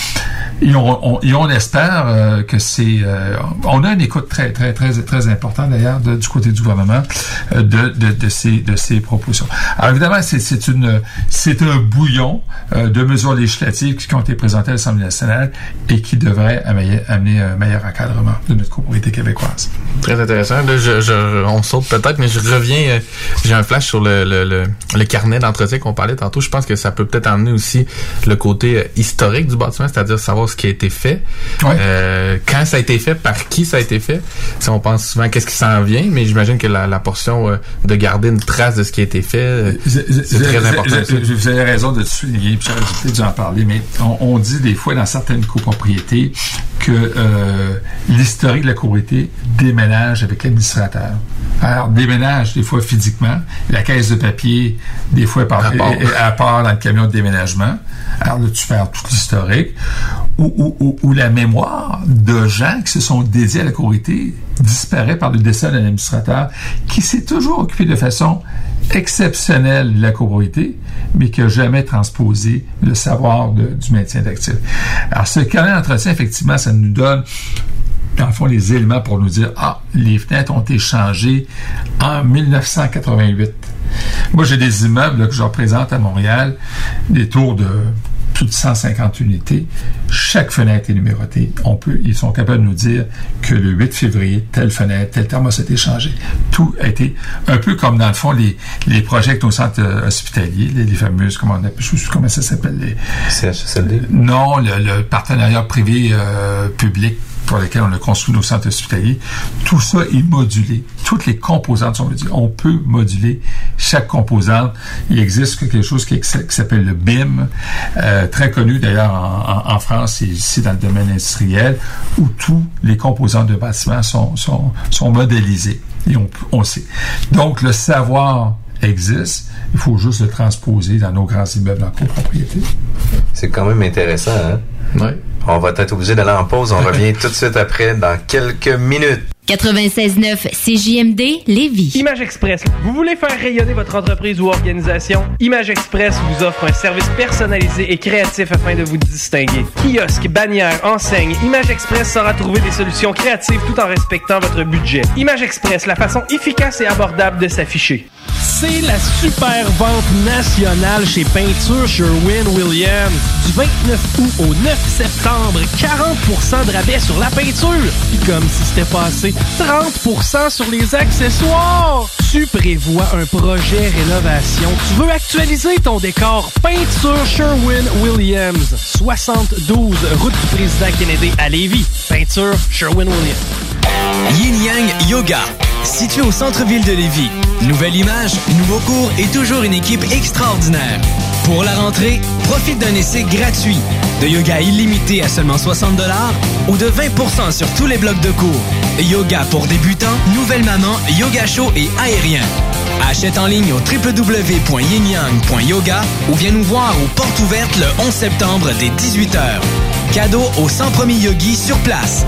Et on, espère euh, que c'est... euh, on a une écoute très, très, très, très importante d'ailleurs du côté du gouvernement de, ces, de ces propositions. Alors évidemment, c'est, c'est, un bouillon de mesures législatives qui ont été présentées à l'Assemblée nationale et qui devraient amener, amener un meilleur encadrement de notre copropriété québécoise. Très intéressant. Là, je, je- on saute peut-être, mais je reviens. euh, J'ai un flash sur le, le, le, le carnet d'entretien qu'on parlait tantôt. Je pense que ça peut peut-être emmener aussi le côté euh, historique du bâtiment, c'est-à-dire savoir ce qui a été fait, euh, quand ça a été fait, par qui ça a été fait. Si on pense souvent qu'est-ce qui s'en vient, mais j'imagine que la, la portion de garder une trace de ce qui a été fait, c'est très important. Vous avez- raison de le souligner, puis j'aurais peut-être dû en parler, mais on, on dit des fois dans certaines copropriétés que l'historique de la copropriété déménage avec l'administrateur. Alors, déménage des fois physiquement, la caisse de papier, des fois par, À part. à dans le camion de déménagement. Alors là, tu perds tout l'historique. Ou, ou, ou, ou la mémoire de gens qui se sont dédiés à la copropriété disparaît par le décès d'un administrateur qui s'est toujours occupé de façon exceptionnelle de la copropriété, mais qui n'a jamais transposé le savoir de- du maintien d'actifs. Alors, ce carnet d'entretien, effectivement, ça nous donne dans le fond, les éléments pour nous dire, ah, les fenêtres ont été changées en 1988. Moi, j'ai des immeubles là, que je représente à Montréal, des tours de plus de 150 unités. Chaque fenêtre est numérotée. On peut, ils sont capables de nous dire que le 8 février, telle fenêtre, tel thermos a été changé. Tout a été un peu comme dans le fond les, les projets avec nos centres euh, hospitaliers, les, les fameuses, comment on appelle, je sais plus comment ça s'appelle, les CHSLD. non, le, le partenariat privé euh, public pour lequel on a construit nos centres hospitaliers, tout ça est modulé. Toutes les composantes sont modulées. On peut moduler chaque composante. Il existe quelque chose qui, s'appelle le BIM, euh, très connu d'ailleurs en, France et ici dans le domaine industriel, où tous les composantes de bâtiment sont, sont, sont modélisées. Et on, on sait. Donc, le savoir existe. Il faut juste le transposer dans nos grands immeubles en copropriété. C'est quand même intéressant, hein? Oui. On va être obligé d'aller en pause. On revient tout de suite après, dans quelques minutes. 96.9 CJMD Lévis. Image Express. Vous voulez faire rayonner votre entreprise ou organisation? Image Express vous offre un service personnalisé et créatif afin de vous distinguer. Kiosque, bannière, enseigne, Image Express saura trouver des solutions créatives tout en respectant votre budget. Image Express, la façon efficace et abordable de s'afficher. C'est la super vente nationale chez Peinture Sherwin-Williams. Du 29 août au 9 septembre, 40% de rabais sur la peinture. Puis comme si c'était passé, 30% sur les accessoires. Tu prévois un projet rénovation. Tu veux actualiser ton décor. Peinture Sherwin-Williams. 72 route du président Kennedy à Lévis. Peinture Sherwin-Williams. Yin Yang Yoga, situé au centre-ville de Lévis. Nouvelle image, nouveau cours et toujours une équipe extraordinaire. Pour la rentrée, profite d'un essai gratuit. De yoga illimité à seulement 60 ou de 20% sur tous les blocs de cours. Yoga pour débutants, nouvelle maman, yoga chaud et aérien. Achète en ligne au www.yinyang.yoga ou viens nous voir aux portes ouvertes le 11 septembre dès 18h. Cadeau aux 100 premiers yogis sur place.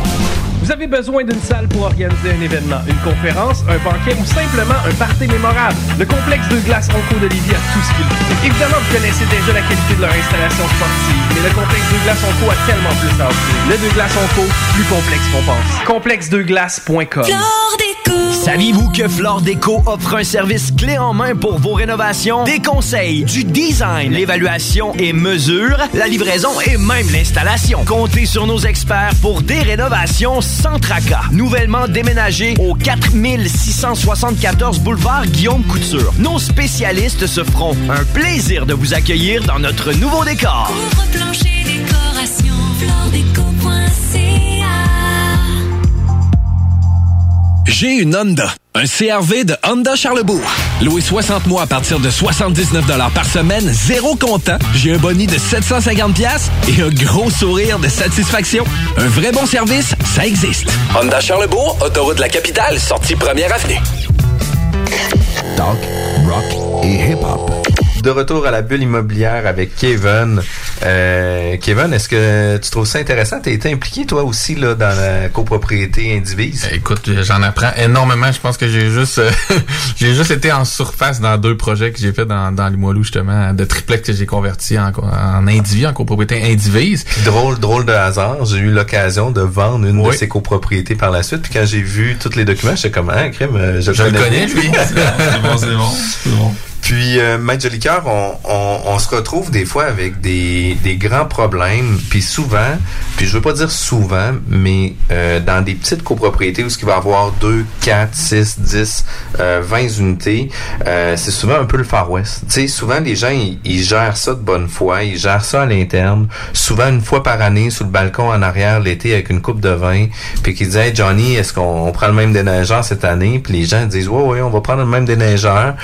Vous avez besoin d'une salle pour organiser un événement, une conférence, un banquet ou simplement un party mémorable. Le complexe de glace Onco de Lévis a tout ce qu'il faut. Évidemment, vous connaissez déjà la qualité de leur installation sportive, mais le complexe de glace Onco a tellement plus à offrir. Le de glace Onco, plus complexe qu'on pense. Complexedeglace.com Saviez-vous que Flore Déco offre un service clé en main pour vos rénovations? Des conseils, du design, l'évaluation et mesure, la livraison et même l'installation. Comptez sur nos experts pour des rénovations sans tracas. Nouvellement déménagé au 4674 boulevard Guillaume Couture. Nos spécialistes se feront un plaisir de vous accueillir dans notre nouveau décor. Plancher décoration, floredeco.ca J'ai une Honda. Un CRV de Honda Charlebourg. Loué 60 mois à partir de 79 par semaine, zéro comptant. J'ai un boni de 750 pièces et un gros sourire de satisfaction. Un vrai bon service, ça existe. Honda Charlebourg, autoroute de la capitale, sortie première avenue. Talk, rock et hip-hop. De retour à la bulle immobilière avec Kevin. Euh, Kevin, est-ce que tu trouves ça intéressant? Tu as été impliqué, toi aussi, là, dans la copropriété indivise? Écoute, j'en apprends énormément. Je pense que j'ai juste euh, j'ai juste été en surface dans deux projets que j'ai fait dans, dans Limoilou, justement, de triplex que j'ai converti en, en indivis, en copropriété indivise. Drôle, drôle de hasard. J'ai eu l'occasion de vendre une de ces copropriétés par la suite. Puis quand j'ai vu tous les documents, j'étais comme, ah, crème, euh, je, Je le connais, lui. c'est bon, c'est bon. C'est bon. Puis, euh, Maître Jolicoeur, on, on, on se retrouve des fois avec des, des grands problèmes, puis souvent, puis je veux pas dire souvent, mais euh, dans des petites copropriétés où ce qui va avoir 2, 4, 6, 10, euh, 20 unités, euh, c'est souvent un peu le Far West. Tu sais, souvent, les gens, ils, gèrent ça de bonne foi, ils gèrent ça à l'interne, souvent une fois par année, sous le balcon en arrière, l'été, avec une coupe de vin, puis qui disent, hey, Johnny, est-ce qu'on on prend le même déneigeur cette année? Puis les gens disent, ouais, ouais, on va prendre le même déneigeur.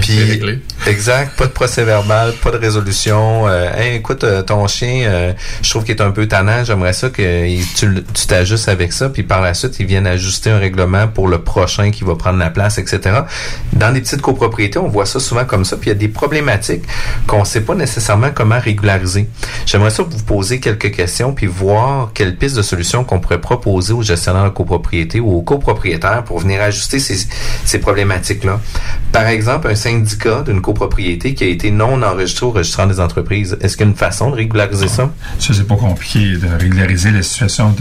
Puis Puis, réglé. Exact, pas de procès verbal, pas de résolution. Euh, Hey, écoute, euh, ton chien, euh, je trouve qu'il est un peu tannant. J'aimerais ça que il- tu tu t'ajustes avec ça, puis par la suite, ils viennent ajuster un règlement pour le prochain qui va prendre la place, etc. Dans des petites copropriétés, on voit ça souvent comme ça, puis il y a des problématiques qu'on ne sait pas nécessairement comment régulariser. J'aimerais ça vous poser quelques questions, puis voir quelles pistes de solutions qu'on pourrait proposer aux gestionnaires de copropriété ou aux copropriétaires pour venir ajuster ces, ces problématiques-là. Par exemple, un syndicat d'une copropriété qui a été non enregistré au registraire des entreprises, est-ce qu'il y a une façon de régulariser ça? Ça, c'est pas compliqué de régulariser la situation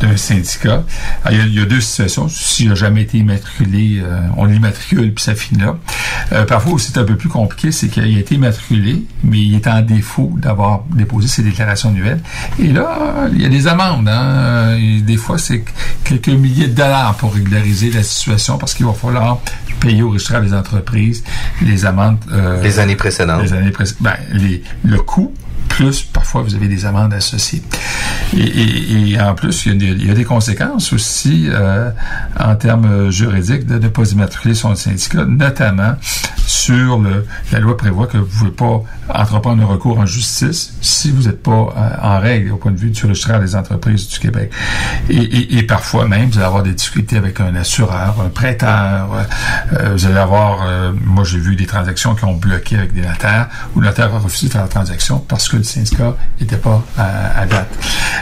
d'un syndicat. Ah, Il y, a, deux situations. S'il n'a jamais été immatriculé, euh, on l'immatricule puis ça finit là. Euh, parfois c'est un peu plus compliqué, c'est qu'il a été immatriculé, mais il est en défaut d'avoir déposé ses déclarations annuelles. Et là, il y a des amendes. Hein? Des fois, c'est quelques milliers de dollars pour régulariser la situation parce qu'il va falloir payer au registraire des entreprises les amendes. euh, Les années précédentes. Les années précédentes. Ben, les, le coût plus parfois vous avez des amendes associées. Et, en plus, il y, a des, conséquences aussi euh, en termes juridiques de ne pas immatriculer son syndicat, notamment sur le. La loi prévoit que vous ne pouvez pas entreprendre un recours en justice si vous n'êtes pas euh, en règle au point de vue du registraire des entreprises du Québec. Et, parfois même, vous allez avoir des difficultés avec un assureur, un prêteur. euh, vous allez avoir, moi j'ai vu des transactions qui ont bloqué avec des notaires, où le notaire a refusé de faire la transaction parce que syndicat n'était pas à, à date.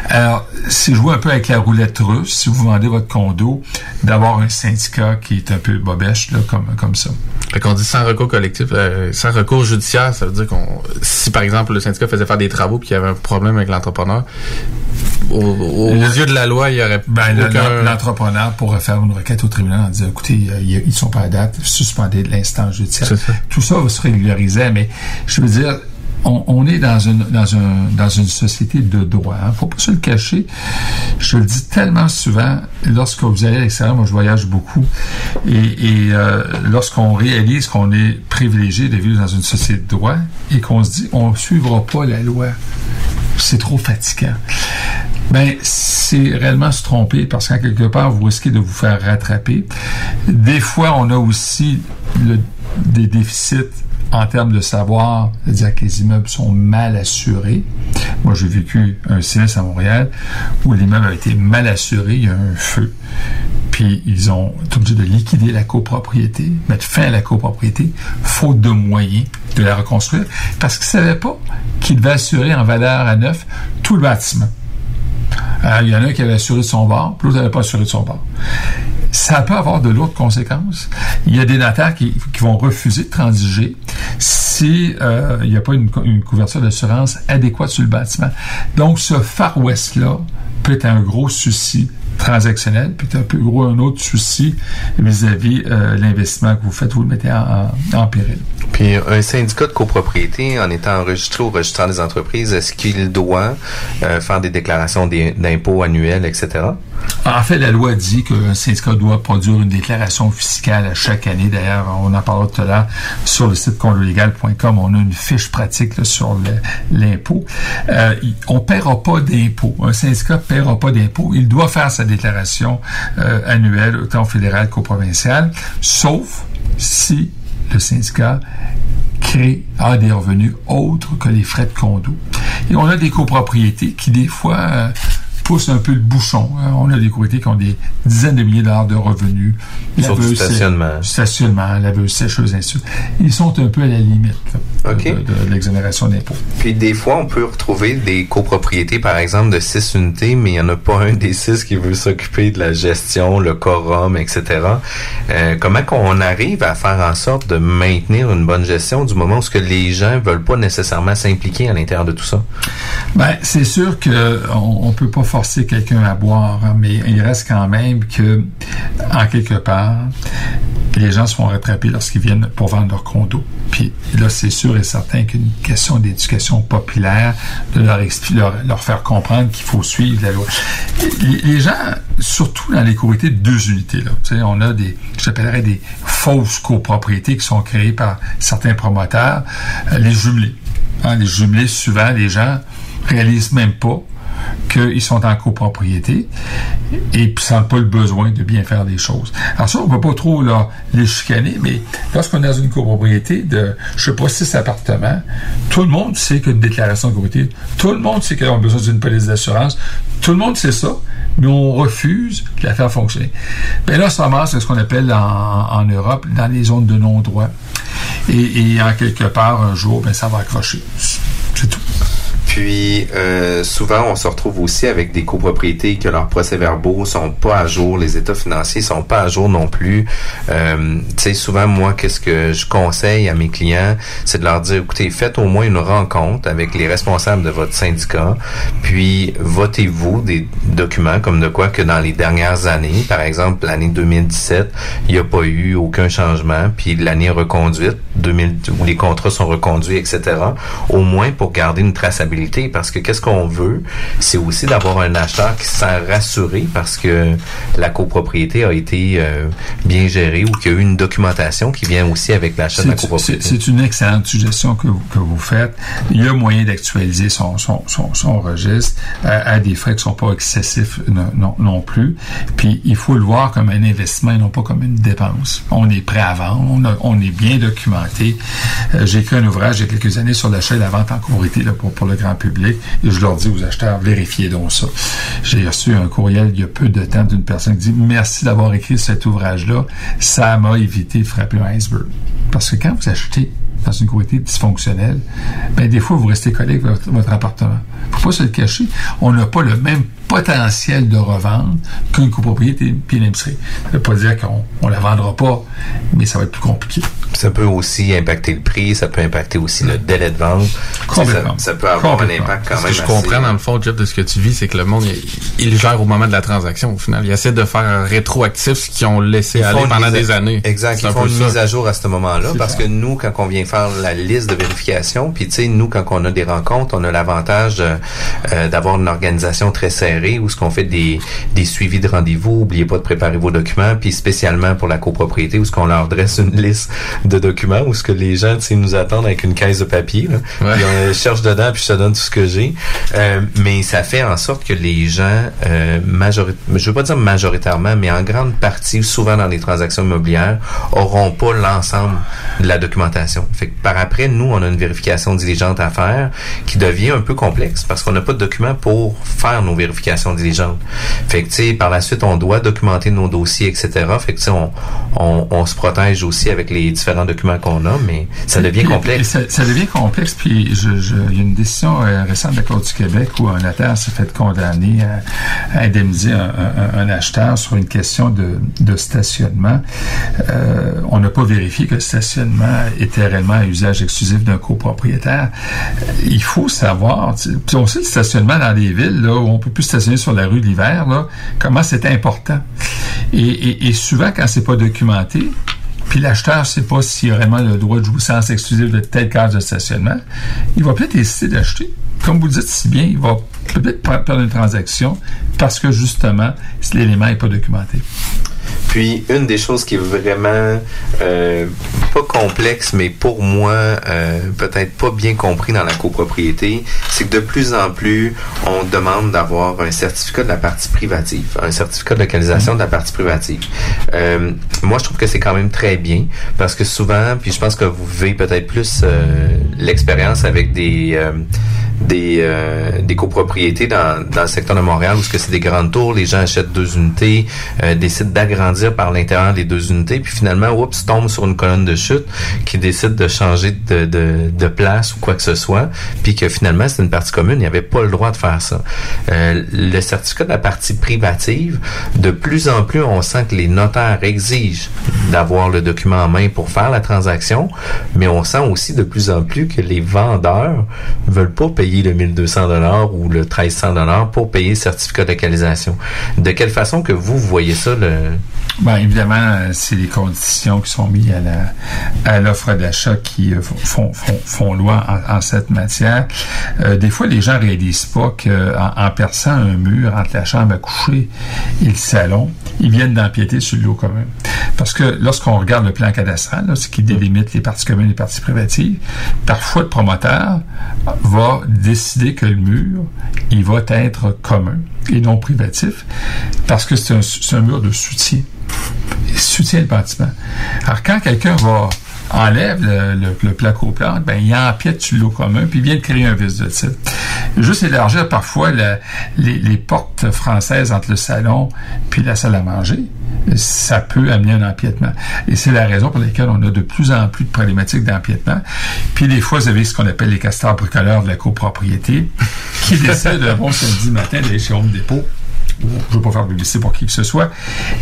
Alors, c'est jouer un peu avec la roulette russe, si vous vendez votre condo, d'avoir un syndicat qui est un peu bobèche, là, comme, comme ça. Fait qu'on dit sans recours collectif, euh, sans recours judiciaire, ça veut dire qu'on, si par exemple le syndicat faisait faire des travaux puis qu'il y avait un problème avec l'entrepreneur, au- au- aux, yeux de la loi, il y aurait Ben, le- aucun... l'entrepreneur pourrait faire une requête au tribunal en disant, écoutez, euh, ils ils sont pas à date, suspendez de l'instant judiciaire. Ça. Tout ça va se régulariser, mais je veux dire, on, est dans une dans un dans une société de droit. Hein. Faut pas se le cacher. Je le dis tellement souvent lorsque vous allez à l'extérieur. Moi, je voyage beaucoup et, euh, lorsqu'on réalise qu'on est privilégié de vivre dans une société de droit et qu'on se dit on suivra pas la loi, c'est trop fatigant. Ben, c'est réellement se tromper parce qu'en quelque part, vous risquez de vous faire rattraper. Des fois, on a aussi des déficits en termes de savoir, c'est-à-dire que les immeubles sont mal assurés. Moi, j'ai vécu un sinistre à Montréal où l'immeuble a été mal assuré, il y a un feu. Puis ils ont été obligés de liquider la copropriété, mettre fin à la copropriété, faute de moyens de la reconstruire, parce qu'ils ne savaient pas qu'ils devaient assurer en valeur à neuf tout le bâtiment. Euh, il y en a un qui avait assuré son bord, puis l'autre n'avait pas assuré de son bord. Ça peut avoir de lourdes conséquences. Il y a des notaires qui vont refuser de transiger si euh, n'y a pas une, cou- une couverture d'assurance adéquate sur le bâtiment. Donc, ce Far West-là peut être un gros souci transactionnel, puis un peu gros un autre souci vis-à-vis euh, l'investissement que vous faites, vous le mettez en péril. Un syndicat de copropriété, en étant enregistré au registraire des entreprises, est-ce qu'il doit euh, faire des déclarations d'impôts annuels, etc.? En fait, la loi dit qu'un syndicat doit produire une déclaration fiscale à chaque année. D'ailleurs, on en parlera tout à l'heure sur le site condolégal.com. On a une fiche pratique sur l'impôt. Euh, on ne paiera pas d'impôt. Un syndicat ne paiera pas d'impôt. Il doit faire sa déclaration euh, annuelle, autant fédérale qu'au provincial, sauf si le syndicat crée, a des revenus autres que les frais de condo. Et on a des copropriétés qui, des fois, poussent un peu le bouchon. hein. On a des copropriétés qui ont des dizaines de milliers de dollars de revenus. Laveuse, stationnement. Stationnement, laveuse, sécheuse, ainsi. Ils sont un peu à la limite. là. De, de l'exonération d'impôts. Puis des fois, on peut retrouver des copropriétés, par exemple, de six unités, mais il n'y en a pas un des six qui veut s'occuper de la gestion, le quorum, etc. Euh, comment qu'on arrive à faire en sorte de maintenir une bonne gestion du moment où ce que les gens veulent pas nécessairement s'impliquer à l'intérieur de tout ça? Ben, c'est sûr que on, on peut pas forcer quelqu'un à boire, hein, mais il reste quand même que, en quelque part, les gens se font rattraper lorsqu'ils viennent pour vendre leur condo. Puis là, c'est sûr et certain qu'une question d'éducation populaire, de leur, leur, leur faire comprendre qu'il faut suivre la loi. Les, gens, surtout dans les copropriétés de deux unités, là, on a des, j'appellerais des fausses copropriétés qui sont créées par certains promoteurs, euh, les jumelés. Hein, les jumelés, souvent, les gens réalisent même pas qu'ils sont en copropriété et puis sentent pas le besoin de bien faire les choses. Alors ça, on peut pas trop les chicaner, mais lorsqu'on est dans une copropriété de, je sais pas, six appartements, tout le monde sait qu'une déclaration de copropriété, tout le monde sait qu'ils ont besoin d'une police d'assurance, tout le monde sait ça, mais on refuse de la faire fonctionner. Ben là, ça ramasse ce qu'on appelle en, en Europe dans les zones de non-droit. Et, et en quelque part, un jour, ben ça va accrocher. C'est tout. Puis euh, souvent, on se retrouve aussi avec des copropriétés que leurs procès-verbaux sont pas à jour, les états financiers sont pas à jour non plus. Euh, tu sais, souvent, moi, qu'est-ce que je conseille à mes clients, c'est de leur dire, écoutez, faites au moins une rencontre avec les responsables de votre syndicat, puis votez-vous des documents comme de quoi que dans les dernières années, par exemple l'année 2017, il n'y a pas eu aucun changement, puis l'année reconduite, 2000, où les contrats sont reconduits, etc. Au moins pour garder une traçabilité parce que qu'est-ce qu'on veut, c'est aussi d'avoir un acheteur qui se sent rassuré parce que la copropriété a été euh, bien gérée ou qu'il y a eu une documentation qui vient aussi avec l'achat de la copropriété. C'est une excellente suggestion que vous, que vous faites. Il y a moyen d'actualiser son, son, son, son registre à, à des frais qui sont pas excessifs non, non, non plus. Puis il faut le voir comme un investissement et non pas comme une dépense. On est prêt à vendre, on, a- on est bien documenté. Euh, J'ai écrit un ouvrage il y a quelques années sur l'achat et la vente en copropriété là, pour, pour le grand public et je leur dis aux acheteurs, vérifiez donc ça. J'ai reçu un courriel il y a peu de temps d'une personne qui dit merci d'avoir écrit cet ouvrage-là. Ça m'a évité de frapper un iceberg. Parce que quand vous achetez dans une copropriété dysfonctionnelle, ben des fois, vous restez collé avec votre, appartement. Faut pas se le cacher. On n'a pas le même potentiel de revente qu'une copropriété puis une. Ça veut pas dire qu'on on la vendra pas, mais ça va être plus compliqué. Ça peut aussi impacter le prix, ça peut impacter aussi le délai de vente. Complètement. Ça, ça peut avoir un impact quand Ce même que je assez- comprends dans le fond, Jeff, de ce que tu vis, c'est que le monde, il, gère au moment de la transaction, au final. Il essaie de faire un rétroactif ce qu'ils ont laissé Ils aller pendant à- des années. Exact. Ils font une ça. mise à jour à ce moment-là parce ça. que nous, quand on vient faire la liste de vérification, puis tu sais, nous, quand on a des rencontres, on a l'avantage euh, d'avoir une organisation très serrée où ce qu'on fait des, des suivis de rendez-vous. Oubliez pas de préparer vos documents, puis spécialement pour la copropriété où ce qu'on leur dresse une liste de documents où ce que les gens, nous attendent avec une caisse de papier. Là. Puis on cherche dedans, puis je te donne tout ce que j'ai. Euh, mais ça fait en sorte que les gens, euh, majorit- je veux pas dire majoritairement, mais en grande partie, souvent dans les transactions immobilières, auront pas l'ensemble de la documentation. Fait que par après, nous, on a une vérification diligente à faire qui devient un peu complexe parce qu'on n'a pas de documents pour faire nos vérifications diligentes. Fait que, tu sais, par la suite, on doit documenter nos dossiers, etc. Fait que, tu sais, on, on, on se protège aussi avec les différents documents qu'on a, mais ça devient Puis- complexe. Ça, ça devient complexe. Puis je, je- il y a une décision euh, récente de la Cour du Québec où un notaire s'est fait condamner à, à indemniser un, un- un acheteur sur une question de, de stationnement. Euh, on n'a pas vérifié que le stationnement était réellement à usage exclusif d'un copropriétaire. Il faut savoir, puis on sait le stationnement dans les villes là, où on peut plus stationner sur la rue l'hiver, là, comment c'est important. Et, et- et souvent, quand c'est pas documenté, puis l'acheteur ne sait pas s'il a vraiment le droit de jouissance exclusive de telle case de stationnement, il va peut-être hésiter d'acheter. Comme vous le dites si bien, il va peut-être perdre une transaction parce que justement, l'élément n'est pas documenté. Puis une des choses qui est vraiment euh, pas complexe, mais pour moi euh, peut-être pas bien compris dans la copropriété, c'est que de plus en plus on demande d'avoir un certificat de la partie privative, un certificat de localisation de la partie privative. Euh, moi je trouve que c'est quand même très bien parce que souvent, puis je pense que vous vivez peut-être plus l'expérience avec des des, copropriétés dans, dans le secteur de Montréal où que c'est des grandes tours, les gens achètent deux unités, décident d'agrandir par l'intérieur des deux unités, puis finalement, oups, tombent sur une colonne de chute qui décide de changer de, de, de place ou quoi que ce soit, puis que finalement, c'est une partie commune, il n'y avait pas le droit de faire ça. Euh, le certificat de la partie privative, de plus en plus, on sent que les notaires exigent d'avoir le document en main pour faire la transaction, mais on sent aussi de plus en plus que les vendeurs veulent pas payer le 1200 dollars ou le 1300 dollars pour payer le certificat de localisation. De quelle façon que vous voyez ça le Ben, évidemment, euh, c'est les conditions qui sont mises à l'offre d'achat qui euh, font, loi en, cette matière. Euh, des fois, les gens réalisent pas que en, en perçant un mur entre la chambre à coucher et le salon, ils viennent d'empiéter sur le lot commun. Parce que lorsqu'on regarde le plan cadastral, ce qui délimite les parties communes et les parties privatives, parfois le promoteur va décider que le mur, il va être commun et non privatif, parce que c'est un, mur de soutien. Il soutient le bâtiment. Alors, quand quelqu'un va enlève le, le, le ben, il empiète sur l'eau commun, puis vient de créer un vice de titre. Juste élargir parfois les, les portes françaises entre le salon puis la salle à manger, ça peut amener un empiètement. Et c'est la raison pour laquelle on a de plus en plus de problématiques d'empiètement. Puis des fois, vous avez ce qu'on appelle les castors bricoleurs de la copropriété qui décident un bon samedi matin d'aller chez Home Depot je ne veux pas faire de publicité pour qui que ce soit,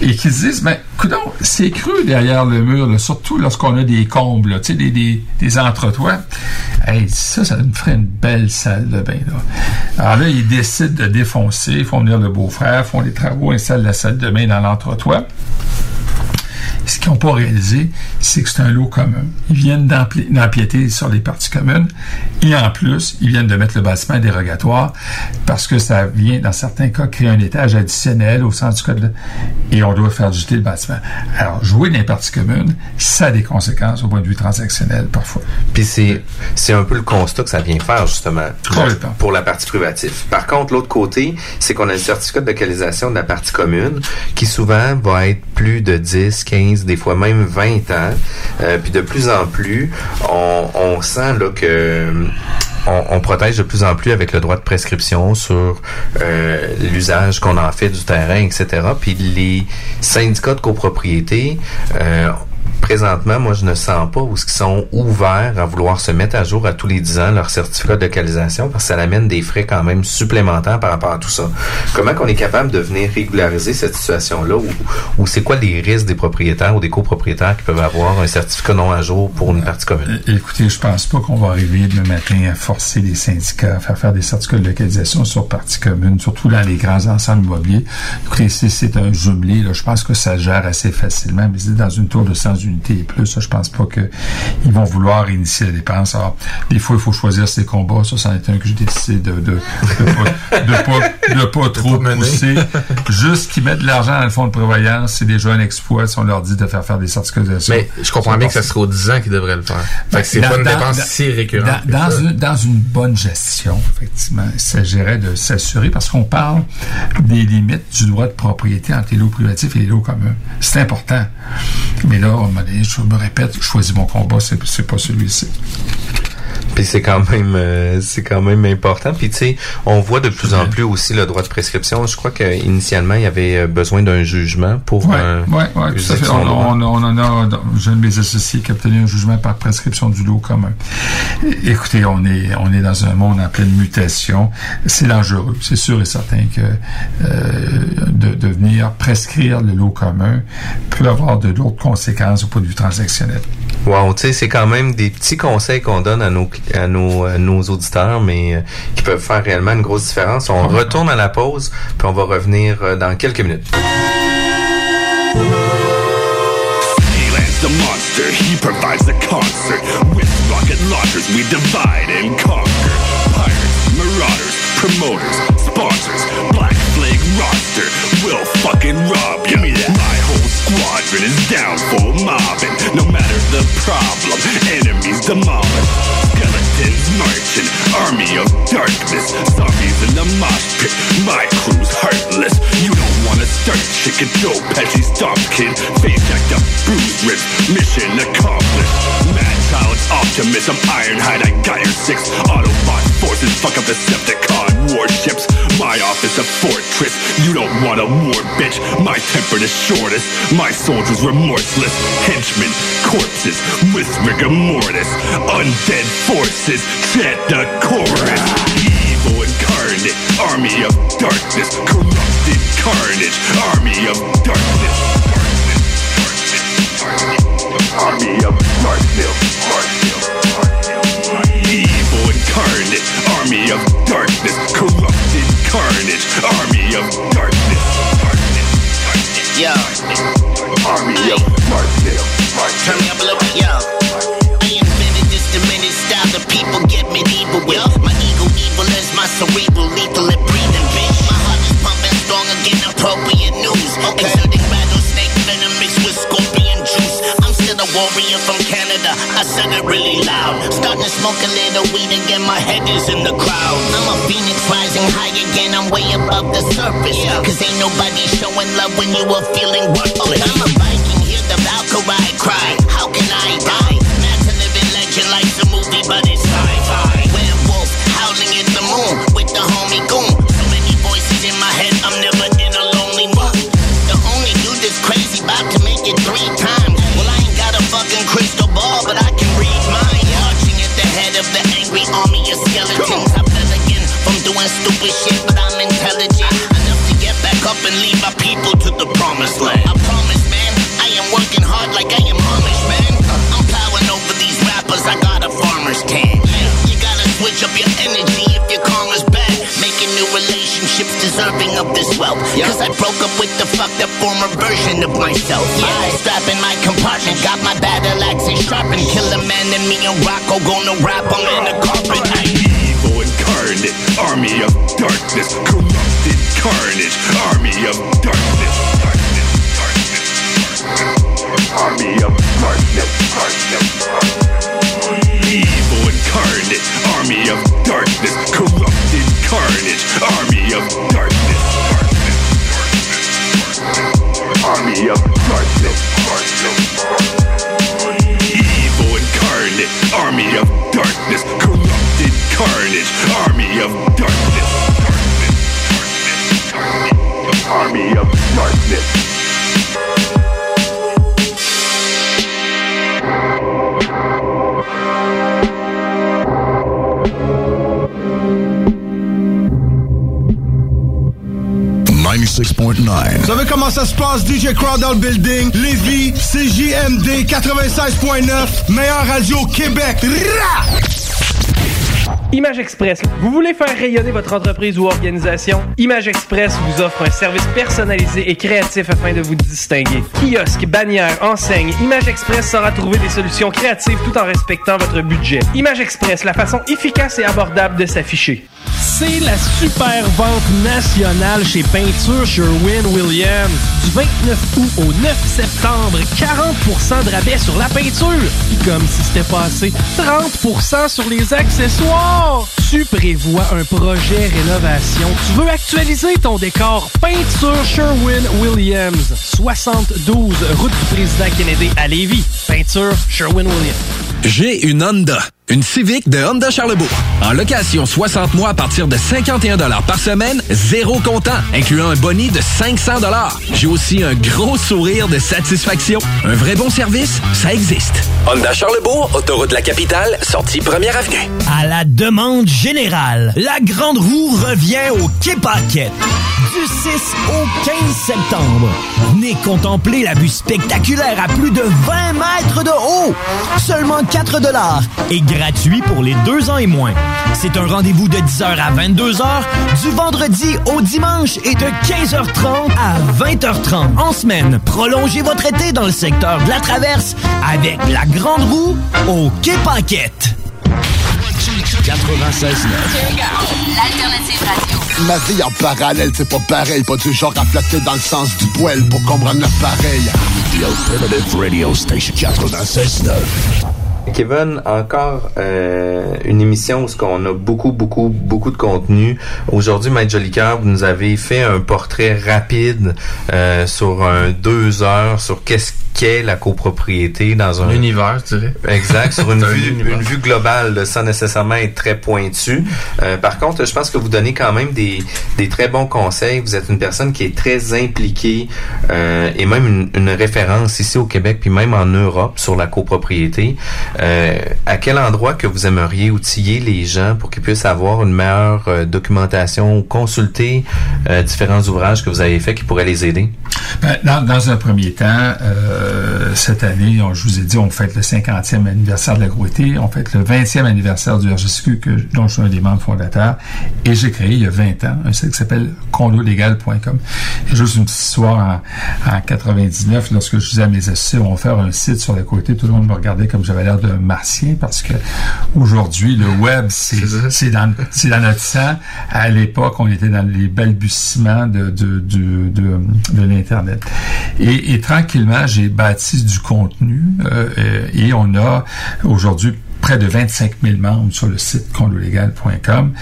et qui se disent, ben, coudonc, c'est creux derrière le mur, surtout lorsqu'on a des combles, tu sais, des, des, des entretoits. Hey, ça, ça nous ferait une belle salle de bain, là. Alors là, ils décident de défoncer, font venir le beau-frère, font les travaux, installent la salle de bain dans l'entretoit. Ce qu'ils n'ont pas réalisé, c'est que c'est un lot commun. Ils viennent d'empiéter sur les parties communes et en plus, ils viennent de mettre le bâtiment dérogatoire parce que ça vient, dans certains cas, créer un étage additionnel au centre du code et on doit faire jeter le bâtiment. Alors, jouer dans les parties communes, ça a des conséquences au point de vue transactionnel parfois. Puis c'est c'est un peu le constat que ça vient faire justement Complètement. pour la partie privative. Par contre, l'autre côté, c'est qu'on a le certificat de localisation de la partie commune qui souvent va être plus de 10, 15, des fois même 20 ans. Euh, puis de plus en plus, on, sent là que on, on protège de plus en plus avec le droit de prescription sur euh, l'usage qu'on en fait du terrain, etc. Puis les syndicats de copropriété euh, présentement, moi, je ne sens pas où ils sont ouverts à vouloir se mettre à jour à tous les 10 ans leur certificat de localisation parce que ça amène des frais quand même supplémentaires par rapport à tout ça. Comment qu'on est capable de venir régulariser cette situation-là? Ou, c'est quoi les risques des propriétaires ou des copropriétaires qui peuvent avoir un certificat non à jour pour une partie commune? É- Écoutez, je pense pas qu'on va arriver demain matin à forcer les syndicats à faire des certificats de localisation sur parties communes, surtout dans les grands ensembles immobiliers. Écoutez, si c'est un jumelé, là, je pense que ça gère assez facilement, mais c'est dans une tour de 100 unités et plus, ça, je pense pas qu'ils vont vouloir initier la dépense. Alors, des fois, il faut choisir ses combats. Ça, c'en est un que j'ai décidé de, de, de, pas, de pas, de pas trop pousser. Juste qu'ils mettent de l'argent dans le fonds de prévoyance, c'est déjà un exploit si on leur dit de faire faire des certificats de Mais je comprends bien que ça serait aux 10 ans qu'ils devraient le faire. Fait que c'est Dans- pas une dépense dans- si récurrente. Dans, une, dans une bonne gestion, effectivement, il s'agirait de s'assurer, parce qu'on parle des limites du droit de propriété entre les lots privatifs et les lots communs. C'est important. Mais là, à je me répète, je choisis mon combat, c'est pas celui-ci. Puis c'est quand même euh, c'est quand même important. Puis tu sais, on voit de plus en plus aussi le droit de prescription. Je crois qu'initialement, il y avait euh, besoin d'un jugement pour Ouais, euh, ouais, ouais, tout à fait. On, droit. on- on en a, j'ai un de mes associés qui a obtenu un jugement par prescription du lot commun. Écoutez, on est, on est dans un monde en pleine mutation. C'est dangereux. C'est sûr et certain que euh, de, de venir prescrire le lot commun peut avoir de lourdes conséquences au point de vue transactionnel. Wow, tu sais, c'est quand même des petits conseils qu'on donne à nos à nos, à nos auditeurs, mais euh, qui peuvent faire réellement une grosse différence. On retourne à la pause, puis on va revenir euh, dans quelques minutes. He lands the monster, he provides the concert. With rocket launchers, we divide and conquer. Pirates, marauders, promoters, sponsors, black flag roster. We'll fucking rob ya. My whole squadron is down for mobbing. No matter the problem, enemies demolished. Skeletons marching, army of darkness. Zombies in the mosh pit. My crew's heartless. You don't wanna start chicken Joe Pesci stomp kid. Face jacked up, bruised ribs. Mission accomplished. Mad Optimus, I'm Ironhide, I got your six Autobot forces, fuck up the Decepticon warships My office a fortress, you don't want a war, bitch. My temper the shortest, my soldiers remorseless. Henchmen, corpses, with rigor mortis. Undead forces, chant the chorus. Evil incarnate, army of darkness. Corrupted carnage, army of darkness. Army of darkness. Evil incarnate, army of darkness. Corrupted carnage, army of darkness Yo. Army of darkness Turn me up a little bit, yo. I invented this diminished style that people get medieval with. My ego evil is my cerebral, lethal at breathing, bitch. My heart is pumping strong again, appropriate news. Exerting a warrior from Canada. I said it really loud. Starting to smoke a little weed again, my head is in the crowd. I'm a phoenix rising high again, I'm way above the surface. Cause ain't nobody showing love when you are feeling worthless. I'm a Viking, hear the Valkyrie cry. Stupid shit, but I'm intelligent enough to get back up and lead my people to the promised land. I promise, man, I am working hard like I am Amish, man. I'm plowing over these rappers, I got a farmer's tan. You gotta switch up your energy if your karma's bad. Making new relationships deserving of this wealth. Cause I broke up with the fucked up former version of myself. Yeah, strap in my compartment, got my battle axe and sharpened. Kill a man and me and Rocco gonna rap him in the carpet. Evil incarnate, army of darkness Corrupted carnage, army of darkness Army of darkness Evil incarnate, army of darkness Corrupted carnage, army of darkness Army of darkness. Evil incarnate, army of darkness Corrupted carnage, army of darkness Army of darkness Vous savez comment ça se passe, DJ Crowd dans le building, Lévis, CJMD 96.9, meilleure radio Québec. Rah! Image Express. Vous voulez faire rayonner votre entreprise ou organisation? Image Express vous offre un service personnalisé et créatif afin de vous distinguer. Kiosque, bannière, enseigne, Image Express saura trouver des solutions créatives tout en respectant votre budget. Image Express, la façon efficace et abordable de s'afficher. C'est la super vente nationale chez Peinture Sherwin-Williams. Du 29 août au 9 septembre, 40% de rabais sur la peinture. Puis comme si c'était pas assez, 30% sur les accessoires. Tu prévois un projet rénovation. Tu veux actualiser ton décor. Peinture Sherwin-Williams. 72 route du président Kennedy à Lévis. Peinture Sherwin-Williams. J'ai une Honda. Une Civic de Honda Charlebourg. En location 60 mois à partir de 51 par semaine, zéro comptant, incluant un boni de 500 J'ai aussi un gros sourire de satisfaction. Un vrai bon service, ça existe. Honda Charlebourg, autoroute de la capitale, sortie première avenue. À la demande générale, la Grande Roue revient au Quai Paquette. Du 6 au 15 septembre. Venez contempler la vue spectaculaire à plus de 20 mètres de haut. Seulement 4 dollars et gratuit pour les deux ans et moins. C'est un rendez-vous de 10h à 22h, du vendredi au dimanche et de 15h30 à 20h30 en semaine. Prolongez votre été dans le secteur de la Traverse avec la Grande Roue au Quai Paquette. 96.9. L'alternative radio. Ma vie en parallèle, c'est pas pareil. Pas du genre à flatter dans le sens du poil pour comprendre l'appareil. The Alternative Radio Station 96.9. Kevin, encore euh, une émission où ce qu'on a beaucoup, beaucoup, beaucoup de contenu. Aujourd'hui, Maître Jolicoeur, vous nous avez fait un portrait rapide euh, sur un deux heures sur qu'est-ce qu'est la copropriété dans un L'univers, tu dirais. Exact, sur une un vue, univers. une vue globale, là, sans nécessairement être très pointu. Euh, par contre, je pense que vous donnez quand même des, des très bons conseils. Vous êtes une personne qui est très impliquée euh, et même une, une référence ici au Québec, puis même en Europe sur la copropriété. Euh, à quel endroit que vous aimeriez outiller les gens pour qu'ils puissent avoir une meilleure documentation ou consulter différents ouvrages que vous avez faits qui pourraient les aider? Ben, dans, dans un premier temps, euh, cette année, on- je vous ai dit, on fête le 50e anniversaire de l'agroété, on fête le 20e anniversaire du RGCQ, que, dont je suis un des membres fondateurs, et j'ai créé il y a 20 ans un site qui s'appelle condolégal.com. Juste une petite histoire en, en 99, lorsque je disais à mes associés, on va faire un site sur l'agroété, tout le monde me regardait comme j'avais l'air d'un martien, parce que aujourd'hui, le web, c'est dans, notre sang. À l'époque, on était dans les balbutiements de, de, de, de, de l'Internet. Et, et tranquillement, j'ai bâti du contenu euh, et on a aujourd'hui près de 25 000 membres sur le site condolégal.com.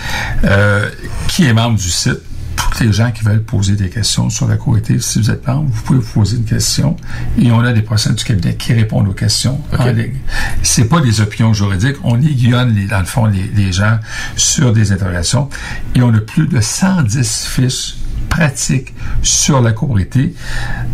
Euh, qui est membre du site? Toutes les gens qui veulent poser des questions sur la courité, si vous êtes membre, vous pouvez vous poser une question et on a des professionnels du cabinet qui répondent aux questions en ligne. C'est pas des opinions juridiques, on aiguillonne les, dans le fond les, les gens sur des interrogations et on a plus de 110 fiches pratiques sur la copropriété.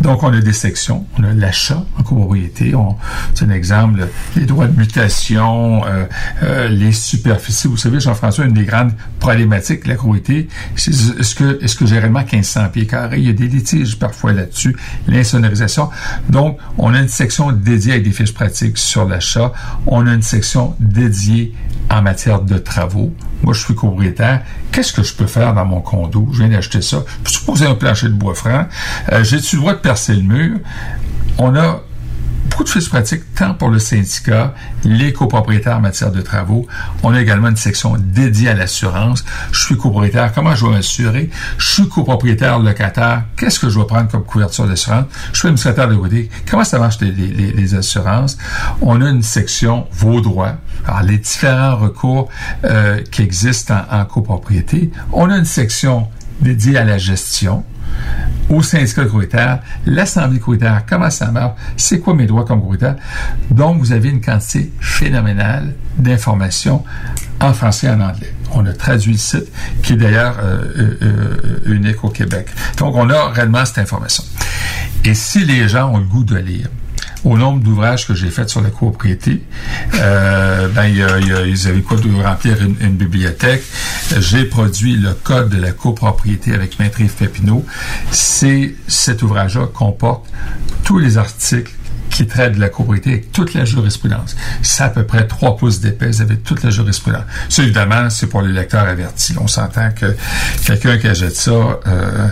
Donc, on a des sections. On a l'achat en copropriété. On, c'est un exemple, les droits de mutation, euh, euh, les superficies. Vous savez, Jean-François, une des grandes problématiques la copropriété, c'est est-ce que, est-ce que j'ai réellement 1500 pieds carrés? Il y a des litiges parfois là-dessus. L'insonorisation. Donc, on a une section dédiée avec des fiches pratiques sur l'achat. On a une section dédiée en matière de travaux. Moi, je suis propriétaire. Qu'est-ce que je peux faire dans mon condo? Je viens d'acheter ça. Peux-tu poser un plancher de bois franc? Euh, J'ai-tu le droit de percer le mur? On a beaucoup de fiches pratiques, tant pour le syndicat, les copropriétaires en matière de travaux. On a également une section dédiée à l'assurance. Je suis copropriétaire, comment je vais m'assurer? Je suis copropriétaire locataire, qu'est-ce que je vais prendre comme couverture d'assurance? Je suis administrateur de côté, comment ça marche les, assurances? On a une section vos droits. Alors, les différents recours euh, qui existent en, en copropriété. On a une section dédiée à la gestion au syndicat couritaire, l'assemblée couritaire, comment ça marche, c'est quoi mes droits comme couritaire. Donc, vous avez une quantité phénoménale d'informations en français et en anglais. On a traduit le site, qui est d'ailleurs euh, euh, euh, unique au Québec. Donc, on a réellement cette information. Et si les gens ont le goût de lire, au nombre d'ouvrages que j'ai faits sur la copropriété, euh, ben, ils avaient quoi de remplir une, une bibliothèque. J'ai produit le code de la copropriété avec Maître Yves Papineau. C'est, cet ouvrage-là comporte tous les articles qui traitent de la copropriété avec toute la jurisprudence. C'est à peu près 3 pouces d'épaisse avec toute la jurisprudence. Ça, évidemment, c'est pour les lecteurs avertis. On s'entend que quelqu'un qui achète ça, euh,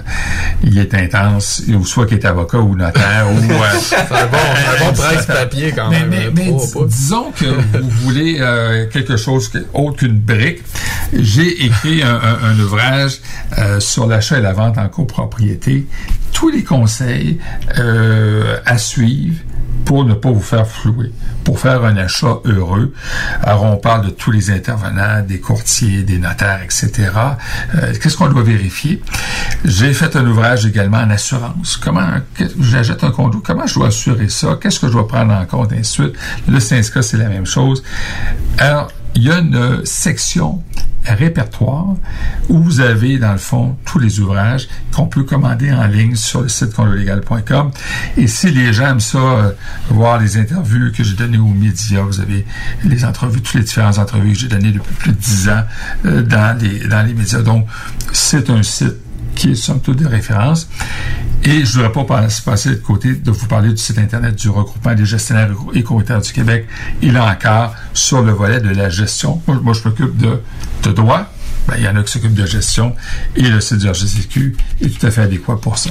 il est intense, ou soit qu'il est avocat ou notaire, ou... euh, C'est un bon, un bon presse-papier quand mais, même. mais- mais trois dis- disons que vous voulez euh, quelque chose que- autre qu'une brique. J'ai écrit un, un- un ouvrage euh, sur l'achat et la vente en copropriété. Tous les conseils euh, à suivre pour ne pas vous faire flouer, pour faire un achat heureux. Alors, on parle de tous les intervenants, des courtiers, des notaires, etc. Euh, Qu'est-ce qu'on doit vérifier? J'ai fait un ouvrage également en assurance. Comment, j'achète un condo, comment je dois assurer ça? Qu'est-ce que je dois prendre en compte? Et. Le syndicat, c'est la même chose. Alors, il y a une section répertoire où vous avez, dans le fond, tous les ouvrages qu'on peut commander en ligne sur le site condolégal.com. Et si les gens aiment ça, euh, voir les interviews que j'ai données aux médias, vous avez les entrevues, toutes les différentes entrevues que j'ai données depuis plus de dix ans euh, dans, les, dans les médias. Donc, c'est un site qui est somme toute de référence. Et je ne voudrais pas passer, de côté de vous parler du site Internet du regroupement des gestionnaires et courtiers du Québec. Et là encore, sur le volet de la gestion, moi, moi, je m'occupe de, de droit. Ben, il y en a qui s'occupent de gestion et le site du RGCQ est tout à fait adéquat pour ça.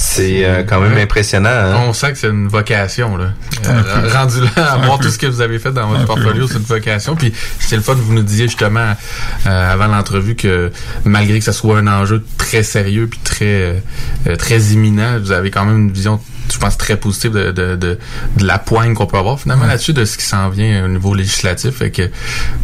C'est euh, quand même impressionnant. Hein? On sent que c'est une vocation, là. Un Euh, rendu là, à voir tout ce que vous avez fait dans votre Un portfolio, c'est une vocation. Puis c'est le fun, vous nous disiez justement euh, avant l'entrevue que malgré que ce soit un enjeu très sérieux puis très euh, très imminent, vous avez quand même une vision je pense, très positif de, de, de, de la poigne qu'on peut avoir finalement là-dessus, de ce qui s'en vient au niveau législatif. Fait que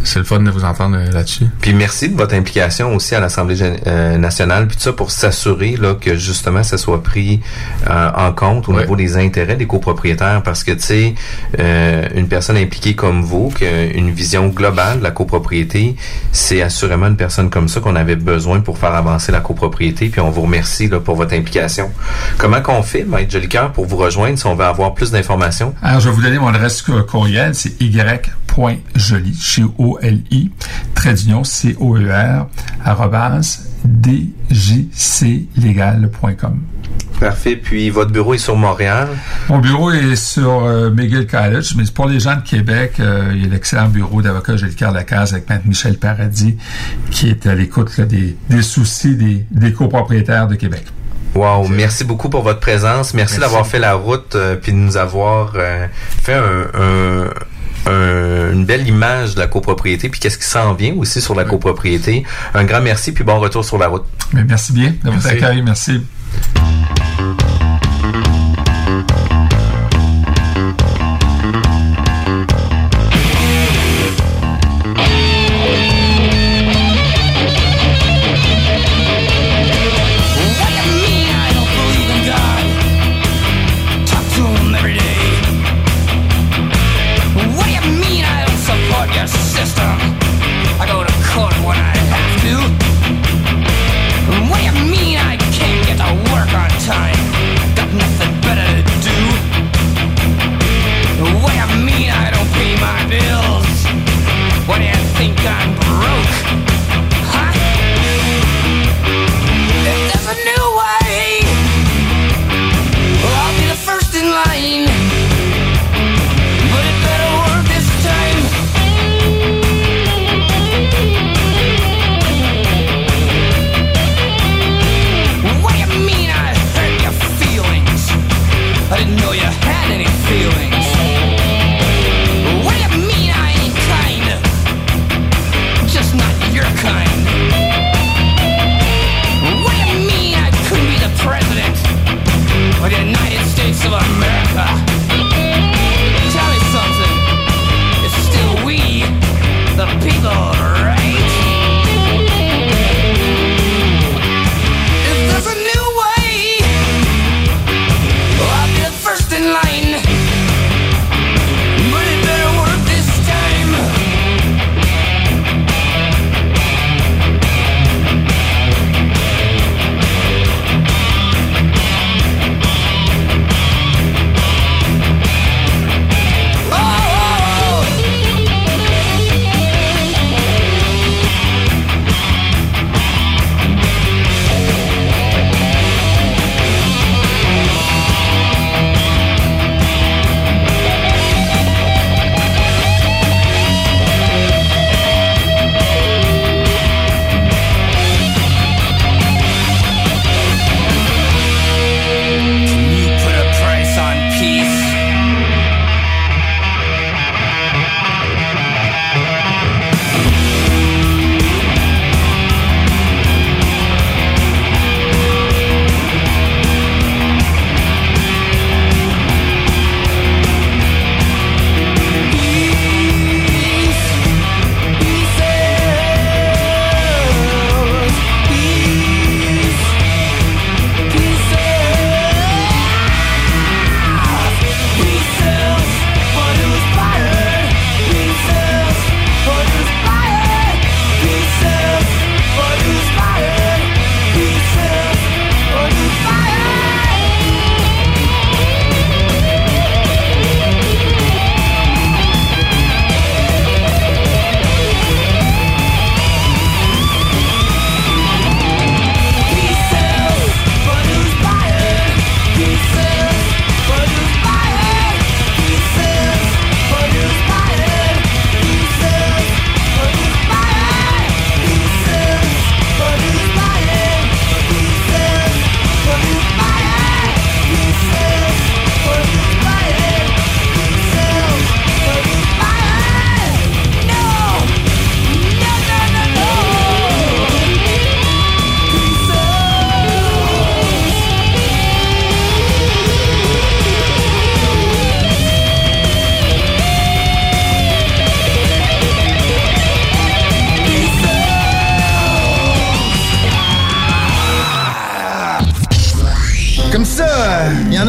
c'est le fun de vous entendre euh, là-dessus. Puis merci de votre implication aussi à l'Assemblée euh, nationale, puis tout ça pour s'assurer là que justement ça soit pris euh, en compte au niveau des intérêts des copropriétaires, parce que tu sais euh, une personne impliquée comme vous, qui a une vision globale de la copropriété, c'est assurément une personne comme ça qu'on avait besoin pour faire avancer la copropriété. Puis on vous remercie là pour votre implication. Comment qu'on fait, Maître Jolicoeur, pour vous rejoindre si on veut avoir plus d'informations? Alors, je vais vous donner mon adresse co- courriel, c'est y.joli, chez O-L-I, d'union, C-O-E-R, djclegal.com. Parfait. Puis votre bureau est sur Montréal? Mon bureau est sur euh, McGill College, mais pour les gens de Québec, euh, il y a l'excellent bureau d'avocat Gélicaire Lacaze avec Maître Michel Paradis, qui est à l'écoute des, des soucis des, des copropriétaires de Québec. Wow, merci beaucoup pour votre présence. Merci, Merci. d'avoir fait la route euh, puis de nous avoir euh, fait un, un- un- une belle image de la copropriété puis qu'est-ce qui s'en vient aussi sur la copropriété. Un grand merci puis bon retour sur la route. Mais merci bien de votre accueil. Merci.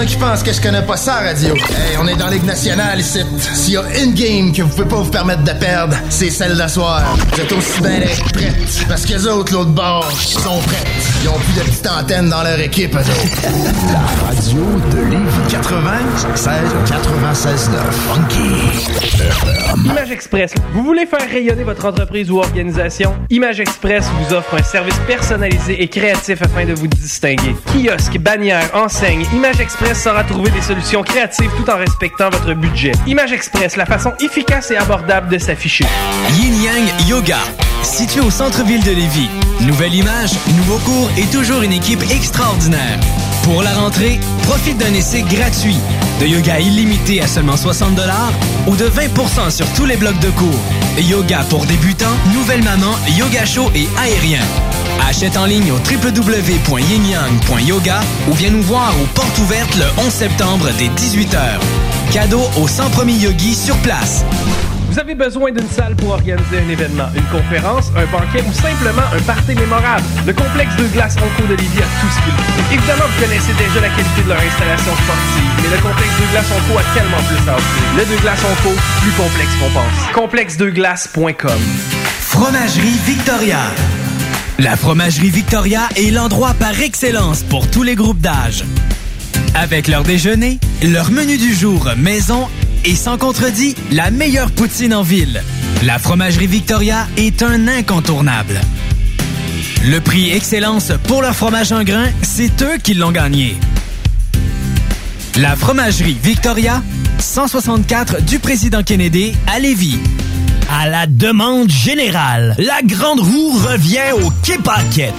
A qui pensent que je connais pas ça, radio. Hey, on est dans Ligue nationale ici. S'il y a une game que vous pouvez pas vous permettre de perdre, c'est celle d'asseoir. Vous êtes aussi bien prêtes. Parce que les autres, l'autre bord, sont prêtes. Ils ont plus de petites antennes dans leur équipe, eux autres. La radio de Lévis 96 96 9 Funky. Image Express. Vous voulez faire rayonner votre entreprise ou organisation? Image Express vous offre un service personnalisé et créatif afin de vous distinguer. Kiosque, bannière, enseigne, Image Express saura trouver des solutions créatives tout en respectant votre budget. Image Express, la façon efficace et abordable de s'afficher. Yin Yang Yoga, situé au centre-ville de Lévis. Nouvelle image, nouveau cours et toujours une équipe extraordinaire. Pour la rentrée, profite d'un essai gratuit, de yoga illimité à seulement 60 ou de 20% sur tous les blocs de cours. Yoga pour débutants, nouvelle maman, yoga chaud et aérien. Achète en ligne au www.yinyang.yoga ou viens nous voir aux portes ouvertes le 11 septembre dès 18h. Cadeau aux 100 premiers yogis sur place. Vous avez besoin d'une salle pour organiser un événement, une conférence, un banquet ou simplement un party mémorable. Le complexe de glace Onco de Lévis a tout ce qu'il faut. Évidemment, vous connaissez déjà la qualité de leur installation sportive, mais le complexe de glace Onco a tellement plus à offrir. Le de glace Onco, plus complexe qu'on pense. Complexedeglace.com Fromagerie Victoria. La Fromagerie Victoria est l'endroit par excellence pour tous les groupes d'âge. Avec leur déjeuner, leur menu du jour maison et sans contredit, la meilleure poutine en ville. La Fromagerie Victoria est un incontournable. Le prix Excellence pour leur fromage en grain, c'est eux qui l'ont gagné. La Fromagerie Victoria, 164 du Président Kennedy à Lévis. À la demande générale, la Grande Roue revient au Paquette.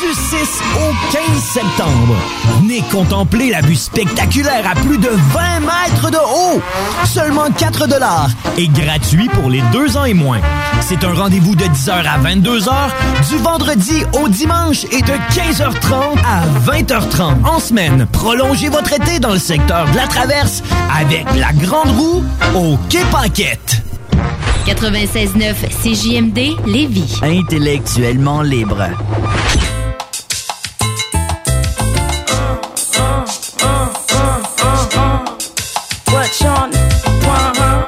Du 6 au 15 septembre. Venez contempler la vue spectaculaire à plus de 20 mètres de haut. Seulement 4 dollars et gratuit pour les deux ans et moins. C'est un rendez-vous de 10h à 22h du vendredi au dimanche et de 15h30 à 20h30 en semaine. Prolongez votre été dans le secteur de la Traverse avec la Grande Roue au Quai Paquette. 96.9 CJMD Lévis. Intellectuellement libre. Uh-huh.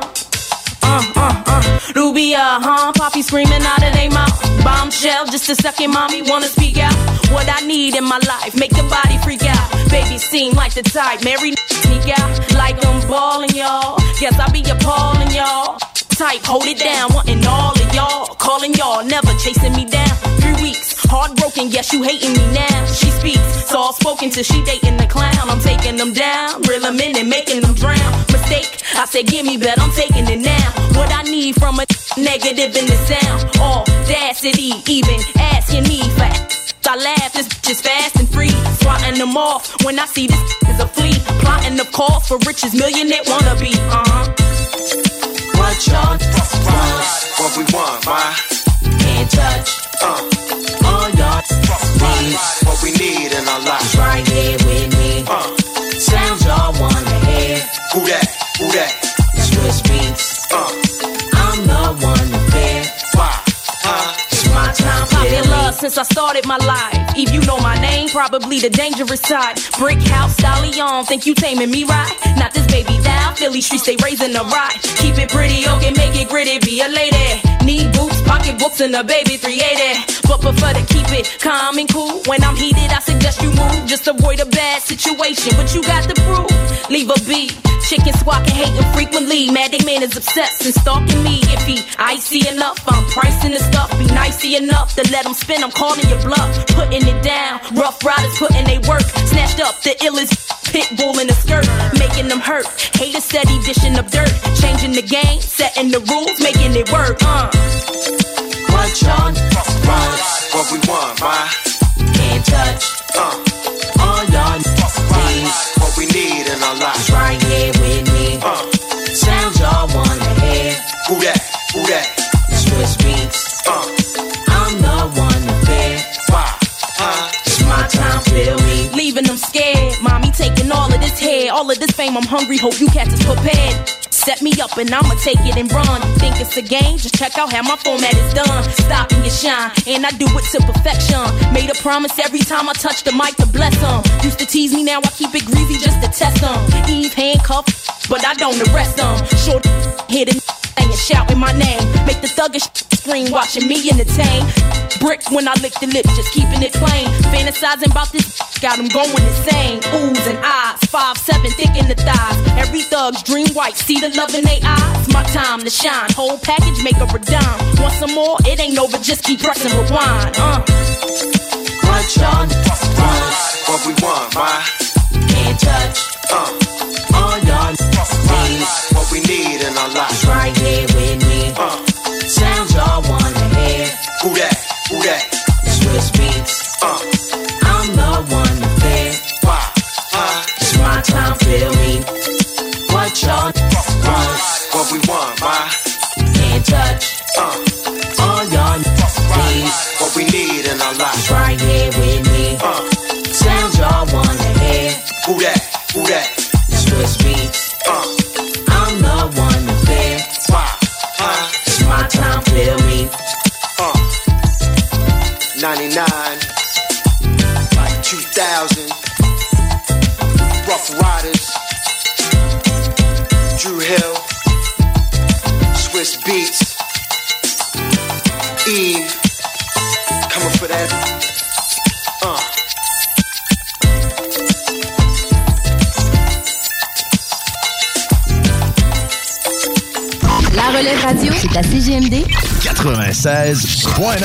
Uh, uh, uh. Rubia, huh? Poppy screaming out of their mouth. Bombshell, just a second, mommy wanna speak out? What I need in my life, make the body freak out. Baby seem like the type, Mary sneak out. Like I'm balling, y'all. Guess I be appalling, y'all. Type, hold it down, wanting all of y'all. Calling y'all, never chasing me down. Three weeks, heartbroken, yes, you hating me now. She speaks, soft spoken till she dating the clown. I'm taking them down, reel them in and making them drown. Mistake, I said, give me, bet I'm taking it now. What I need from a negative in the sound. Audacity, even asking me for I laugh, this bitch fast and free. Swatting them off when I see this is a flea. Plotting the call for riches, millionaire wanna be. Uh huh. What y'all? What we want, why? Can't touch. Uh, probably the dangerous side. Brick house, stallion, think you taming me right? Not this baby down, Philly streets, they raising the ride. Keep it pretty, okay, make it gritty, be a lady. Need boots, pocket books, and a baby 380. But prefer to keep it calm and cool. When I'm heated, I suggest you move. Just avoid a bad situation, but you got the proof. Leave a beat. Chicken squawking, hating frequently. Mad man is obsessed and stalking me. If he icy enough, I'm pricing the stuff. Be nicey enough to let him spin. I'm calling your bluff, putting it down. Rough riders putting they work. Snatched up the illest pit bull in the skirt, making them hurt. Haters steady dishing up dirt, changing the game, setting the rules, making it work. Uh. What y'all want? What we want, why? Can't touch. Uh, All y'all need what we need in our lives. right here with me. Uh, Sounds y'all wanna hear. Who that? All of this fame. I'm hungry, hope you cats is prepared. Set me up and I'ma take it and run. Think it's a game? Just check out how my format is done. Stop and you shine, and I do it to perfection. Made a promise every time I touch the mic to bless them. Used to tease me, now I keep it greasy just to test them. Eve handcuffed, but I don't arrest them. Short hit and and you shouting my name. Make the thuggish scream, watching me entertain. Bricks when I lick the lips, just keeping it plain. Fantasizing about this, got them going insane. Oohs and eyes, five seven, thick in the thighs. Every thug's dream white, see the love in they eyes. My time to shine, whole package make up a dime. Want some more? It ain't over, just keep pressing rewind. Uh. What y'all? What we want, why? Can't touch. Uh. We need in our lives. Right here with me. Uh. Sounds y'all wanna hear. Who that? Who that? Swiss beats. Uh. I'm the one to fear. Why? Huh? It's my time, feel me. What y'all want? What we want, why? Can't touch. Uh. All y'all need. What we need in our lives. right here with me. Uh. Sounds y'all wanna hear. Who that? Who that? Beats. Eve. Coming for that. Uh. La relève radio, c'est à CGMD 96.9,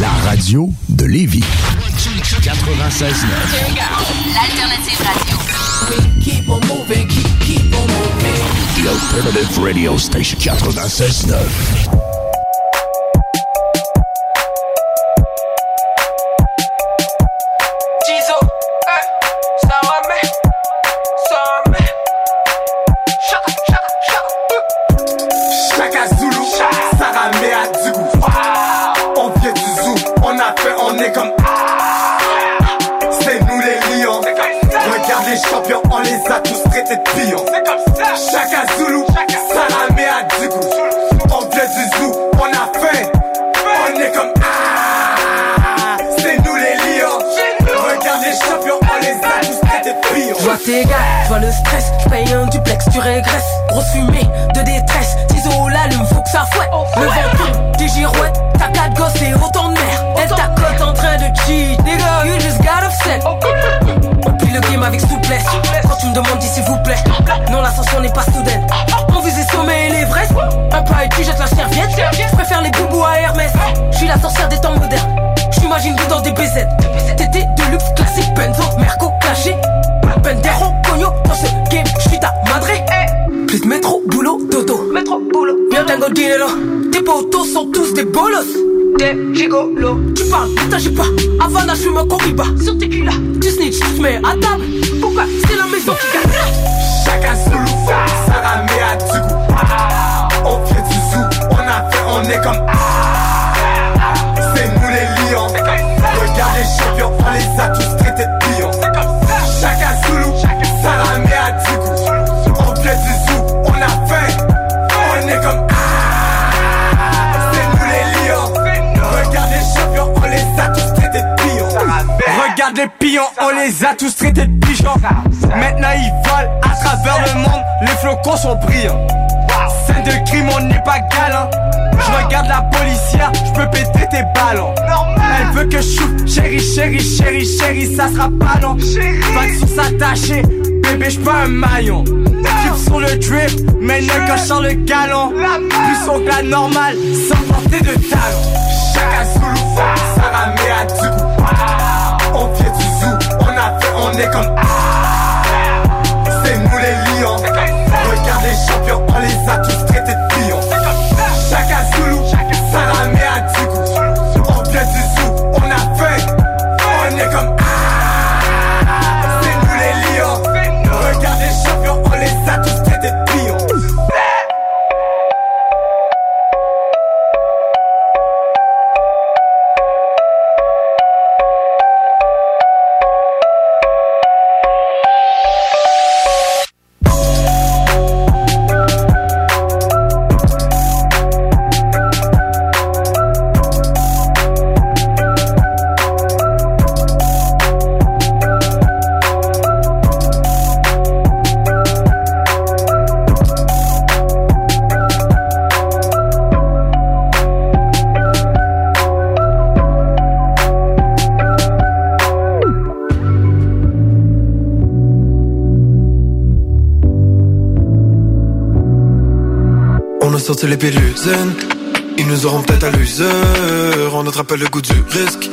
la radio de Lévis. 96.9. L'alternative radio. Keep on moving, keep, moving. The Alternative Radio Station 96.9. Jizo, eh, ça va, mais, ça va, mais. Chaka, chaka, chaka. Chaka Zulu, Sarah Mea Dugou. On vient du zoo, on a fait, on est comme ah. C'est nous les lions. Regarde les champions, on les a tous traités de pions. Chaka Zulu, Sarah Mea Dugou. On vient du zoo, on a fait, on est comme ah. C'est nous les lions. Regarde les champions, on les a tous traités de pions. Je vois tes gars, je vois le stress, je paye un duplex, tu régresses. Grosse fumée de détresse, ciseaux l'allume, faut que ça fouette. Le vent tourne, des girouettes, t'as quatre gosses et autant de merde. Elle ta cote en train de cheat, nigga, you just got upset. Le game avec souplesse, quand tu me demandes dis s'il vous plaît. Non, l'ascension n'est pas soudaine. On vise les sommets et l'Everest. Un pas et tu jettes la serviette. Je préfère les boubous à Hermès. Je suis la sorcière des temps modernes. Je m'imagine dedans des BZ. TT de luxe classique, Benzo, Merco, caché. Pendero, cogno, dans ce game, je suis ta madré. Plus métro, boulot, dodo. Métro, boulot. Yo tengo dinero. Tes potos sont tous des bolos. Des gigolos. Tu parles, j'ai pas. Havana, je suis un coriba. Sur là. Tu snitch, tu mets à table. Pourquoi? C'est la maison qui gagne. Chaka Zulu, Sarah Mea Dugou. On vient du zoo, on a fait, on est comme ah. C'est nous les lions. Regarde les champions, on les a tous traités de pions. Les pions, on les a tous traités de pigeons. Maintenant ils volent à travers le monde, les flocons sont brillants. Scène de crime, on n'est pas galant. Je regarde la policière, je peux péter tes ballons. Elle veut que je souffle, chérie, chérie, chérie, chérie, ça sera pas long. Pas de sous s'attacher, bébé, je pas un maillon. Drip sur le drip, quand je sors le galon. Plus son que la normale, sans porter de talons. Chaka Zulu, a fait, on sorti les pieds de l'usine. Ils nous auront peut-être à l'usure. On attrape le goût du risque.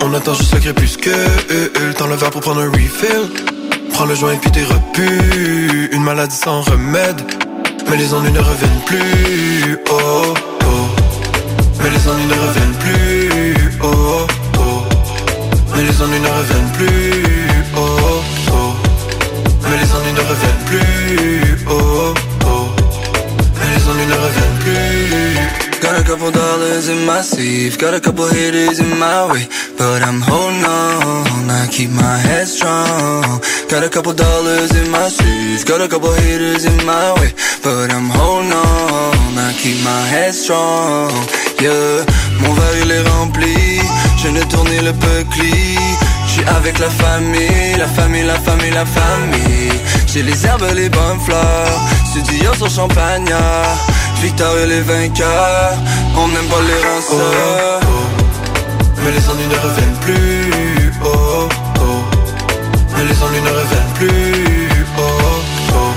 On attend juste le crépuscule. Le temps le verre pour prendre un refill. Prends le joint et puis t'es repu. Une maladie sans remède. Mais les ennuis ne reviennent plus. Oh, oh. Mais les ennuis ne reviennent plus. Oh, oh. Mais les ennuis ne reviennent plus. Oh, oh. Mais les ennuis ne reviennent plus. Dollars in my sleeve, got a couple hitters in my way, but I'm holding on. I keep my head strong. Got a couple dollars in my sleeve, got a couple hitters in my way, but I'm holding on. I keep my head strong. Yeah, mon verre il est rempli, je ne tourner le peucli. J'suis avec la famille, la famille, la famille, la famille. J'ai les herbes, les bonnes fleurs, studio sur champagne. Victor et les vainqueurs, on n'aime pas les rinceurs. Mais les ennuis ne reviennent plus. Oh, oh. Mais les ennuis ne reviennent plus. Oh, oh.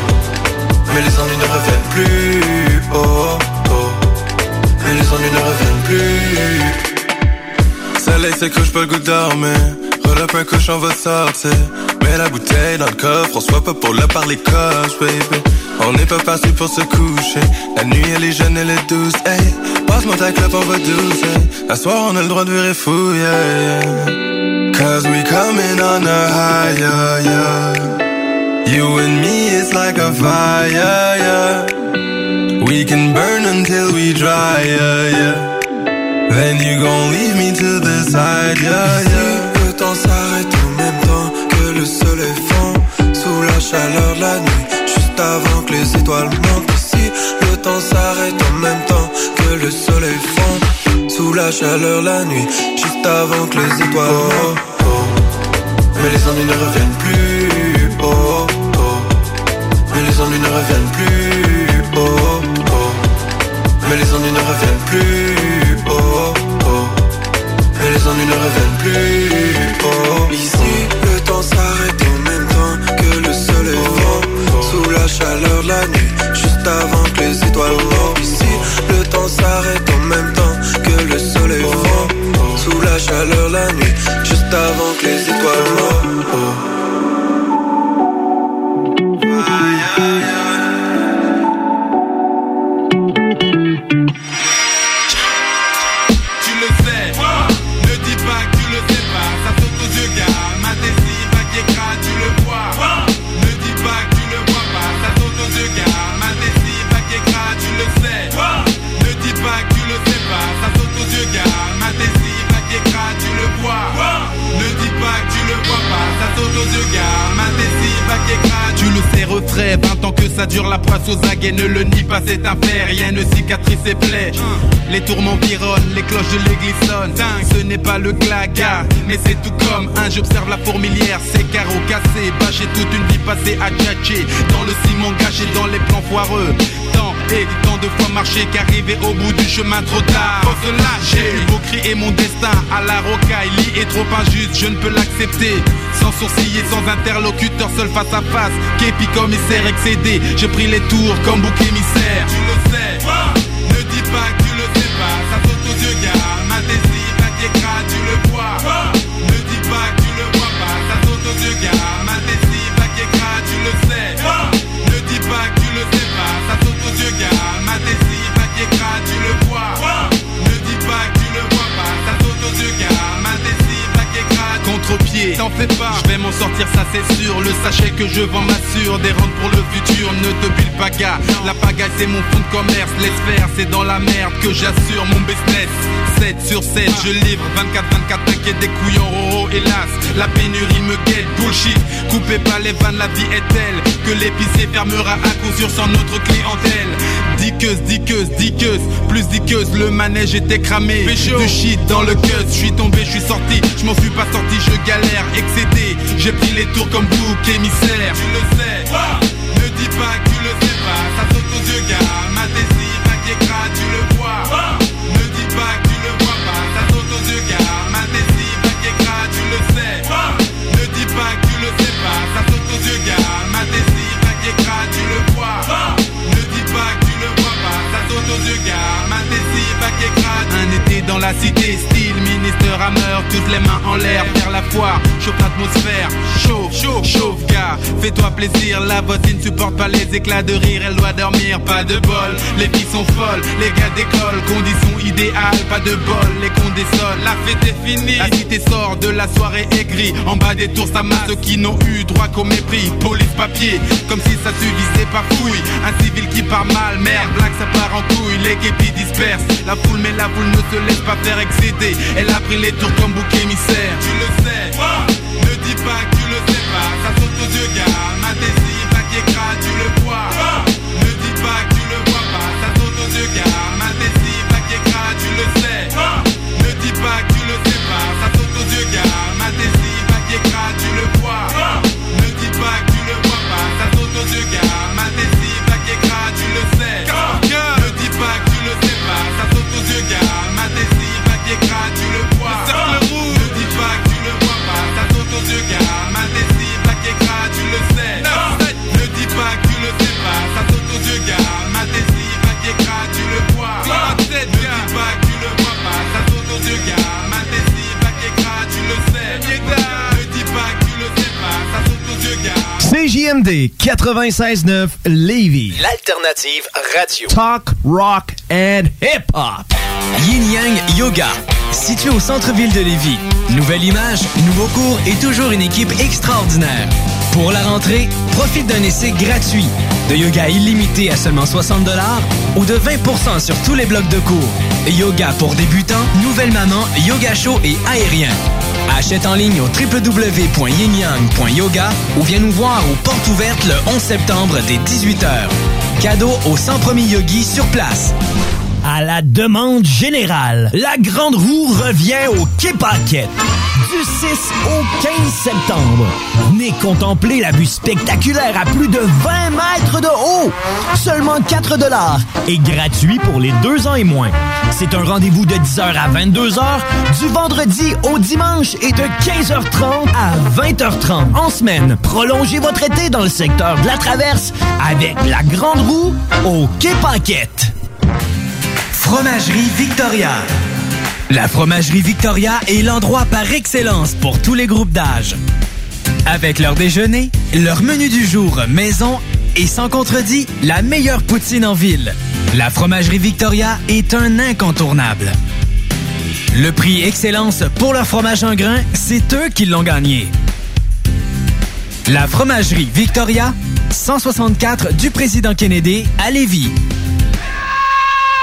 Mais les ennuis ne reviennent plus. Oh, oh. Mais les ennuis ne reviennent plus. Soleil se couche, pas le goût dormir. Roll up un cochon va sortir. Mets la bouteille dans le coffre, on soit pas pour le parler coche, baby. On n'est pas parti pour se coucher. La nuit elle est jeune, elle est douce. Hey, passe-moi ta clope, on va douce. Hey. La soir, on a le droit de virer fou, yeah, yeah. Cause we coming on a high, yeah, yeah. You and me, it's like a fire, yeah. We can burn until we dry, yeah, yeah. Then you gon' leave me to the side, yeah, yeah. Le temps s'arrête en même temps que le soleil fond Sous la chaleur de la nuit avant que les étoiles montent ici. Le temps s'arrête en même temps que le soleil fond. Sous la chaleur la nuit Juste avant que les étoiles oh, oh. Mais les ennuis ne reviennent plus. Oh, oh. Mais les ennuis ne reviennent plus. Oh, oh. Mais les ennuis ne reviennent plus. Oh, oh. Mais les ennuis ne reviennent plus. Oh, Ici, chaleur de la nuit, juste avant que les étoiles montent Ici, le temps s'arrête en même temps que le soleil Sous la chaleur de la nuit, juste avant que les étoiles montent ça dure la poisse aux aguets, ne le nie pas, c'est un fait, rien ne cicatrice et plaie. Les tourments vironnent, les cloches de l'église sonnent. Dingue, ce n'est pas le claga, mais c'est tout comme un. J'observe la fourmilière, ses carreaux cassés, bâché toute une vie passée à tchatcher. Dans le ciment gâché, dans les plans foireux. Tant et tant de fois marché qu'arriver au bout du chemin trop tard. Faut se lâcher, vos cris et mon destin à la rocaille. Lit est trop injuste, je ne peux l'accepter. Sans sourciller, sans interlocuteur, seul face à face. Képi commissaire excédé, je pris les tours comme bouc émissaire. Tu le sais, ne dis pas que tu le sais pas, ça saute aux yeux gars, ma désir, ma Pas, je vais m'en sortir, ça c'est sûr. Le sachet que je vends m'assure des rentes pour le futur. Ne te bulle pas, gars. La pagaille, c'est mon fonds de commerce. Laisse faire, c'est dans la merde que j'assure mon business. 7 sur 7, je livre 24-24, t'inquiète des couillons, roro, hélas. La pénurie me guette, bullshit. Coupez pas les vannes, la vie est telle que l'épicier fermera à coup sûr sans notre clientèle. Diqueuse, diqueuse, diqueuse, plus diqueuse, le manège était cramé. Du shit dans le cuz, je suis tombé, je suis sorti, je m'en suis pas sorti, je galère, j'ai pris les tours comme bouc émissaire. Tu le sais, ne dis pas que tu le sais pas. Ça saute aux yeux gars, ma désir, ma guégra, tu le vois. Ne dis pas que tu le vois pas. Ça saute aux yeux gars, ma désir, ma guégra, tu le sais. Ne dis pas que tu le sais pas. Ça saute aux yeux gars, ma désir, ma guégra, tu le vois. Ne dis pas que tu le vois pas. Ça saute aux yeux gars, ma désir, ma guégra, Un été dans la cité, toutes les mains en l'air, faire la foire, chauffe l'atmosphère, chauffe, chauffe, chauffe, gars, fais-toi plaisir, la voisine supporte pas les éclats de rire, elle doit dormir, pas de bol, les filles sont folles, les gars d'école, conditions idéales, pas de bol, les cons désolent, la fête est finie, la cité sort de la soirée aigrie, en bas des tours ça masse ceux qui n'ont eu droit qu'au mépris, police papier, comme si ça suffisait pas fouille, un civil qui part mal, merde, blague ça part en couille, les guépis dispersent, la foule mais la foule ne se laisse pas faire exciter, elle a pris les tours comme bouc émissaire, tu le sais, ne dis pas que tu le sais pas, ça saute aux yeux gars, CJMD 96.9 Lévis. L'alternative radio. Talk, rock and hip-hop. Yin Yang Yoga, situé au centre-ville de Lévis. Nouvelle image, nouveau cours et toujours une équipe extraordinaire. Pour la rentrée, profite d'un essai gratuit, de yoga illimité à seulement 60 ou de 20% sur tous les blocs de cours. Yoga pour débutants, nouvelle maman, yoga chaud et aérien. Achète en ligne au www.yinyang.yoga ou viens nous voir aux portes ouvertes le 11 septembre dès 18h. Cadeau aux 100 premiers yogis sur place. À la demande générale, la Grande Roue revient au Paquette. Du 6 au 15 septembre. Venez contempler la vue spectaculaire à plus de 20 mètres de haut. Seulement 4 dollars et gratuit pour les deux ans et moins. C'est un rendez-vous de 10h à 22h du vendredi au dimanche et de 15h30 à 20h30 en semaine. Prolongez votre été dans le secteur de la Traverse avec la Grande Roue au Quai Paquette. Fromagerie Victoria. La Fromagerie Victoria est l'endroit par excellence pour tous les groupes d'âge. Avec leur déjeuner, leur menu du jour maison et sans contredit, la meilleure poutine en ville. La Fromagerie Victoria est un incontournable. Le prix Excellence pour leur fromage en grain, c'est eux qui l'ont gagné. La Fromagerie Victoria, 164 du Président Kennedy à Lévis.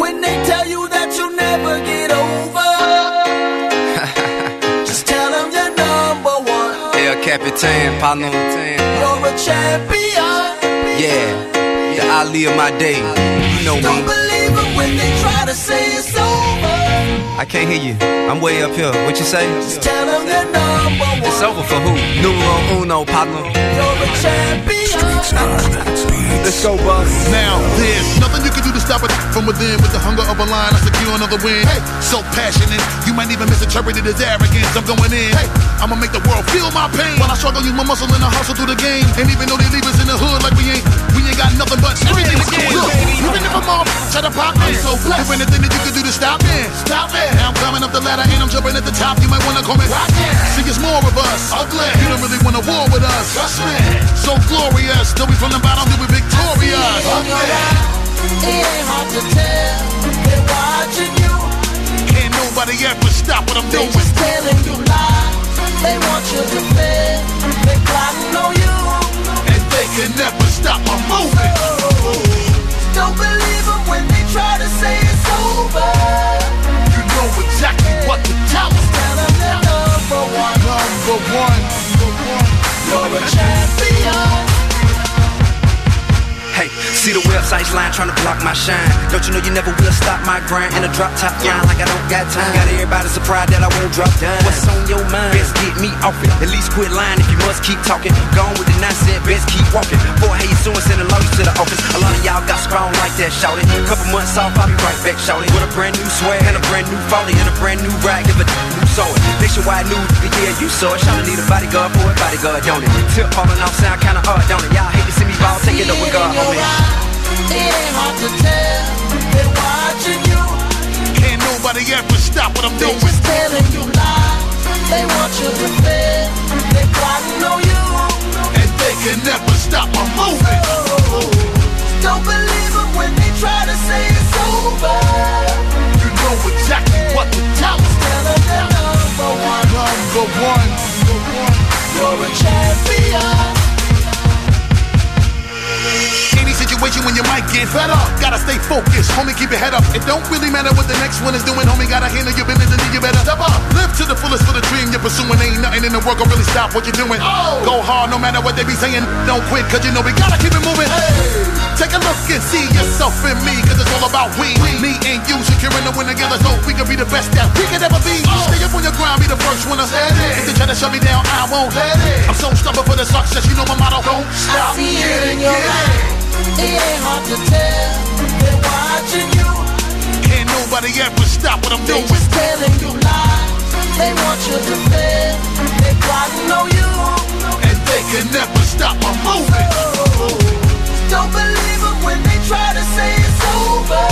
When they tell you that you'll never get over, just tell them you're number one. El Capitan, partner on the team. You're a champion. Yeah, the Ali of my day. You know Don't me. believe it when they try to say it's over. I can't hear you. I'm way up here. What you say? Just tell them you're number one. It's over for who? Numero uno, partner. You're a champion. Let's go. Now, there's nothing you can do to stop it from within with the hunger of a lion. I secure another win. Hey, so passionate, you might even misinterpret it as arrogance. I'm going in. Hey, I'ma make the world feel my pain. While I struggle, use my muscle and I hustle through the game. And even though they leave us in the hood like we ain't, we ain't got nothing but everything to give. Look, even if I'm off, try to pop me. So blessed. If anything that you can do to stop me, stop me. Now I'm climbing up the ladder and I'm jumping at the top. You might wanna call me Rocket. See, it's more of us. Ugly. You don't really want a war with us. Trust me. So glorious. Though we from the bottom, we be victorious. It ain't hard to tell. They're watching you. Can't nobody ever stop what I'm They doing. just telling you lies. They want you to fail. They plotting on you. And they can never stop my movement. Oh. Don't believe them when they try to say it's over. You know exactly what to tell them. Tell them they're number one. Number one. You're a champion. See the websites line trying to block my shine. Don't you know you never will stop my grind in a drop top line like I don't got time. Got everybody surprised that I won't drop down. What's on your mind? Best get me off it. At least quit lying if you must keep talking. Gone with the nonsense, best keep walking. Boy, hey, soon sending lawyers to the office. A lot of y'all got strong like that, shouting. Couple months off, I'll be right back, shouting. With a brand new swag and a brand new folly and a brand new rag. Give a who saw it. Nationwide news, year you saw it. Shouting need a bodyguard for a bodyguard, don't it? Tip falling off sound kinda hard, don't it? Y'all hate to see me ball, take it up with God, homie. It ain't hard to tell. They're watching you. Can't nobody ever stop what I'm They doing. just telling you lies. They want you to fail. They plotting on you. And they can never stop my movement. Oh, don't believe them when they try to say it's over. You know exactly what to tell them. Tell them they're number one. Number one. You're a champion. Situation when you might get fed up, gotta stay focused, homie. Keep your head up. It don't really matter what the next one is doing, homie. Gotta handle your business and you better step up. Live to the fullest for the dream you're pursuing. Ain't nothing in the world gonna really stop what you're doing. Oh. Go hard no matter what they be saying. Don't quit, cause you know we gotta keep it moving. Hey. Take a look and see yourself in me, cause it's all about we. Me and you securing the win together so we can be the best that we can ever be. Oh. Stay up on your grind, be the first one to If they try to shut me down, I won't let it. I'm so stubborn for the success, you know my motto. Don't I stop. see it in your eyes. It ain't hard to tell. They're watching you. Can't nobody ever stop what I'm They doing. just telling you lies. They want you to fail. They plotting on you. And they can never stop my movement. Don't believe them when they try to say it's over.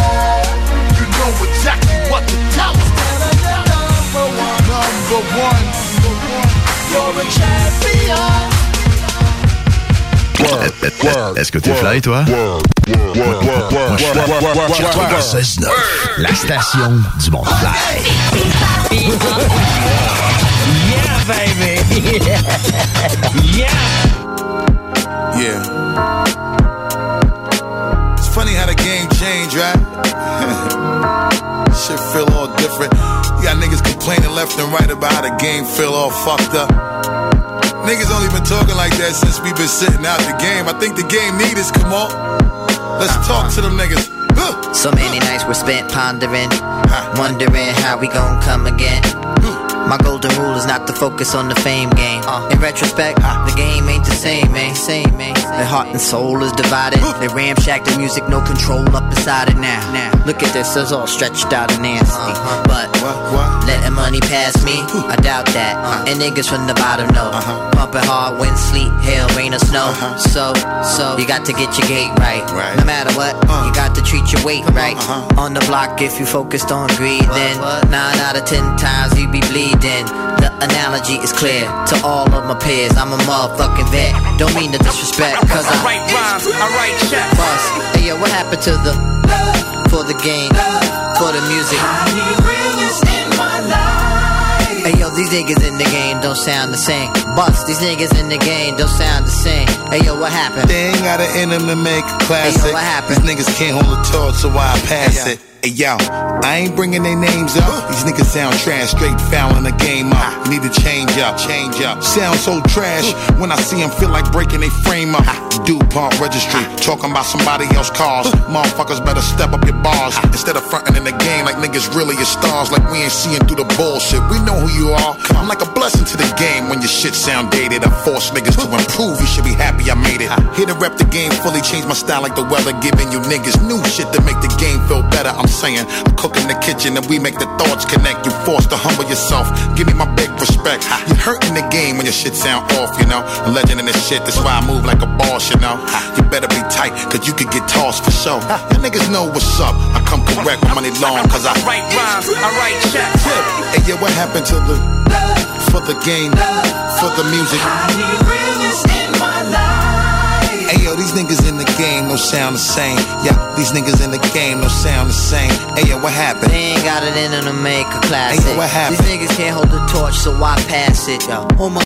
You know exactly what to tell them. Tell them they're number one. Number one. You're a champion. Est-ce que t'es fly, toi? Moi, je suis 96.9, la station du monde fly. Yeah, baby. yeah. Yeah. It's funny how the game changed, right? Shit feel all different. You got niggas complaining left and right about how the game feel all fucked up. Niggas only been talking like that since we been sitting out the game. I think the game need us, come on. Let's talk to them niggas. So many nights were spent pondering, wondering how we gon' come again. My golden rule is not to focus on the fame game. In retrospect, the game ain't the same, eh? man. Same, man. Their heart and soul is divided. They ramshack the music, no control up inside it now. Now, look at this, it's all stretched out and nasty. But letting money pass me, I doubt that. And niggas from the bottom know. Pumping hard, wind, sleet, hail, rain, or snow. So, so you got to get your gate right. No matter what, you got to treat your weight right. Uh-huh. On the block, if you focused on greed, then what? nine out of ten times you be bleeding. The analogy is clear to all of my peers. I'm a motherfucking vet. Don't mean to disrespect, cause I write rhymes, I write checks. Boss, hey yo, what happened to the for the game, for the music? Hey yo, these niggas in the game don't sound the same. Bust, these niggas in the game don't sound the same. Hey yo, what happened? They ain't got an enemy make a classic. Hey, yo, what happened? These niggas can't hold a torch, so why I pass it. Hey yo, I ain't bringing their names up. These niggas sound trash, straight fouling the game up. You need to change up, change up. Sound so trash when I see them feel like breaking their frame up. DuPont registry, talking about somebody else's cars. Motherfuckers better step up your bars instead of fronting in the game like niggas really are stars. Like we ain't seeing through the bullshit. We know who you are. I'm like a blessing to the game when your shit sound dated. I force niggas to improve. You should be happy I made it. Here to rep the game fully, change my style like the weather, giving you niggas new shit to make the game feel better. I'm saying, I cook in the kitchen and we make the thoughts connect. You forced to humble yourself. Give me my big respect. You hurting the game when your shit sound off, you know. A legend in this shit, that's why I move like a boss, you know. You better be tight, cause you could get tossed for sure. You niggas know what's up. I come correct with money long, cause I write rhymes, I write checks. Hey, yeah, what happened to the for the game, for the music? Hey yo, these niggas in the game don't sound the same. Yeah, these niggas in the game don't sound the same. Hey, yo, what happened? They ain't got it in them to make a classic. Hey, yo, what happened? These niggas can't hold the torch, so why pass it? Yo, my